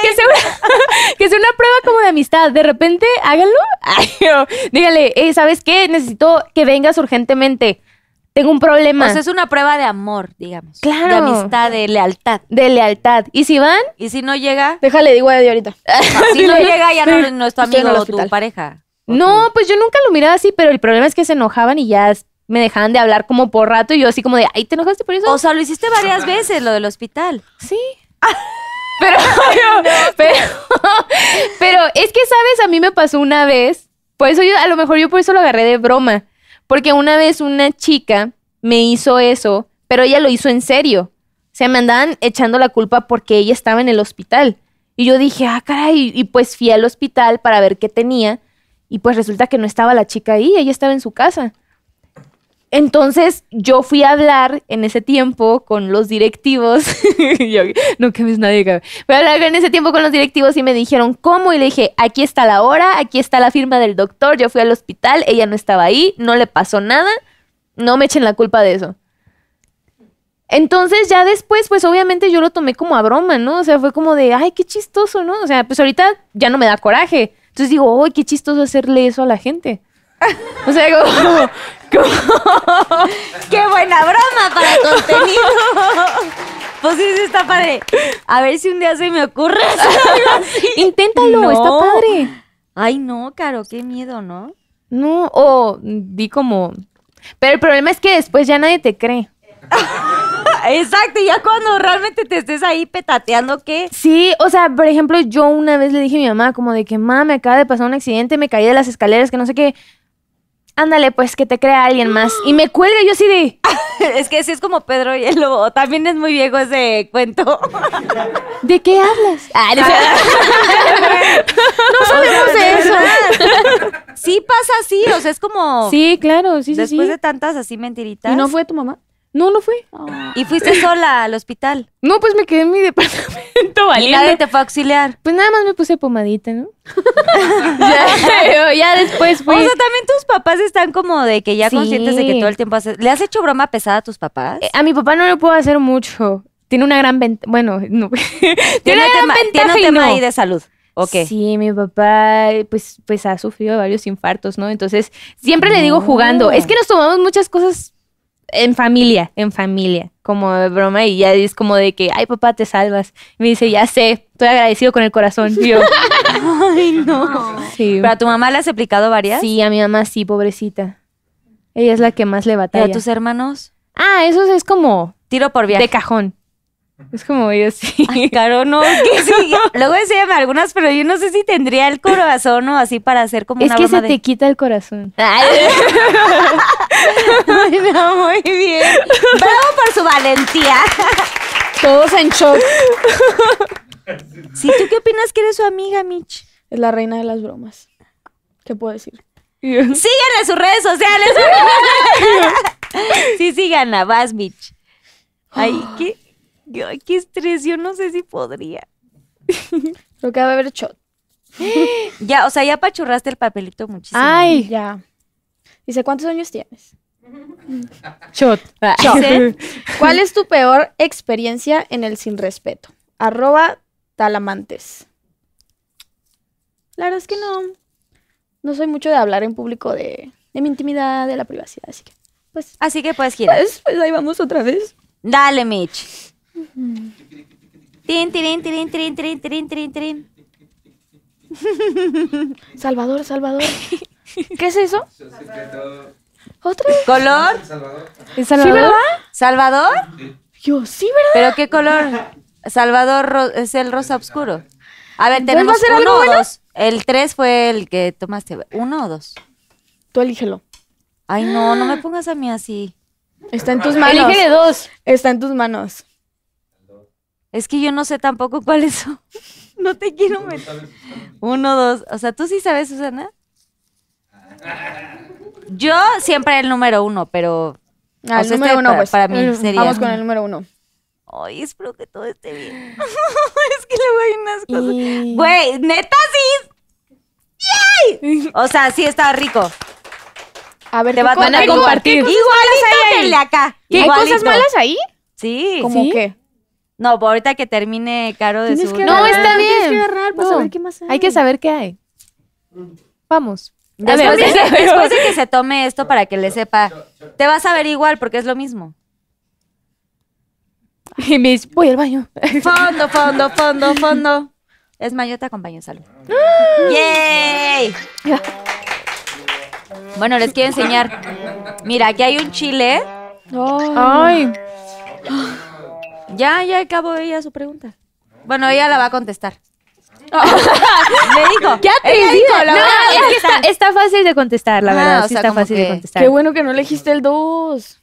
que sea, una, que sea una prueba como de amistad. De repente, háganlo. Ay, no. Dígale, "Eh, ¿sabes qué? Necesito que vengas urgentemente. Tengo un problema O sea, es una prueba de amor, digamos. Claro. De amistad, de lealtad. de lealtad. Y si van, Y si no llega, Déjale, digo a Eddie ahorita. si no llega, ya no, no es tu en amigo o hospital. tu pareja. No, pues yo nunca lo miraba así, pero el problema es que se enojaban y ya me dejaban de hablar como por rato y yo así como de, ay, ¿te enojaste por eso? O sea, lo hiciste varias veces, lo del hospital. sí. pero, pero, pero es que, ¿sabes? A mí me pasó una vez, por eso yo, a lo mejor yo por eso lo agarré de broma, porque una vez una chica me hizo eso, pero ella lo hizo en serio. O sea, me andaban echando la culpa porque ella estaba en el hospital. Y yo dije, ah, caray, y pues fui al hospital para ver qué tenía. Y pues resulta que no estaba la chica ahí, ella estaba en su casa. Entonces yo fui a hablar en ese tiempo con los directivos. Yo, no quemes nadie. Fui a hablar en ese tiempo con los directivos y me dijeron, ¿cómo? Y le dije, aquí está la hora, aquí está la firma del doctor. Yo fui al hospital, ella no estaba ahí, no le pasó nada. No me echen la culpa de eso. Entonces ya después, pues obviamente yo lo tomé como a broma, ¿no? O sea, fue como de, ay, qué chistoso, ¿no? O sea, pues ahorita ya no me da coraje. Entonces digo, ay, qué chistoso hacerle eso a la gente. O sea, como, como- ¡Qué buena broma para contenido! Pues sí, sí, está padre. A ver si un día se me ocurre hacer algo así. inténtalo, No. está padre. Ay, no, Caro, qué miedo, ¿no? No, o di como... Pero el problema es que después ya nadie te cree. Exacto, y ya cuando realmente te estés ahí petateando, ¿qué? Sí, o sea, por ejemplo, yo una vez le dije a mi mamá como de que, mamá, me acaba de pasar un accidente, me caí de las escaleras, que no sé qué. Ándale, pues, que te crea alguien más. Y me cuelga yo así de... Es que sí es como Pedro y el lobo. También es muy viejo ese cuento. ¿De qué hablas? Ah, no, no sabemos de eso. Sí pasa así, o sea, es como Sí, claro, sí, sí, después sí. de tantas así mentiritas. ¿Y no fue tu mamá? No, no fue. Y fuiste sola al hospital. No, pues me quedé en mi departamento Y valiendo. nadie te fue a auxiliar. Pues nada más me puse pomadita, ¿no? ya, ya después fui. O sea, también tus papás están como de que ya Sí. conscientes de que todo el tiempo haces. ¿Le has hecho broma pesada a tus papás? Eh, a mi papá no le puedo hacer mucho. Tiene una gran ventaja. Bueno, no. tiene ¿Tiene, una gran ventaja tiene un y tema no. ahí de salud. ¿O qué? Sí, mi papá, pues, pues ha sufrido varios infartos, ¿no? Entonces, siempre le digo jugando. Es que nos tomamos muchas cosas en familia, en familia, como de broma, y ya es como de que, ay, papá, te salvas. Y me dice, ya sé, estoy agradecido con el corazón. Y yo, Ay, no. sí. ¿Pero a tu mamá le has aplicado varias? Sí, a mi mamá sí, pobrecita. Ella es la que más le ¿Y a batalla. tus hermanos? Ah, eso es como Tiro por viaje. de cajón. Es como yo sí. Ay, Caro, no, que sí. Luego enséñame algunas, pero yo no sé si tendría el corazón o así para hacer como es una que se te quita el corazón. Ay, no, muy bien. Bravo por su valentía. Todos en shock. Sí, ¿tú qué opinas que eres su amiga, Mitch? Es la reina de las bromas. ¿Qué puedo decir? Síganle en sus redes sociales. sí, síganla, vas, Mitch. Ay, qué, ay, qué estrés, yo no sé si podría. Creo que va a haber shot. Ya, o sea, ya apachurraste el papelito muchísimo. Ay, Ya. Dice, ¿cuántos años tienes? shot. Dice, ¿Cuál es tu peor experiencia en el sin respeto? Arroba talamantes. La verdad es que no. No soy mucho de hablar en público de, de mi intimidad, de la privacidad, así que. Pues, Así que puedes girar. pues, pues ahí vamos otra vez. Dale, Mitch. Tin, tirin, tirin, tirin, tirin, tirin, tirin, tirin. Salvador, Salvador. ¿Qué es eso? ¿Otra vez? ¿Color? ¿Es Salvador? ¿Salvador? Yo, sí, ¿verdad? ¿Pero qué color? Salvador es el rosa oscuro. A ver, tenemos ¿va a uno algo o bueno? dos. El tres fue el que tomaste. ¿Uno o dos? Tú elígelo. Ay, no, no me pongas a mí así. Está en tus manos. Elige de dos. Está en tus manos. Es que yo no sé tampoco cuáles son. No te quiero meter. Uno, dos. O sea, ¿tú sí sabes, Susana? Yo siempre el número uno, pero... Ah, o el sea, número este uno, para- pues. para mí sería- Vamos con el número uno. Ay, espero que todo esté bien. es que luego hay unas cosas... Y- Güey, neta sí. ¡Yay! O sea, sí está rico. A ver, Te ¿qué va co- van a compartir. ¿qué cosas Igualito que el de acá. ¿Qué, ¿Hay cosas malas ahí? Sí. ¿Cómo ¿Sí? qué? No, por ahorita que termine Caro de su... que No, agarrar, está tienes que bien. agarrar para No, saber qué más hay. Hay que saber qué hay. Vamos. Después, ver, de que, después de que se tome esto para que le sepa, te vas a ver igual porque es lo mismo. Y me dice, voy al baño. Fondo, fondo, fondo, fondo. Es más, yo te acompaño, salud. ¡Yay! Bueno, les quiero enseñar. Mira, aquí hay un chile. Ay, Ay, Ya, ya acabó ella su pregunta. Bueno, ella la va a contestar. Me dijo. ¡Qué atrevida! la No, va a es que está, contestar. está fácil de contestar, la Ah, verdad. o Sí sea, está como fácil de que- contestar. qué bueno que no elegiste el 2.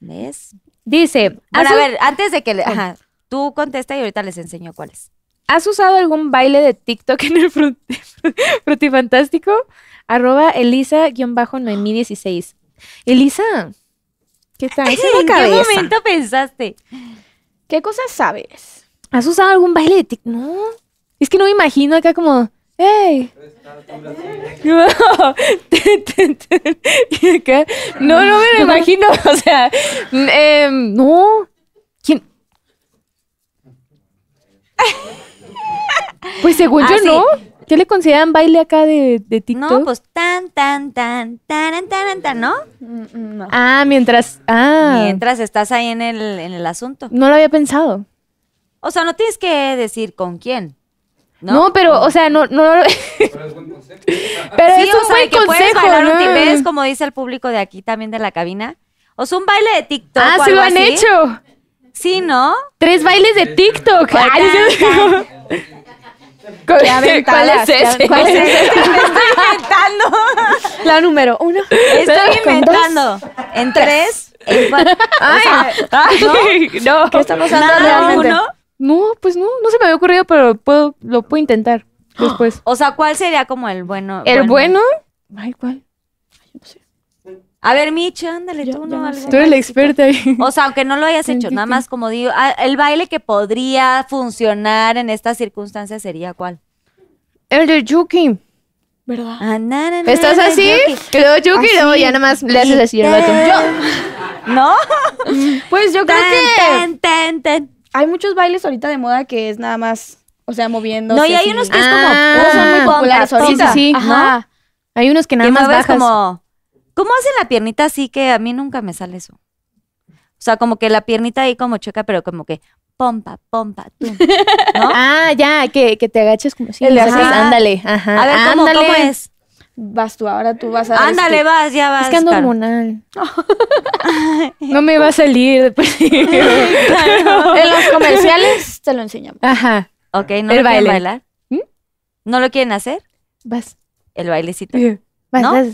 ¿Ves? Dice, Bueno, ¿has, a ver, antes de que le... Ajá, tú contesta y ahorita les enseño cuáles. ¿has usado algún baile de TikTok en el frut- frutifantástico? Arroba Elisa-Noemí16. Elisa, ¿En qué momento pensaste? ¿Qué cosas sabes? ¿Has usado algún baile de TikTok? No. Es que no me imagino acá como, ¡Ey! No, no, no me lo imagino. O sea, n- em, no. ¿Quién? Pues según Ah, yo, sí. ¿no? ¿Qué le consideran baile acá de, de TikTok? No, pues tan, tan, tan, tan, tan, tan, ¿no? Mm, mm, no. Ah, mientras. Ah. Mientras estás ahí en el, en el asunto. No lo había pensado. O sea, no tienes que decir con quién. No, No, pero, o sea, no. no pero es un sí, buen o sea, que puedes consejo, un tibés, como dice el público de aquí también de la cabina. O sea, un baile de TikTok. Ah, o sí algo lo han así. hecho. Sí, ¿no? Tres bailes de TikTok. Ay, ¿Cuál aventadas, es ese? ¿Cuál es ese? Estoy inventando. La número uno. Estoy inventando. En tres. en cuatro. Ay, ay, no. ¿Qué está pasando Nada, realmente? uno. No, pues no, no se me había ocurrido, pero puedo, lo puedo intentar después. O sea, ¿cuál sería como el bueno? ¿El bueno? Ay, ¿cuál? A ver, Micho, ándale, Yo- tú no. no algo. Tú eres la experta ahí. O sea, aunque no lo hayas hecho, nada más como digo, ah, el baile que podría funcionar en estas circunstancias sería cuál. El de Yuki. ¿Verdad? Ah, na, na, na, Estás así, y luego Yuki, y luego ya nada más le haces así al vato. Yo- ¿No? Pues yo creo que tan, tan. hay muchos bailes ahorita de moda que es nada más, o sea, moviéndose. No, y hay así. unos que es Ah, como. Todos son muy populares ahorita. Sí, sí, sí. Ajá. Hay unos que nada Que más bajas. como. ¿Cómo hacen la piernita así que a mí nunca me sale eso? O sea, como que la piernita ahí como chueca, pero como que pompa, pompa, tú. ¿No? Ah, ya, que, que te agaches como si El de haces, ajá. ándale, ajá. a ver, ¿cómo, ándale. ¿cómo es? Vas tú, ahora tú vas a dar Ándale, este- vas, ya vas. Es que ando hormonal. no me va a salir después. En los comerciales te lo enseñamos. Ajá. Ok, ¿no El lo quieren baile. bailar? ¿Mm? ¿No lo quieren hacer? Vas. El bailecito. Vas, ¿No? vas.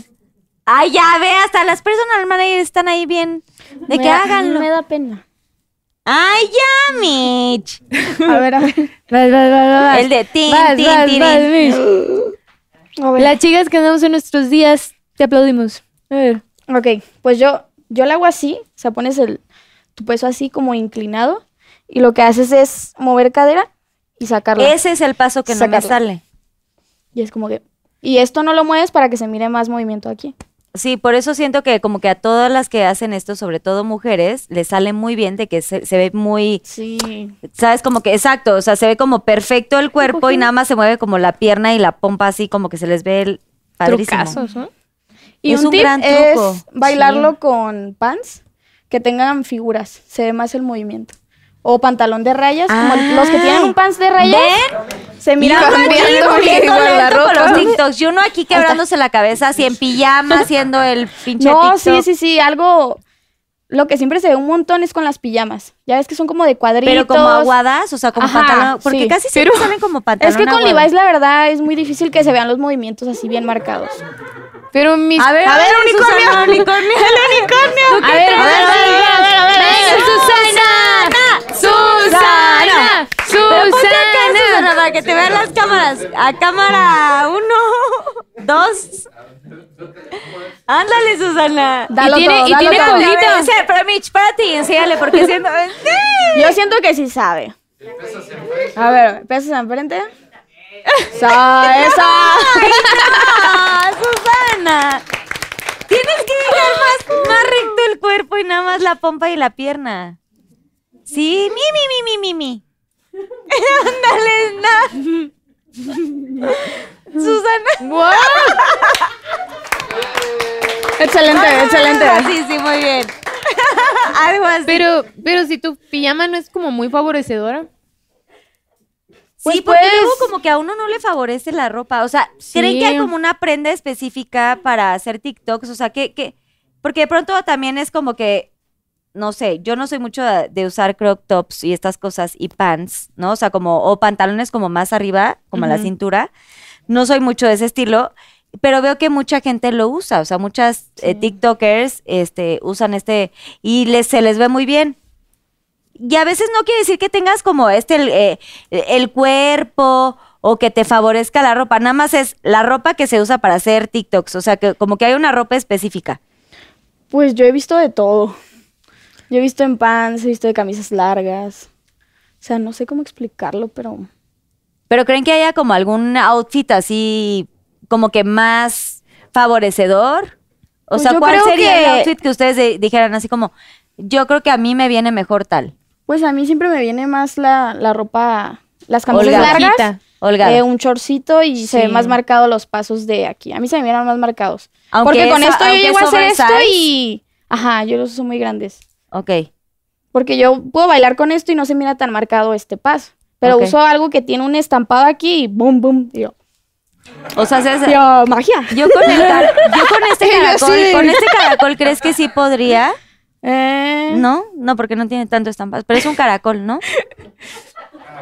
Ay, ya ve, hasta las personal managers están ahí bien. De Me que da- háganlo. Me da pena. Ay, ya, Mitch. A ver, a ver. Vas. El de tin, Vas, tin, vas, tin, vas, tin. Mish. A ver. Las chicas que andamos en nuestros días, te aplaudimos. A ver. Ok, pues yo, yo lo hago así, o sea, pones el, tu peso así como inclinado y lo que haces es mover cadera y sacarla. Ese es el paso que no me Sacarla. sale. Y es como que... Y esto no lo mueves para que se mire más movimiento aquí. Sí, por eso siento que como que a todas las que hacen esto, sobre todo mujeres, les sale muy bien de que se, se ve muy, Sí. ¿sabes? Como que, exacto, o sea, se ve como perfecto el cuerpo y nada más se mueve como la pierna y la pompa así, como que se les ve el padrísimo. Trucazos, ¿no? Y Es un, un tip gran es truco. bailarlo con pants que tengan figuras, se ve más el movimiento. O pantalón de rayas, como los que tienen un pants de rayas, se mira Mira, muy aquí bien. moviendo igual la lento con ropa. los TikToks. Y uno aquí quebrándose la cabeza, así en pijama, haciendo el pinche No, TikTok. sí, sí, sí, algo... Lo que siempre se ve un montón es con las pijamas. Ya ves que son como de cuadritos. Pero como aguadas, o sea, como Ajá, pantalón. Porque sí. casi siempre salen como pantalón Es que con. Levi's, la verdad, es muy difícil que se vean los movimientos así bien marcados. Pero mis... A ver, a ver, unicornio. Susana, unicornio. El unicornio. A ver, a ver, a ver, a ver, ver. Pero Susana. Susana, para que te vean las cámaras. A cámara uno, dos. Ándale, Susana. Dalo tiene- todo, y dalo tiene todo. ver, ese- Pero Mitch, para ti, enséñale, porque siento... Yo siento que sí sabe. A ver, pesas enfrente. Esa, esa. ¡Ah, Susana! Tienes que dejar más, más recto el cuerpo y nada más la pompa y la pierna. Sí, mi, mi, mi, mi, mi, mi. Ándale, no. Susana. Excelente, excelente. Sí, sí, muy bien. Algo así. Pero, pero si tu pijama no es como muy favorecedora. Sí, Pues, porque pues- luego como que a uno no le favorece la ropa. O sea, ¿creen Sí. que hay como una prenda específica para hacer TikToks? O sea, que, que, porque de pronto también es como que, no sé, yo no soy mucho de, de usar crop tops y estas cosas y pants, ¿no? O sea, como, o pantalones como más arriba, como a la cintura. No soy mucho de ese estilo, pero veo que mucha gente lo usa. O sea, muchas eh, TikTokers este, usan este y les, se les ve muy bien. Y a veces no quiere decir que tengas como este el, eh, el cuerpo o que te favorezca la ropa. Nada más es la ropa que se usa para hacer TikToks. O sea, que como que hay una ropa específica. Pues yo he visto de todo. Yo he visto en pants, he visto de camisas largas. O sea, no sé cómo explicarlo, pero... Pero creen que haya como algún outfit así, como que más favorecedor. O Pues sea, ¿cuál sería que- el outfit que ustedes de- dijeran así como, yo creo que a mí me viene mejor tal? Pues a mí siempre me viene más la, la ropa, las camisas Holgada. largas, Holgada. eh, un chorcito y se ve Sí. más marcado los pasos de aquí. A mí se me vienen más marcados. Aunque Porque con es- esto yo llego a hacer esto y... Ajá, yo los uso muy grandes. Ok. Porque yo puedo bailar con esto y no se mira tan marcado este paso. Pero uso algo que tiene un estampado aquí y boom, boom. Y yo, O sea, se- se- yo, magia. yo con el car- yo con este caracol, sí. con este caracol, ¿crees que sí podría? Eh, No, no, porque no tiene tanto estampado. Pero es un caracol, ¿no?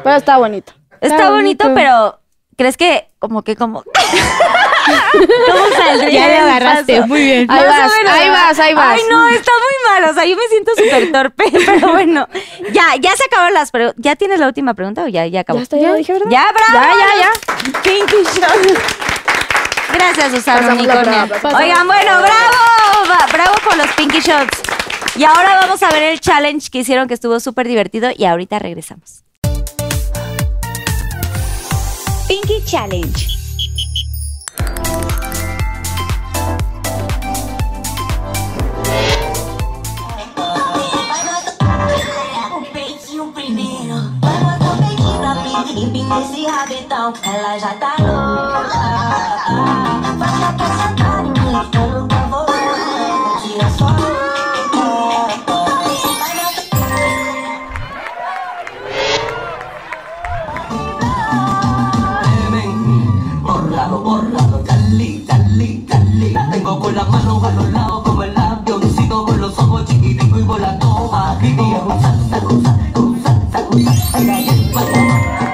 Pero está bonito. Está bonito, bonito. pero ¿crees que como que como ¿Cómo saldría? Ya le agarraste, paso? muy bien. Ahí vas, menos, ahí vas, ahí vas. Ay, no, está muy mal. O sea, yo me siento súper torpe, pero bueno. Ya, ya se acabaron las preguntas. ¿Ya tienes la última pregunta o ya, ya acabó? Ya está, ya lo dije, ¿verdad? Ya, bravo. Ya, ya, ya. Pinky Show. Gracias, Susana pasamos. Oigan, bueno, bravo. Bravo por los Pinky Shots. Y ahora vamos a ver el challenge que hicieron que estuvo súper divertido y ahorita regresamos. Pinky Challenge. Esse rabetão, ela já tá louca. Vai já quer sentar em mim, nunca vou ver, tira sua. Borrado, borrado, dale, dale, dale. Tengo con las manos a los lados como el avioncito con los ojos chiquitico y. Y día con salsa, con salsa, con salsa, con salsa. Ay, ay, ay,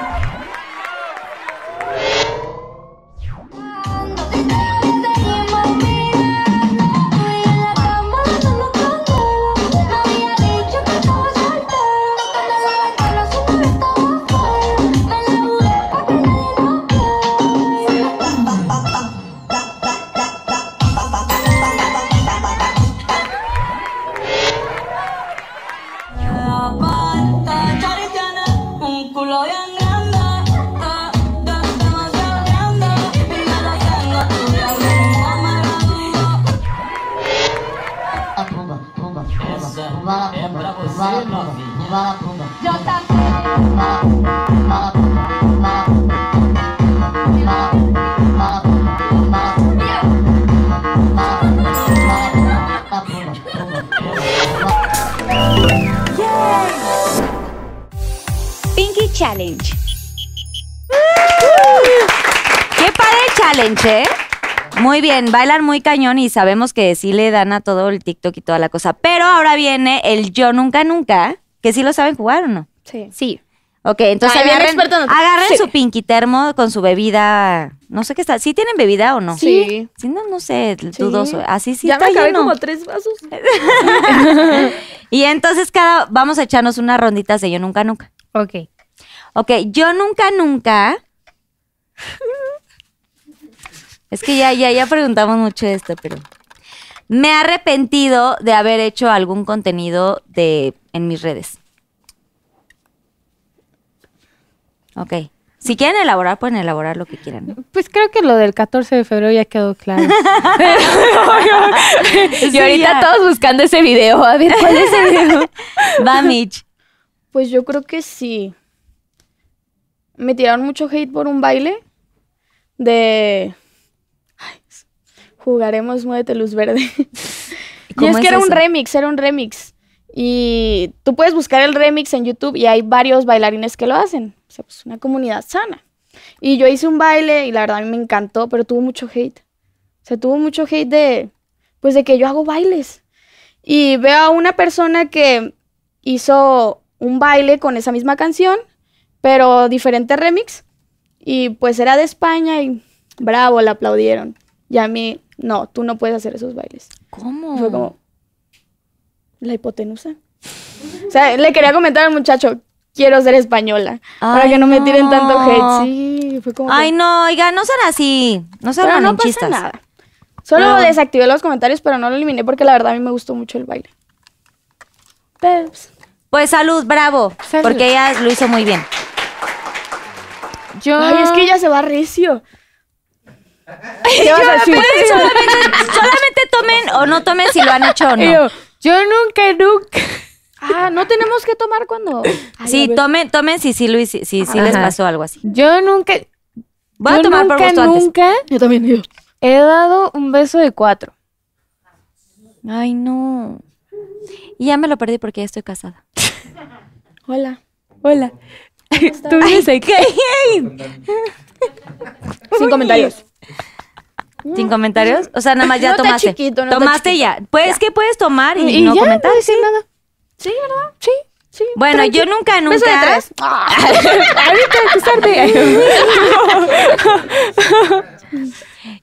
Pinky Challenge. Qué padre challenge, ¿eh? Muy bien, bailan muy cañón y sabemos que sí le dan a todo el TikTok y toda la cosa. Pero ahora viene el yo nunca nunca, que sí lo saben jugar o no. Sí. Sí. Ok, entonces Ay, agarren, experto en- agarren Sí. su pinky termo con su bebida. No sé qué está. ¿Sí tienen bebida o no? Sí. Sí, no, no sé, dudoso. Así sí ya está me acabé lleno. como tres vasos. Y entonces cada, vamos a echarnos unas ronditas de yo nunca nunca. Ok. Ok, yo nunca, nunca. Es que ya, ya, ya preguntamos mucho de esto, pero. Me he arrepentido de haber hecho algún contenido de, en mis redes. Ok. Si quieren elaborar, pueden elaborar lo que quieran. Pues creo que lo del 14 de febrero ya quedó claro. y ahorita ya. todos buscando ese video. A ver, ¿cuál es el video? Va, Mitch. Pues yo creo que sí. Me tiraron mucho hate por un baile de... Jugaremos Muévete Luz Verde. y cómo es que es era un eso? remix, era un remix. Y tú puedes buscar el remix en YouTube y hay varios bailarines que lo hacen. O sea, pues una comunidad sana. Y yo hice un baile y la verdad a mí me encantó, pero tuvo mucho hate. O sea, tuvo mucho hate de, pues de que yo hago bailes. Y veo a una persona que hizo un baile con esa misma canción, pero diferente remix. Y pues era de España y bravo, la aplaudieron. Y a mí, no, tú no puedes hacer esos bailes. ¿Cómo? Fue como, ¿la hipotenusa? O sea, le quería comentar al muchacho, quiero ser española, para que no me tiren tanto hate. Sí, fue como... que- Ay, no, oiga, no sean así. No sean pero no pasa nada. Solo desactivé los comentarios, pero no lo eliminé porque la verdad a mí me gustó mucho el baile. Pero, pues, Pues salud, bravo. Salud. Porque ella lo hizo muy bien. Yo. Ay, es que ella se va recio. ¿Qué vas a decir? solamente, solamente tomen o no tomen si lo han hecho o no. yo, yo nunca, nunca. Ah, no tenemos que tomar cuando. Ay, Sí, tomen, tomen si sí, Luis, si, si, si les pasó algo así. Yo nunca. Voy a yo tomar nunca, por gusto antes. nunca Yo también, yo. he dado un beso de cuatro. Ay, no. Y ya me lo perdí porque ya estoy casada. Hola. Hola. Tú vives aquí. Sin comentarios. ¿Sin comentarios? O sea, nada más ya No está tomaste. chiquito, no está tomaste ya. Pues que puedes tomar y, Y no ya, comentar. no decir nada. Sí, ¿verdad? Sí. Sí. Bueno, tranqui. yo nunca, nunca. Beso de tres. Ahorita.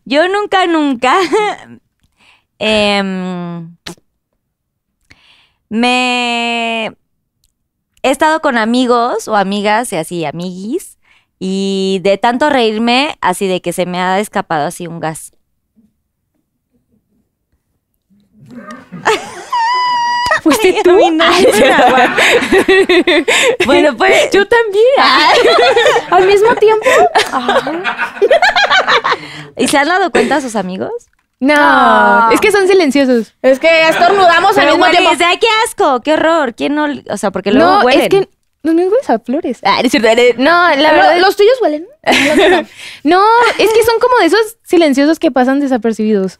Yo nunca, nunca. em, me he estado con amigos o amigas y así, amiguis. Y de tanto reírme, así de que se me ha escapado así un gas. Fuiste tú. Bueno, pues. Yo también. Al mismo tiempo. ¿Y se han dado cuenta sus amigos? No, es que son silenciosos. Es que estornudamos al mismo tiempo. hueles, ¡ay, qué asco! ¡Qué horror! ¿Quién no? O sea, porque luego No, huelen. es que los míos huelen a flores. Ah, es cierto, eh, No, la verdad. ¿Los tuyos huelen? No, es que son como de esos silenciosos que pasan desapercibidos.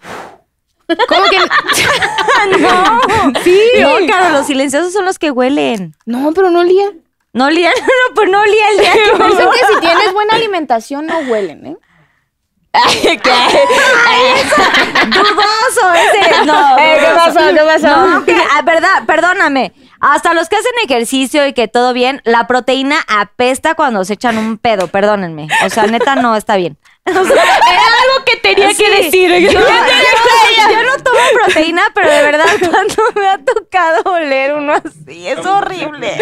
Como que. no. Sí. No, claro, los silenciosos son los que huelen. No, pero no olía. No olía, no, pues no olía el día que Dicen que si tienes buena alimentación no huelen, ¿eh? dudoso ese. No, Eh, ¿qué pasó? ¿Qué pasó? No, que- ah, verdad, perdóname. Hasta los que hacen ejercicio y que todo bien, la proteína apesta cuando se echan un pedo, perdónenme. O sea, neta no está bien. O sea, Era algo que tenía Sí, que decir. Yo, yo- yo no tomo proteína, pero de verdad cuando me ha tocado oler uno así, es horrible. Es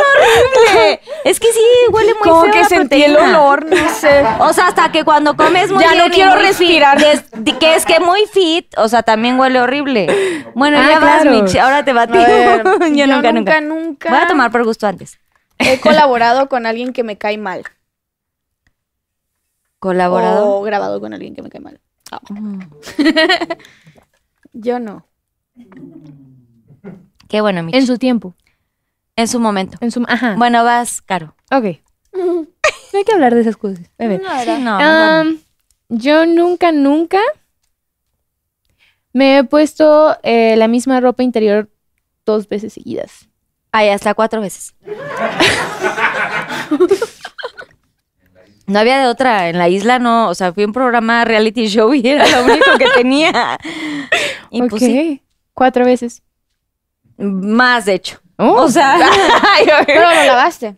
horrible. Es que sí, huele muy Como feo que la sentí el olor, no sé. O sea, hasta que cuando comes muy Ya no bien quiero fit, respirar. de- que es que muy fit, o sea, también huele horrible. Bueno, Ah, ya vas. Mitch, ahora te A batí. ver, yo, yo nunca, nunca, nunca, nunca. Voy a tomar por gusto antes. He colaborado con alguien que me cae mal. Colaborado. O grabado con alguien que me cae mal. Ah. Yo no. Qué bueno, Mitch. En su tiempo. En su momento. En su. Ajá. Bueno, vas, Caro. Ok. No hay que hablar de esas cosas. A ver. No, Sí, no, bueno. Yo nunca, nunca me he puesto eh, la misma ropa interior dos veces seguidas. Ay, hasta cuatro veces. No había de otra. En la isla no. O sea, fui a un programa reality show y era lo único que tenía. Y pues sí, Ok. Cuatro veces. más de hecho. Oh. O sea, Pero lo lavaste.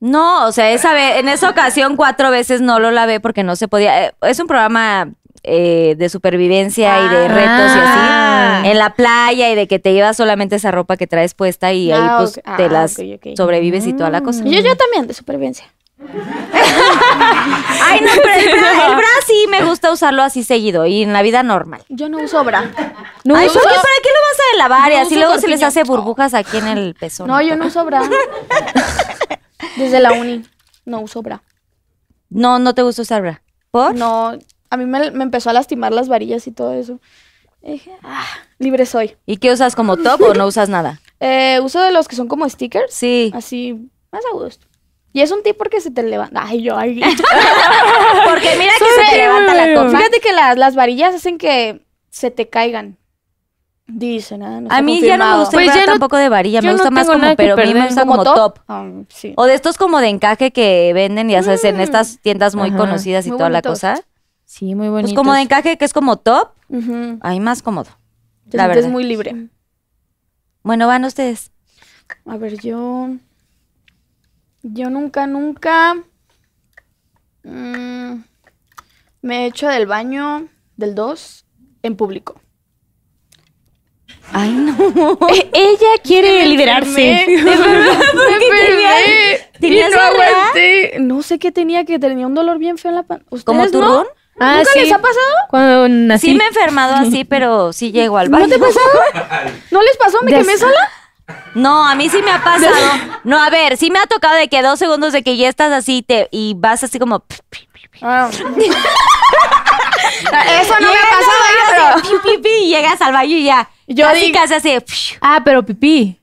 no, o sea, esa vez, en esa ocasión cuatro veces no lo lavé porque no se podía. eh, Es un programa eh, de supervivencia y de retos y Ah. así. En la playa y de que te llevas solamente esa ropa que traes puesta y ahí Ah, pues. Ah, te las sobrevives y toda la cosa. Yo, yo también, de supervivencia. Ay, no, pero el bra, el bra sí me gusta usarlo así seguido y en la vida normal. Yo no uso bra. No Ay, uso- ¿por qué? ¿para qué lo vas a lavar? Y No así luego se les hace burbujas aquí en el pezón. No, yo no uso bra. Desde la uni no uso bra. No, no te gusta usar bra. ¿Por? No, a mí me, me empezó a lastimar las varillas y todo eso. Y dije, ah, libre soy. ¿Y qué usas como top o no usas nada? Eh, uso de los que son como stickers. Sí. Así, más a gusto. Y es un tip porque se te levanta. Ay, yo, ay. Porque mira que se te levanta la copa. Fíjate que las, las varillas hacen que se te caigan. Dicen, ah, no A mí ya no me gusta el Pues ya no- tampoco de varilla, me no gusta más como, nada pero a mí me gusta como, top. Ah, sí. O de estos como de encaje que venden, ya sabes, en estas tiendas muy Ajá. conocidas y Muy toda la cosa. Sí, muy bonito. Pues como de encaje que es como top, Ujú. ahí más cómodo. Te La verdad. muy libre. Bueno, van ustedes. A ver, yo. Yo nunca, nunca. mm, me he hecho del baño del 2 en público. Ay, no. Eh, ella quiere liberarse. Me y tenías no aguanté. No sé qué tenía, que tenía un dolor bien feo en la pan. ¿Como ¿Ustedes no? turrón? Ah, ¿Nunca sí. les ha pasado? Cuando nací. Sí me he enfermado así, pero sí llego al ¿No baño. te pasó? ¿No les pasó? ¿Me Ya quemé sola? No, a mí sí me ha pasado. No, a ver, sí me ha tocado de que dos segundos de que ya estás así te, y vas así como... Ah. Eso no me ha pasado, pero... así, pi, pi, pi, y llegas al baño y ya. Yo casi, digo- casi así. Ah, pero pipí.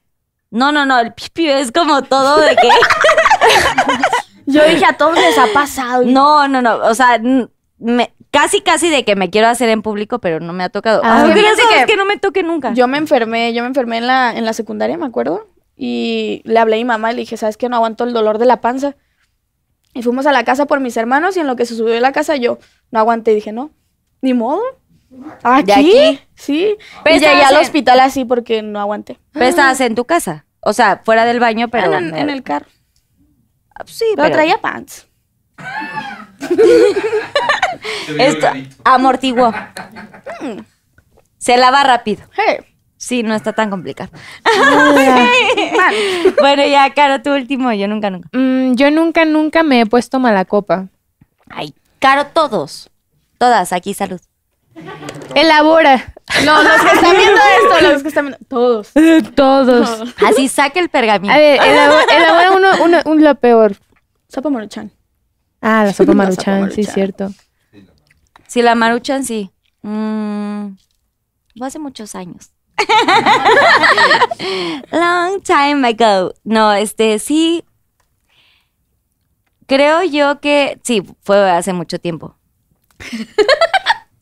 No, no, no, el pipi es como todo de que... Yo dije, a todos les ha pasado. No, no, no, o sea, me- casi, casi de que me quiero hacer en público, pero no me ha tocado. Ah. Ah, Fíjate que- que no me toque nunca. Yo me enfermé, yo me enfermé en la, en la secundaria, me acuerdo. Y le hablé a mi mamá y le dije, ¿sabes qué? No aguanto el dolor de la panza. Y fuimos a la casa por mis hermanos y en lo que se subió de la casa yo no aguanté y dije, no, ni modo. ¿Aquí? ¿De aquí? Sí. Pero y llegué al en- hospital así porque no aguanté. Pero estabas en tu casa. O sea, fuera del baño, pero. en, en el carro. Sí, Pero, pero. traía pants. Esto amortiguó. Se lava rápido. Sí, no está tan complicado. Bueno, ya, Caro, tu último. Yo nunca, nunca. Mm, yo nunca, nunca me he puesto mala copa. Ay, Caro, todos. Todas, aquí, salud. Elabora. No, los que están viendo esto, los que están viendo. Todos. Todos. Así saque el pergamino. A ver, elabora, elabora uno, uno, un lo peor. Sopa Maruchan. Ah, la sopa La maruchan, sopa sí, cierto. Sí, la maruchan, sí. Mm, fue hace muchos años. Long time ago. No, este, sí. Creo yo que sí, fue hace mucho tiempo.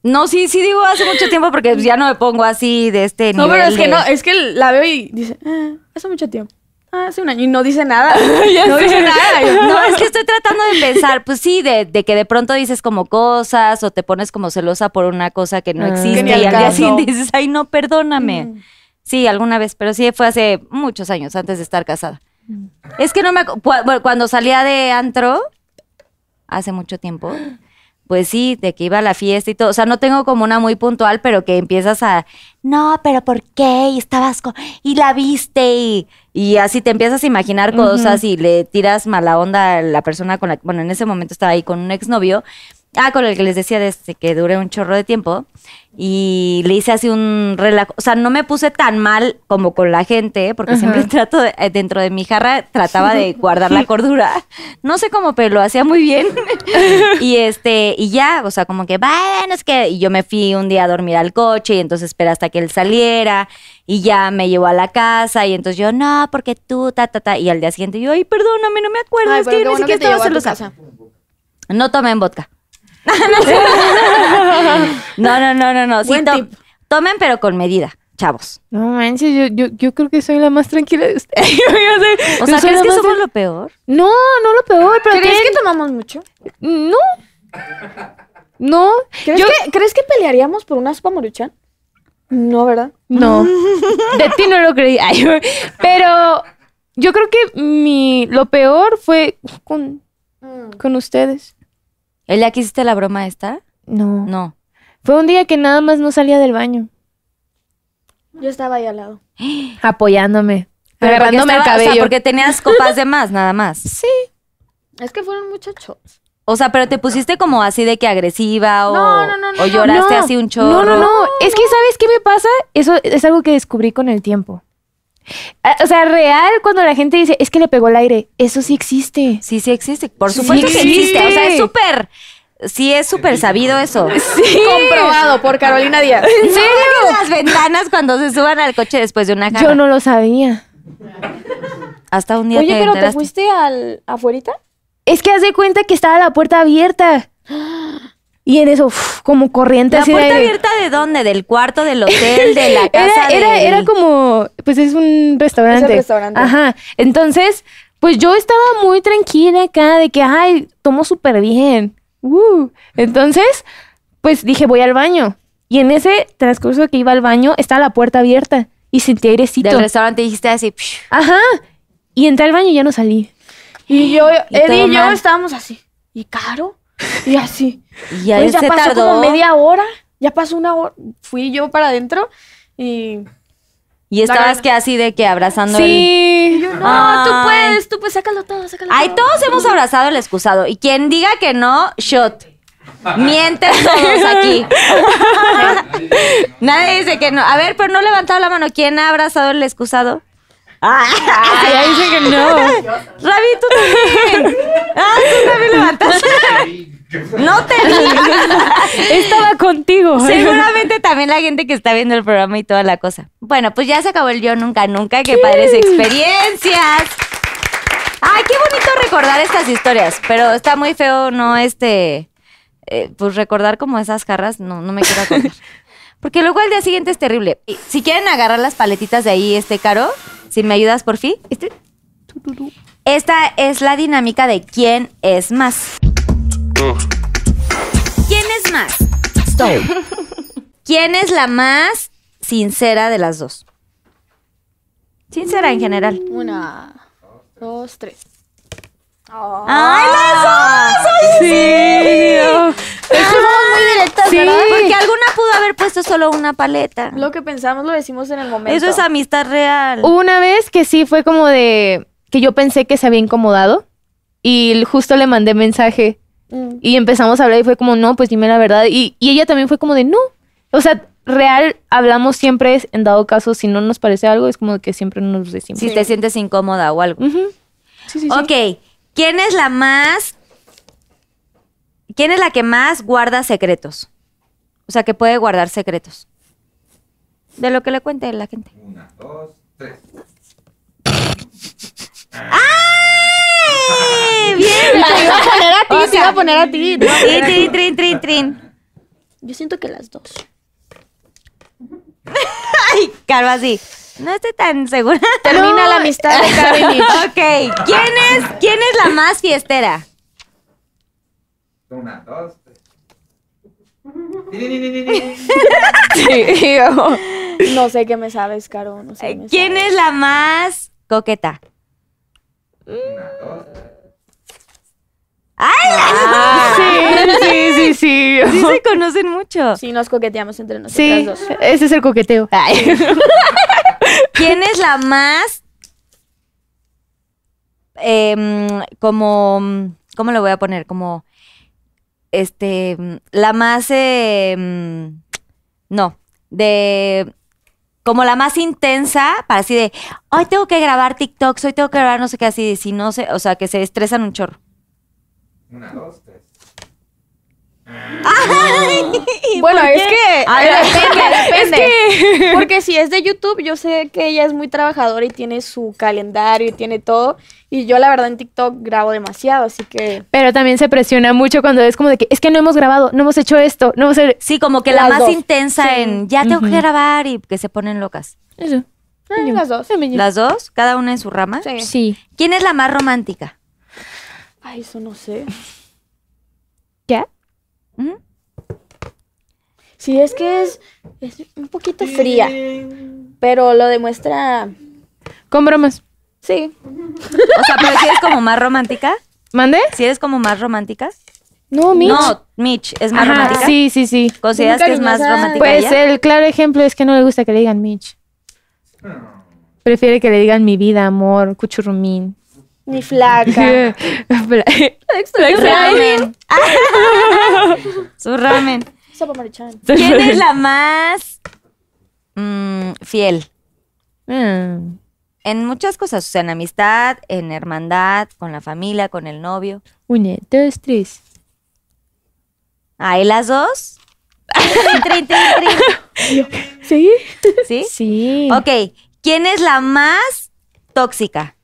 No, sí, sí digo hace mucho tiempo porque ya no me pongo así de este No, nivel. pero es que no, es que la veo y dice, ah, hace mucho tiempo. Ah, hace un año. Y no dice nada. no dice nada. No, es que estoy tratando de pensar, pues sí, de, de que de pronto dices como cosas o te pones como celosa por una cosa que no Ah. existe Que y al día siguiente dices, ay, no, perdóname. Mm. Sí, alguna vez, pero sí fue hace muchos años antes de estar casada. Mm. Es que no me... cu- Cuando salía de antro, hace mucho tiempo, pues sí, de que iba a la fiesta y todo. O sea, no tengo como una muy puntual, pero que empiezas a... No, pero ¿por qué? Y estabas con... Y la viste y... Y así te empiezas a imaginar cosas y le tiras mala onda a la persona con la... Bueno, en ese momento estaba ahí con un exnovio. Ah, con el que les decía desde que duré un chorro de tiempo. Y le hice así un relajo. O sea, no me puse tan mal como con la gente, porque Ajá. siempre trato de- eh, dentro de mi jarra, trataba de guardar la cordura. No sé cómo, pero lo hacía muy bien. y este, y ya, o sea, como que, bueno, es que. Y yo me fui un día a dormir al coche, y entonces esperé hasta que él saliera, y ya me llevó a la casa, y entonces yo, no, porque tú, ta, ta, ta. Y al día siguiente yo, ay, perdóname, no me acuerdo, Ay, es que yo ni siquiera estaba casa. No tomen vodka. no, no, no, no, no. Sí, Buen to- tip. tomen, pero con medida, chavos. No manches, yo, yo, yo creo que soy la más tranquila de ustedes. Yo sé- O sea, ¿crees que somos lo peor? No, no lo peor, pero ¿Crees que tomamos mucho? No. No. ¿Crees, Yo- que, ¿Crees que pelearíamos por una sopa Maruchan? No, ¿verdad? No. De ti no lo creí. Ay, pero yo creo que mi lo peor fue con, con ustedes. ¿El ya que hiciste la broma esta? No. No. Fue un día que nada más no salía del baño. Yo estaba ahí al lado. Apoyándome. Pero agarrándome el O cabello. sea, porque tenías copas de más, nada más. Sí. Es que fueron muchos shots. O sea, pero te pusiste como así de que agresiva o, No, no, no, no, o lloraste No, así un chorro. No, no, no. Es que, ¿sabes qué me pasa? Eso es algo que descubrí con el tiempo. Ah, O sea, real, cuando la gente dice, es que le pegó el aire, eso sí existe. Sí, sí existe. Por Sí supuesto que existe. O sea, es súper. Sí, es súper sabido eso. Sí. Comprobado por Carolina Díaz. ¿En serio? las ventanas cuando se suban al coche después de una jarra. Yo no lo sabía. Hasta un día Oye, te pero ¿te fuiste al afuerita? Es que haz de cuenta que estaba la puerta abierta. Y en eso, uf, como corriente ¿La así de puerta aire. abierta de dónde? ¿Del cuarto, del hotel, de la casa? Era, era, como, pues es un restaurante. Es el restaurante. Ajá. Entonces, pues yo estaba muy tranquila acá de que, ay, tomo súper bien. Uh. Entonces, pues dije, voy al baño. Y en ese transcurso que iba al baño, estaba la puerta abierta y sentí airecito. Del restaurante dijiste así. "Psh". Ajá. Y entré al baño y ya no salí. Y yo, Y Eddie y yo mal. estábamos así. ¿Y Caro? Y así. Y ya, Pues ya se pasó tardó. como media hora. Ya pasó una hora. Fui yo para adentro y... Y estabas que así de que abrazando el... Sí. No, tú puedes, tú puedes, sácalo todo, sácalo Ay, todo. todos hemos abrazado el excusado. Y quien diga que no, shot. Mienten todos aquí. Nadie dice que no. A ver, pero no he levantado la mano. ¿Quién ha abrazado el excusado? Ay, Ya dice que no. Ravi, tú también. Ah, tú también levantaste. No te vi. Estaba contigo. Seguramente también la gente que está viendo el programa y toda la cosa. Bueno, pues ya se acabó el yo nunca nunca. Qué padres experiencias. Ay, qué bonito recordar estas historias. Pero está muy feo no este. eh, pues recordar como esas jarras. No, no me quiero acordar. Porque luego al día siguiente es terrible. Y Si quieren agarrar las paletitas de ahí, este caro, si me ayudas por fin. Este. Esta es la dinámica de quién es más. ¿Quién es más? ¿Quién es la más sincera de las dos? Sincera en general. Una, dos, tres. ¡Ay, las dos! Sí. Es somos muy directas, Sí. ¿verdad? Porque alguna pudo haber puesto solo una paleta. Lo que pensamos lo decimos en el momento. Eso es amistad real. Hubo una vez que sí fue como de que yo pensé que se había incomodado y justo le mandé mensaje Mm. y empezamos a hablar y fue como, no, pues dime la verdad. Y, y ella también fue como de, no. O sea, real, hablamos siempre, en dado caso, si no nos parece algo, es como que siempre nos decimos. Si te sientes incómoda o algo. Sí, sí, sí. Ok. ¿Quién es la más. ¿Quién es la que más guarda secretos? O sea, que puede guardar secretos. De lo que le cuente la gente. Una, dos, tres. ¡Ay! ¡Bien! Te iba a poner a ti, te iba a poner a ti. te iba a poner a Trin, ti. trin, trin, trin, trin. Yo siento que las dos. Ay, Caro, así. No estoy tan segura. Termina la amistad de Karen Ok. ¿Quién es, ¿Quién es la más fiestera? Una, dos, tres. No sé qué me sabes, Caro. No sé ¿Quién sabes. es la más coqueta? Una, dos, tres. ¡Ay! Sí, sí, sí, sí. Sí se conocen mucho. Sí, nos coqueteamos entre nosotras Sí, dos. ese es el coqueteo. Ay. ¿Quién es la más em, como cómo lo voy a poner? Como este la más em, no, de como la más intensa, para así de, hoy tengo que grabar TikToks, hoy tengo que grabar no sé qué así, si no sé, o sea, que se estresan un chorro. Una, dos, tres. Bueno, es que depende, depende. Porque si es de YouTube, yo sé que ella es muy trabajadora y tiene su calendario y tiene todo. Y yo, la verdad, en TikTok grabo demasiado, así que. Pero también se presiona mucho cuando es como de que es que no hemos grabado, no hemos hecho esto, no hemos hecho Sí, como que la más dos. intensa Sí. en ya tengo que grabar y que se ponen locas. eso. eh, las dos. Las dos, cada una en su rama. Sí. Sí. ¿Quién es la más romántica? Ay, eso no sé. ¿Qué? ¿Mm? Sí, es que es, es un poquito fría, pero lo demuestra. Con bromas. Sí. O sea, pero si eres como más romántica. ¿Mande? Si eres como más romántica. No, Mitch. No, Mitch es más Ajá, romántica. sí, sí, sí. ¿Consideras que es más romántica Pues ella? el claro ejemplo es que no le gusta que le digan Mitch. Prefiere que le digan mi vida, amor, cuchurrumín. Ni flaca. Su ramen. Su ramen. Sopa Maruchan. ¿Quién es la más mm, fiel? Ah. En muchas cosas, o sea, en amistad, en hermandad, con la familia, con el novio. Una, dos, tres. ¿Ahí las dos? Trin, trin, trin, trin. ¿Sí? ¿Sí? Sí. Ok. ¿Quién es la más tóxica?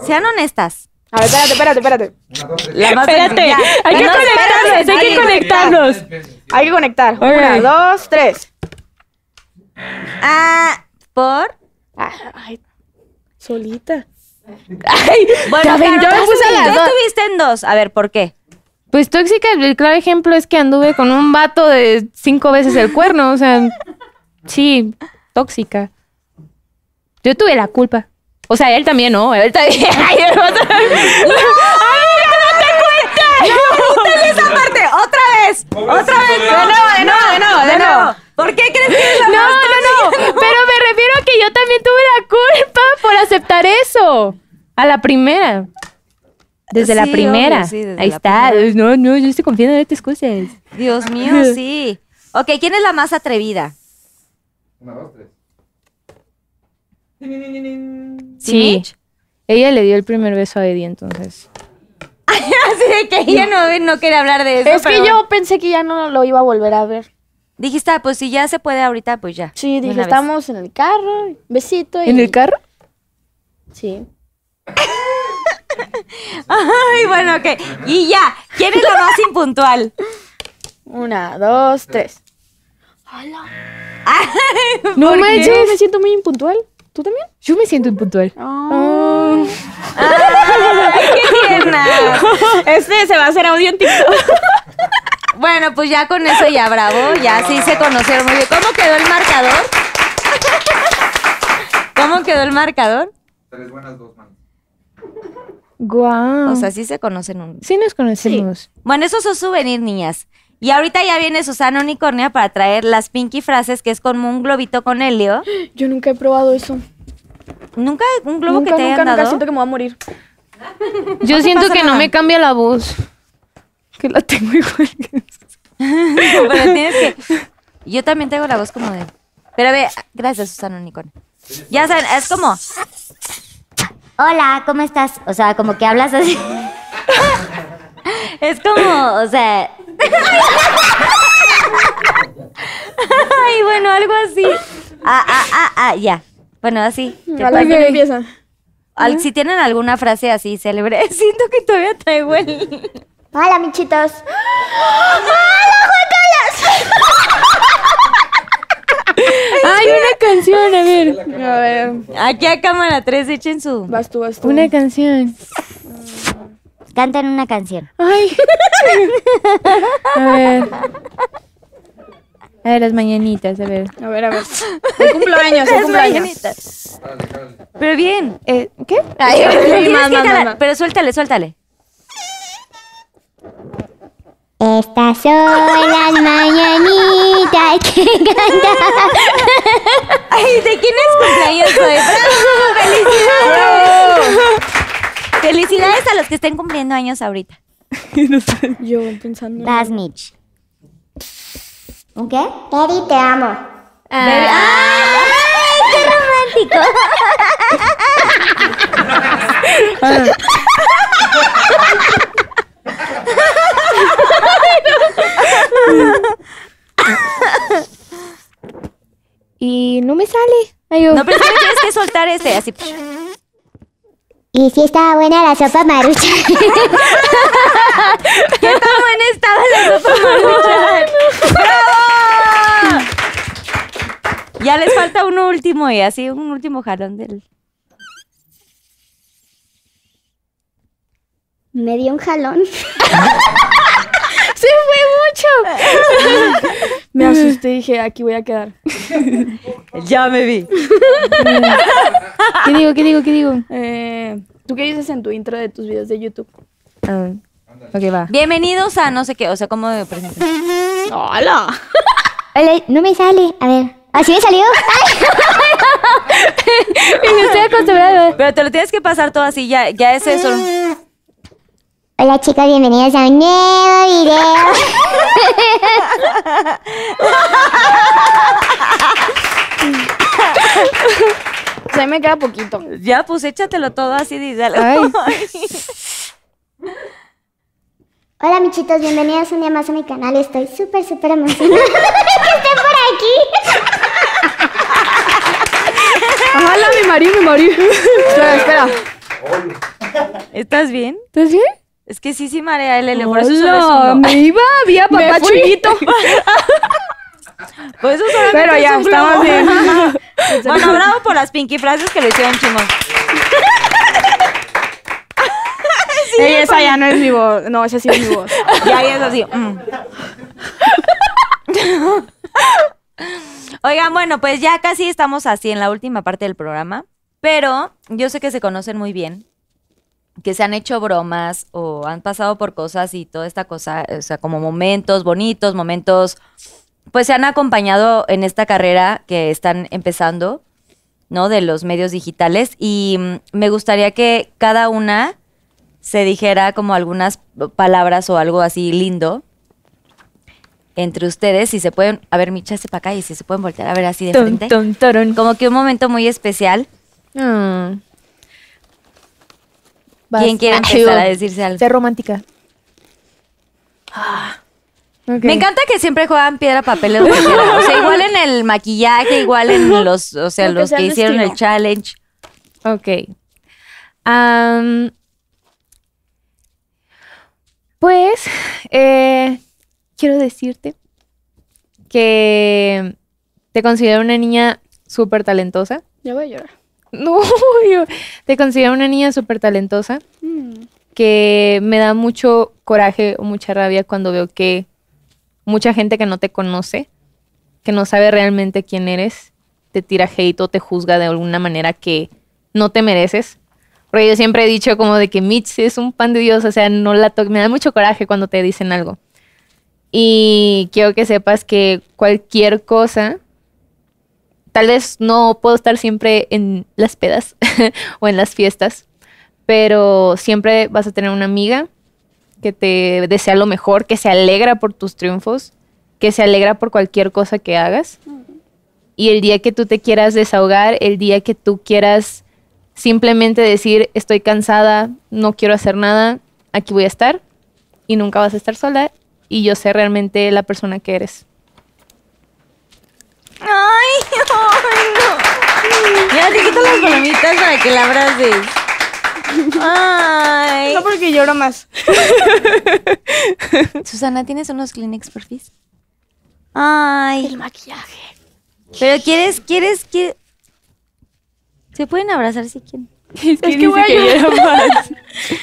Sean honestas. A ver, espérate, espérate, espérate. Una, dos, tres. La más Espérate, tóxica. hay que No, conectarnos, espérate, hay que conectarnos. Hay que conectar. Una, dos, tres. Ah, ¿por? Ah, Ay, solita. Bueno, ven, Caro, yo me tú puse las tú dos. estuviste en dos. A ver, ¿por qué? Pues tóxica, el claro ejemplo es que anduve con un vato de cinco veces el cuerno. O sea, sí, tóxica. Yo tuve la culpa. O sea, él también, ¿no? Él también. Ay, el vato- esa parte! ¡Otra vez! ¡Otra vez! ¡De nuevo, de nuevo, de nuevo, de nuevo! ¿Por qué crees que es la No, no, no. Pero me refiero a que yo también tuve la culpa por aceptar eso. A la primera. Desde la primera. obvio, sí, desde Ahí la está. primera. No, no, yo estoy confiando en estas cosas. Dios mío, sí. Ok, ¿quién es la más atrevida? Una, dos, tres. Sí. Ella le dio el primer beso a Eddie, entonces. Así de que ella no, no quiere hablar de eso. Es que pero yo pensé que ya no lo iba a volver a ver. Dijiste, ah, pues si ya se puede ahorita, pues ya. Sí, dije, una vez. estamos en el carro, besito. Y... ¿En el carro? Sí. Ay, bueno, ok. Y ya, ¿quién es la más impuntual? Una, dos, tres. No Yo manches. me siento muy impuntual. ¿Tú también? Yo me siento impuntual. Ah. ¡Qué tierna! Este se va a hacer audio en TikTok. Bueno, pues ya con eso ya bravo, ya sí se conocieron muy bien. ¿Cómo quedó el marcador? ¿Cómo quedó el marcador? Tres buenas, dos malas. Guau. O sea, sí se conocen un... sí nos conocemos. Bueno, esos son souvenir, niñas. Y ahorita ya viene Susana Unicornia para traer las pinky frases, que es como un globito con helio. Yo nunca he probado eso. ¿Nunca un globo nunca, que te nunca, hayan nunca dado? siento que me voy a morir. Yo siento que no me cambia la voz. Que la tengo igual que Pero tienes que... Yo también tengo la voz como de... Pero ve, gracias Susana Unicornia. Ya saben, es como... Hola, ¿cómo estás? O sea, como que hablas así. Es como, o sea... Ay, bueno, algo así. Ah, ah, ah, ah, ya. Bueno, así. te A que empieza. Al- si tienen alguna frase así célebre, siento que todavía traigo el... Hola, michitos. Hay una canción, a ver. A ver, Aquí a cámara 3 echen su... vas tú, vas tú. Una canción. Cantan una canción. Ay. A ver. A ver, las mañanitas, a ver. A ver, a ver. El cumpleaños, el Las cumpleaños. mañanitas. Pero bien. Eh, ¿Qué? Ay, más, más, más. Pero suéltale, suéltale. Estas son las mañanitas que cantan. Ay, ¿de quién es cumpleaños hoy? ¡Bravo! ¡Felicidades! Felicidades a los que estén cumpliendo años ahorita. Yo pensando. Vas, Mitch. ¿Un qué? Eri, te amo. ¡Ay, qué romántico! Y no me sale. Ay, yo. No, pero tienes que soltar ese, así. Y si estaba buena la sopa marucha. ¿Qué tan buena estaba la sopa maruchan? ¡Bravo! Ya les falta uno último y así un último jalón del... Me dio un jalón. ¡Se fue mucho! me asusté y dije, aquí voy a quedar. Ya me vi. ¿Qué digo? ¿Qué digo? ¿Qué digo? Eh, ¿Tú qué dices en tu intro de tus videos de YouTube? Ah, ok, va. Bienvenidos a no sé qué, o sea, ¿cómo me presento? ¡Hola! Hola, no me sale. A ver. ¿Así me salió? Me estoy acostumbrada. Pero te lo tienes que pasar todo así, ya, ya es eso. Hola chicas, bienvenidos a un nuevo video. O sea, me queda poquito. Ya, pues échatelo todo así. Ay. Hola michitos, bienvenidos un día más a mi canal. Estoy súper, súper emocionada que estén por aquí. ¡Hola, mi marido, mi marido! espera, espera. ¿Estás bien? ¿Estás bien? Es que sí, sí marea el L, por eso solo es me iba, había papá chiquito. Por eso solamente Pero es ya, estamos bien. Bueno, bravo por las pinky frases que lo hicieron chingón. Ey, esa ya no es mi voz. No, esa sí es mi voz. Y ahí es así. mm. Oigan, bueno, pues ya casi estamos así en la última parte del programa. Pero yo sé que se conocen muy bien, que se han hecho bromas o han pasado por cosas y toda esta cosa, o sea, como momentos bonitos, momentos, pues se han acompañado en esta carrera que están empezando, ¿no? De los medios digitales. Y mm, me gustaría que cada una se dijera como algunas palabras o algo así lindo entre ustedes, si se pueden, a ver, Micha, para acá y si se pueden voltear a ver así de frente. Como que un momento muy especial. Ah. ¿Quién quiere Ah, empezar a decirse algo? Ser romántica. Ok. Me encanta que siempre juegan piedra, papel o tijera. O sea, igual en el maquillaje, igual en los, o sea, los que hicieron el challenge. Ok. Pues, eh, quiero decirte que te considero una niña súper talentosa. Ya voy a llorar. No, yo te considero una niña súper talentosa que me da mucho coraje o mucha rabia cuando veo que mucha gente que no te conoce, que no sabe realmente quién eres, te tira hate o te juzga de alguna manera que no te mereces. Porque yo siempre he dicho como de que Mitch es un pan de Dios, o sea, no la to- me da mucho coraje cuando te dicen algo. Y quiero que sepas que cualquier cosa, tal vez no puedo estar siempre en las pedas o en las fiestas, pero siempre vas a tener una amiga que te desea lo mejor, que se alegra por tus triunfos, que se alegra por cualquier cosa que hagas. Y el día que tú te quieras desahogar, el día que tú quieras simplemente decir, estoy cansada, no quiero hacer nada, aquí voy a estar y nunca vas a estar sola y yo sé realmente la persona que eres. Ay, ay, no. Ya te quito las palomitas para que la abraces. Ay. No porque lloro más. Susana, ¿tienes unos Kleenex porfis? Ay. El maquillaje. Pero quieres, quieres, quieres. Se pueden abrazar si quieren. Es que voy a llorar.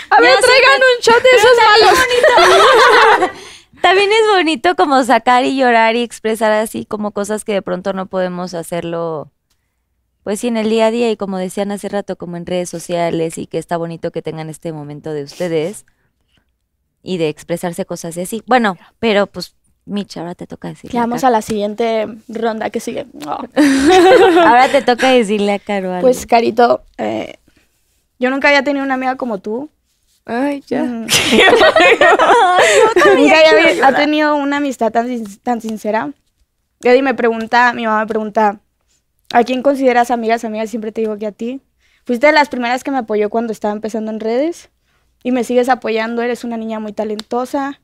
A ver, traigan un shot de esos malos. También es bonito como sacar y llorar y expresar así como cosas que de pronto no podemos hacerlo, pues sí, en el día a día y como decían hace rato, como en redes sociales y que está bonito que tengan este momento de ustedes y de expresarse cosas así. Bueno, pero pues, Mitch, ahora te toca decirle. Vamos a la siguiente ronda que sigue. Oh. Ahora te toca decirle a Caro algo. Pues, Carito, eh, yo nunca había tenido una amiga como tú. Ay, ya. Mm. Nunca había ha tenido una amistad tan, sin- tan sincera. Eddie me pregunta, mi mamá me pregunta, ¿a quién consideras amigas? Amigas, siempre te digo que a ti. Fuiste de las primeras que me apoyó cuando estaba empezando en redes y me sigues apoyando. Eres una niña muy talentosa.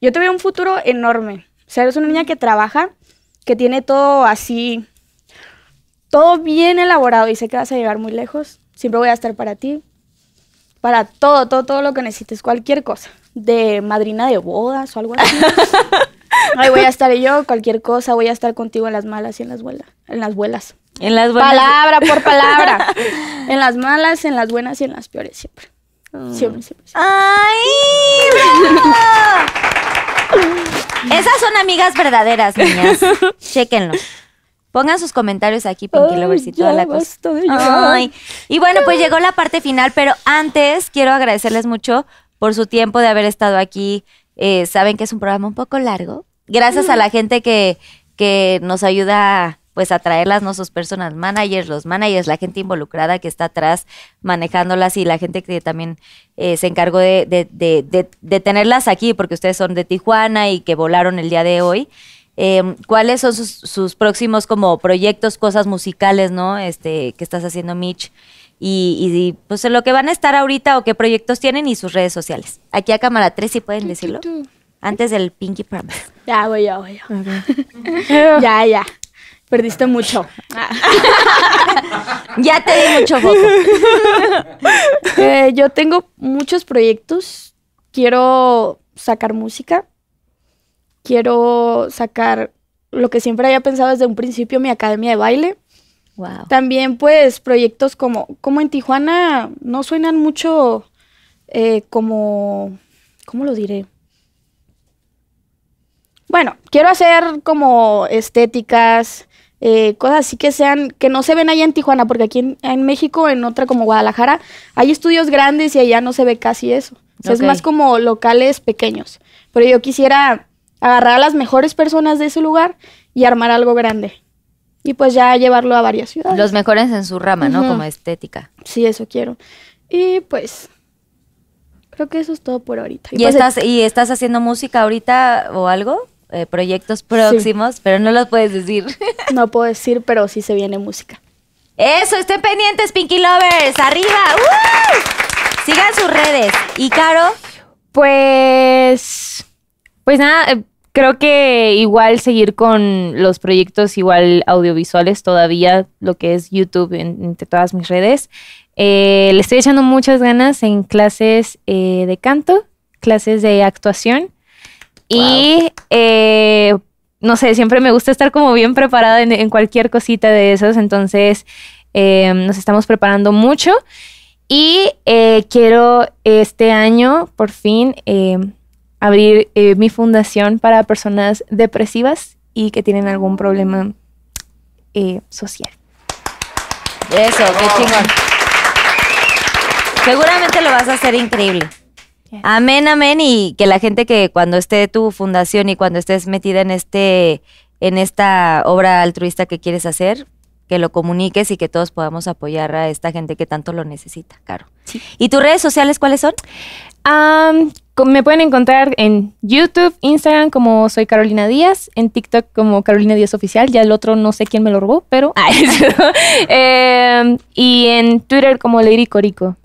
Yo te veo un futuro enorme. O sea, eres una niña que trabaja, que tiene todo así, todo bien elaborado y sé que vas a llegar muy lejos. Siempre voy a estar para ti para todo, todo, todo lo que necesites, cualquier cosa, de madrina de bodas o algo así. Ahí voy a estar yo, cualquier cosa, voy a estar contigo en las malas y en las buenas, en las buenas. en las buenas. Palabra por palabra. en las malas, en las buenas y en las peores siempre. Siempre, siempre. siempre. ¡Ay! bravo! Esas son amigas verdaderas, niñas. Chéquenlo. Pongan sus comentarios aquí, Pinky Lovers y toda la cosa. Ay. Y bueno, pues llegó la parte final, pero antes quiero agradecerles mucho por su tiempo de haber estado aquí. Eh, saben que es un programa un poco largo. Gracias a la gente que, que nos ayuda pues a traerlas, ¿no? Sus personal managers, los managers, la gente involucrada que está atrás manejándolas y la gente que también eh, se encargó de, de- de- de- de tenerlas aquí, porque ustedes son de Tijuana y que volaron el día de hoy. Eh, ¿Cuáles son sus, sus próximos como proyectos, cosas musicales, ¿no? Este, que estás haciendo, Mitch? Y, y, pues en lo que van a estar ahorita o qué proyectos tienen y sus redes sociales. Aquí a cámara 3 si pueden decirlo. Antes del Pinky Promise. Ya voy, ya voy. Ya, ya. ya. Perdiste mucho. Ya te di mucho foco. Eh, yo tengo muchos proyectos. Quiero sacar música. Quiero sacar lo que siempre había pensado desde un principio, mi academia de baile. Wow. También, pues, proyectos como, como en Tijuana no suenan mucho eh, como, ¿cómo lo diré? Bueno, quiero hacer como estéticas, eh, cosas así que sean, que no se ven allá en Tijuana, porque aquí en, en México, en otra como Guadalajara, hay estudios grandes y allá no se ve casi eso. O sea, Ok. Es más como locales pequeños. Pero yo quisiera agarrar a las mejores personas de ese lugar y armar algo grande. Y pues ya llevarlo a varias ciudades. Los mejores en su rama, ¿no? Como estética. Sí, eso quiero. Y pues, Creo que eso es todo por ahorita. ¿Y, pues, estás, ¿Y estás haciendo música ahorita o algo? Eh, proyectos próximos, pero no los puedes decir. No puedo decir, pero sí se viene música. Eso, estén pendientes, Pinky Lovers. ¡Arriba! ¡Uh! Sigan sus redes. ¿Y Caro? Pues, pues nada, eh, creo que igual seguir con los proyectos igual audiovisuales todavía, lo que es YouTube en- entre todas mis redes. Eh, le estoy echando muchas ganas en clases eh, de canto, clases de actuación y eh, no sé, siempre me gusta estar como bien preparada en, en cualquier cosita de esos, entonces nos estamos preparando mucho. Y eh, quiero este año, por fin, eh, abrir eh, mi fundación para personas depresivas y que tienen algún problema eh, social. Eso, qué chingón. Seguramente lo vas a hacer increíble. Amén, amén. Y que la gente que cuando esté tu fundación y cuando estés metida en este, en esta obra altruista que quieres hacer, que lo comuniques y que todos podamos apoyar a esta gente que tanto lo necesita, Caro. ¿Y tus redes sociales cuáles son? Me pueden encontrar en YouTube, Instagram como soy Carolina Díaz, en TikTok como Carolina Díaz Oficial, ya el otro no sé quién me lo robó, pero... Em, y en Twitter como Lady Corico.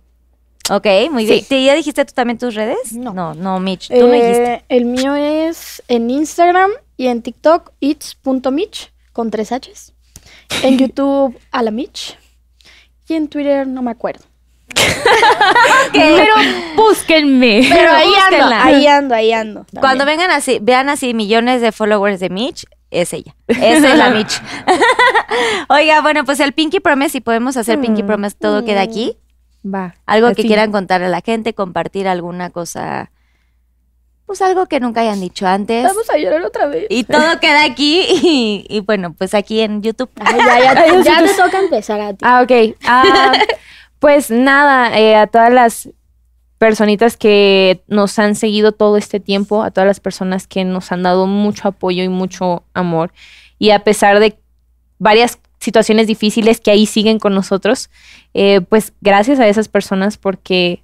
Ok, muy Sí. bien. ¿Te- ¿Ya dijiste tú también tus redes? No. No, no, Mitch, tú no Eh, dijiste. El mío es en Instagram y en TikTok, its.mich, con tres H's. En YouTube, a la Mitch. Y en Twitter, no me acuerdo. Pero búsquenme. Pero ahí ando, ahí ando, ahí ando. Cuando vengan así, vean así millones de followers de Mitch, es ella. Esa es la Mitch. Oiga, bueno, pues el Pinky Promise, si podemos hacer Pinky Promise, todo queda aquí. Va. Algo que así. quieran contar a la gente, compartir alguna cosa, pues algo que nunca hayan dicho antes. Vamos a llorar otra vez. Y todo queda aquí y, y bueno, pues aquí en YouTube. Ay, ya, ya te toca empezar a ti. Ah, ok. Ah, pues nada, eh, a todas las personitas que nos han seguido todo este tiempo, a todas las personas que nos han dado mucho apoyo y mucho amor. Y a pesar de varias situaciones difíciles que ahí siguen con nosotros, eh, pues gracias a esas personas porque,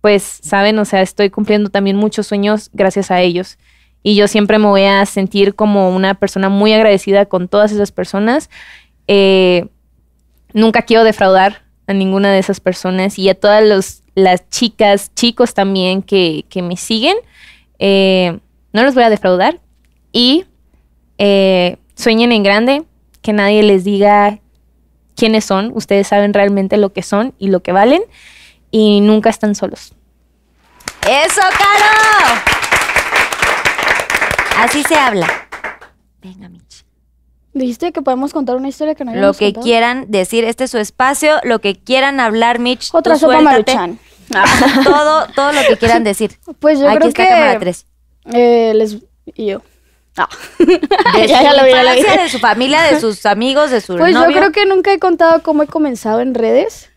pues, saben, o sea, estoy cumpliendo también muchos sueños gracias a ellos. Y yo siempre me voy a sentir como una persona muy agradecida con todas esas personas. Eh, nunca quiero defraudar a ninguna de esas personas y a todas las chicas, chicos también que, me siguen. eh, no los voy a defraudar y eh, sueñen en grande, que nadie les diga quiénes son. Ustedes saben realmente lo que son y lo que valen y nunca están solos. ¡Eso, Caro! Así se habla. Venga, Mitch. Dijiste que podemos contar una historia que no Lo que contado. quieran decir, este es su espacio, lo que quieran hablar, Mitch. tú Otra sopa suéltate. maruchan. Todo, todo lo que quieran decir. Pues yo Aquí creo está que cámara 3. eh, les y yo. Ah. De Ya, su ya lo vi, ya lo vi. infancia, de su familia, de sus amigos, de su Pues novio. yo creo que nunca he contado cómo he comenzado en redes.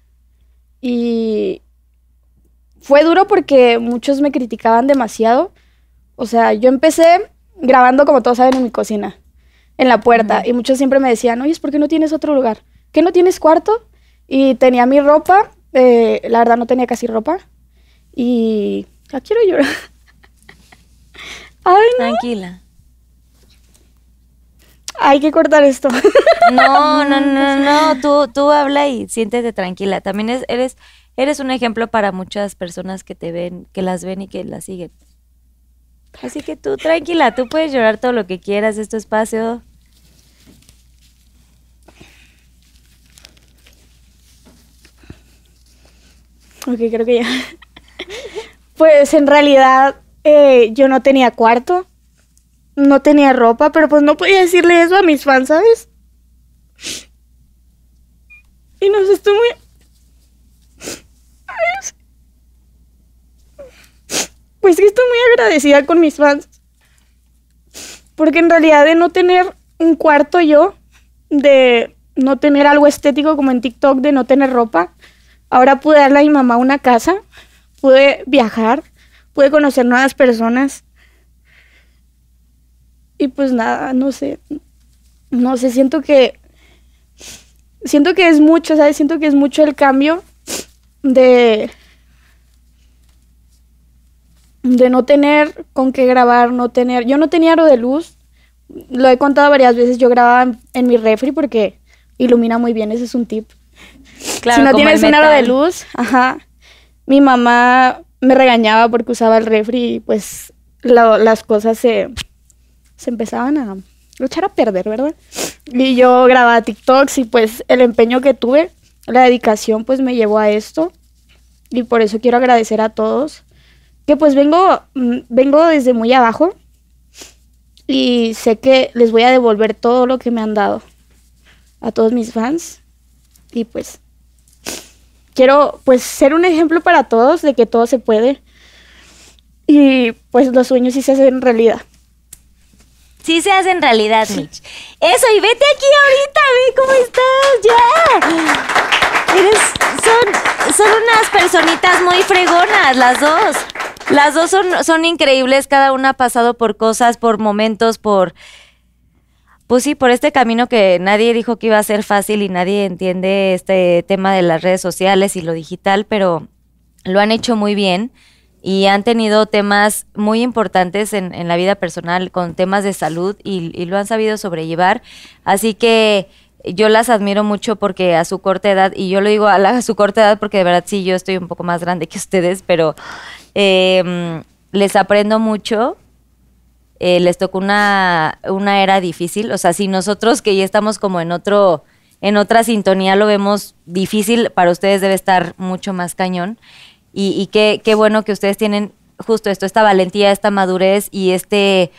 Y fue duro porque muchos me criticaban demasiado. O sea, yo empecé grabando, como todos saben, en mi cocina, en la puerta. Y muchos siempre me decían, oye, ¿por qué no tienes otro lugar? ¿Qué no tienes cuarto? Y tenía mi ropa. eh, la verdad, no tenía casi ropa. Y... Ya quiero llorar. Ay, no. Tranquila. Hay que cortar esto. No, no, no, no, tú, tú habla y siéntete tranquila. También es- eres, eres un ejemplo para muchas personas que te ven, que las ven y que las siguen. Así que tú tranquila, tú puedes llorar todo lo que quieras, es tu espacio. Ok, creo que ya. Pues en realidad eh, yo no tenía cuarto, no tenía ropa, pero pues no podía decirle eso a mis fans, ¿sabes? Y no sé, estoy muy... Ay. Pues que estoy muy agradecida con mis fans. Porque en realidad de no tener un cuarto yo, de no tener algo estético como en TikTok, de no tener ropa, Ahora pude darle a mi mamá una casa, pude viajar, pude conocer nuevas personas. Y pues nada, no sé. No sé, siento que. Siento que es mucho, ¿sabes? Siento que es mucho el cambio de. De no tener con qué grabar, no tener... Yo no tenía aro de luz, lo he contado varias veces, yo grababa en, en mi refri porque ilumina muy bien, ese es un tip. Claro, si no tienes un aro de luz, ajá, mi mamá me regañaba porque usaba el refri y pues la- las cosas se, se empezaban a echar a perder, ¿verdad? Y yo grababa TikToks y pues el empeño que tuve, la dedicación pues me llevó a esto y por eso quiero agradecer a todos que pues vengo mm, vengo desde muy abajo y sé que les voy a devolver todo lo que me han dado a todos mis fans y pues quiero pues ser un ejemplo para todos de que todo se puede y pues los sueños sí se hacen realidad. Sí se hace en realidad, Mitch. Eso, y vete aquí ahorita, ve cómo estás, ya. Eres, son, son unas personitas muy fregonas, las dos. Las dos son, son increíbles, cada una ha pasado por cosas, por momentos, por... Pues sí, por este camino que nadie dijo que iba a ser fácil y nadie entiende este tema de las redes sociales y lo digital, pero lo han hecho muy bien y han tenido temas muy importantes en, la vida personal con temas de salud y, y lo han sabido sobrellevar. Así que yo las admiro mucho porque a su corta edad, y yo lo digo a, la- su corta edad porque de verdad sí, yo estoy un poco más grande que ustedes, pero eh, les aprendo mucho. Eh, les tocó una, una era difícil. O sea, si nosotros que ya estamos como en otro, en otra sintonía lo vemos difícil, para ustedes debe estar mucho más cañón. Y, y qué, qué bueno que ustedes tienen justo esto, esta valentía, esta madurez y este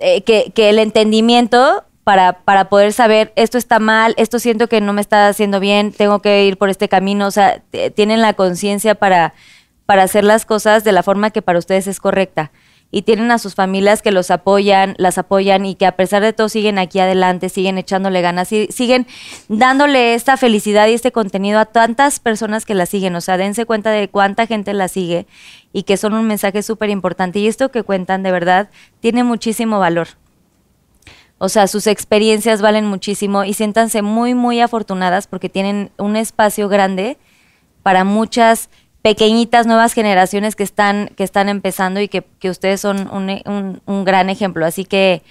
eh, que, que el entendimiento para, para poder saber esto está mal, esto siento que no me está haciendo bien, tengo que ir por este camino, o sea, tienen la conciencia para, para hacer las cosas de la forma que para ustedes es correcta. Y tienen a sus familias que los apoyan, las apoyan y que a pesar de todo siguen aquí adelante, siguen echándole ganas, y siguen dándole esta felicidad y este contenido a tantas personas que la siguen. O sea, dense cuenta de cuánta gente la sigue y que son un mensaje súper importante. Y esto que cuentan de verdad tiene muchísimo valor. O sea, sus experiencias valen muchísimo y siéntanse muy, muy afortunadas porque tienen un espacio grande para muchas pequeñitas nuevas generaciones que están, que están empezando y que, que ustedes son un, un- un gran ejemplo. Así que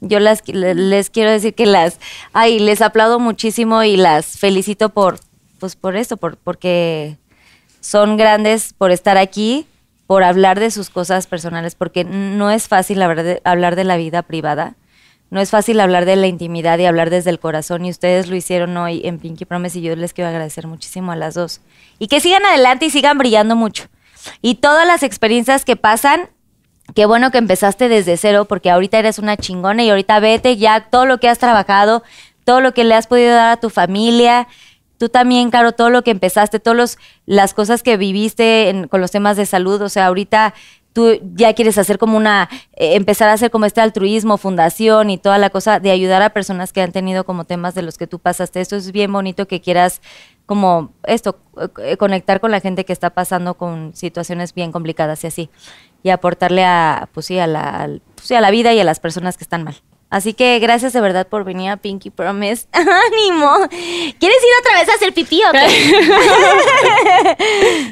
yo las, le- les quiero decir que las, ay, les aplaudo muchísimo y las felicito por, pues por esto, por, porque son grandes por estar aquí, por hablar de sus cosas personales, porque no es fácil hablar de, hablar de la vida privada. No es fácil hablar de la intimidad y hablar desde el corazón y ustedes lo hicieron hoy en Pinky Promise y yo les quiero agradecer muchísimo a las dos. Y que sigan adelante y sigan brillando mucho. Y todas las experiencias que pasan, qué bueno que empezaste desde cero porque ahorita eres una chingona y ahorita vete ya todo lo que has trabajado, todo lo que le has podido dar a tu familia. Tú también, Caro, todo lo que empezaste, todas las cosas que viviste con los temas de salud, o sea, ahorita tú ya quieres hacer como una, eh, empezar a hacer como este altruismo, fundación y toda la cosa de ayudar a personas que han tenido como temas de los que tú pasaste. Esto es bien bonito que quieras como esto, eh, conectar con la gente que está pasando con situaciones bien complicadas y así, y aportarle a, pues sí, la, pues la vida y a las personas que están mal. Así que gracias de verdad por venir a Pinky Promise. ¡Ánimo! ¿Quieres ir otra vez a hacer pipí o?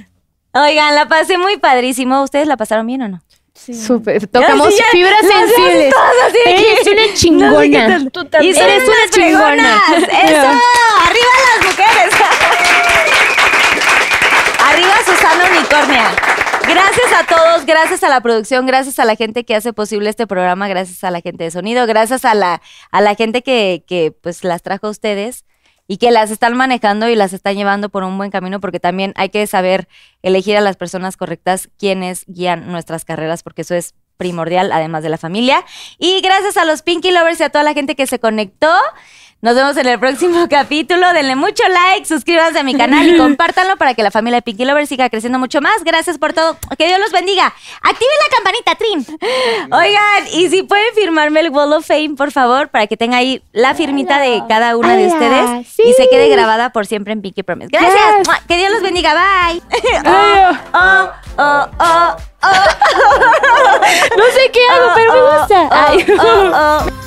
Oigan, la pasé muy padrísimo. ¿Ustedes la pasaron bien o no? Súper. Tocamos Sí, ya, fibras sensibles. Eres una No sé chingona. tal. Tú también. Y son Eres una unas chingona. fregonas. ¡Eso! ¡Arriba las mujeres! ¡Arriba Susana Unicornia! Gracias a todos, gracias a la producción, gracias a la gente que hace posible este programa, gracias a la gente de sonido, gracias a la, a la gente que, que pues las trajo a ustedes y que las están manejando y las están llevando por un buen camino porque también hay que saber elegir a las personas correctas quienes guían nuestras carreras porque eso es primordial además de la familia. Y gracias a los Pinky Lovers y a toda la gente que se conectó nos vemos en el próximo capítulo. Denle mucho like, suscríbanse a mi canal y compártanlo para que la familia de Pinky Lovers siga creciendo mucho más. Gracias por todo. Que Dios los bendiga. Activen la campanita, Trin. Oigan, y si pueden firmarme el Wall of Fame, por favor, para que tenga ahí la firmita de cada una de ustedes sí. y se quede grabada por siempre en Pinky Promise. Gracias. Yes. Que Dios los bendiga. Bye. Oh, oh, oh, oh, oh. No sé qué hago, pero me gusta. Oh, Ay. oh, oh.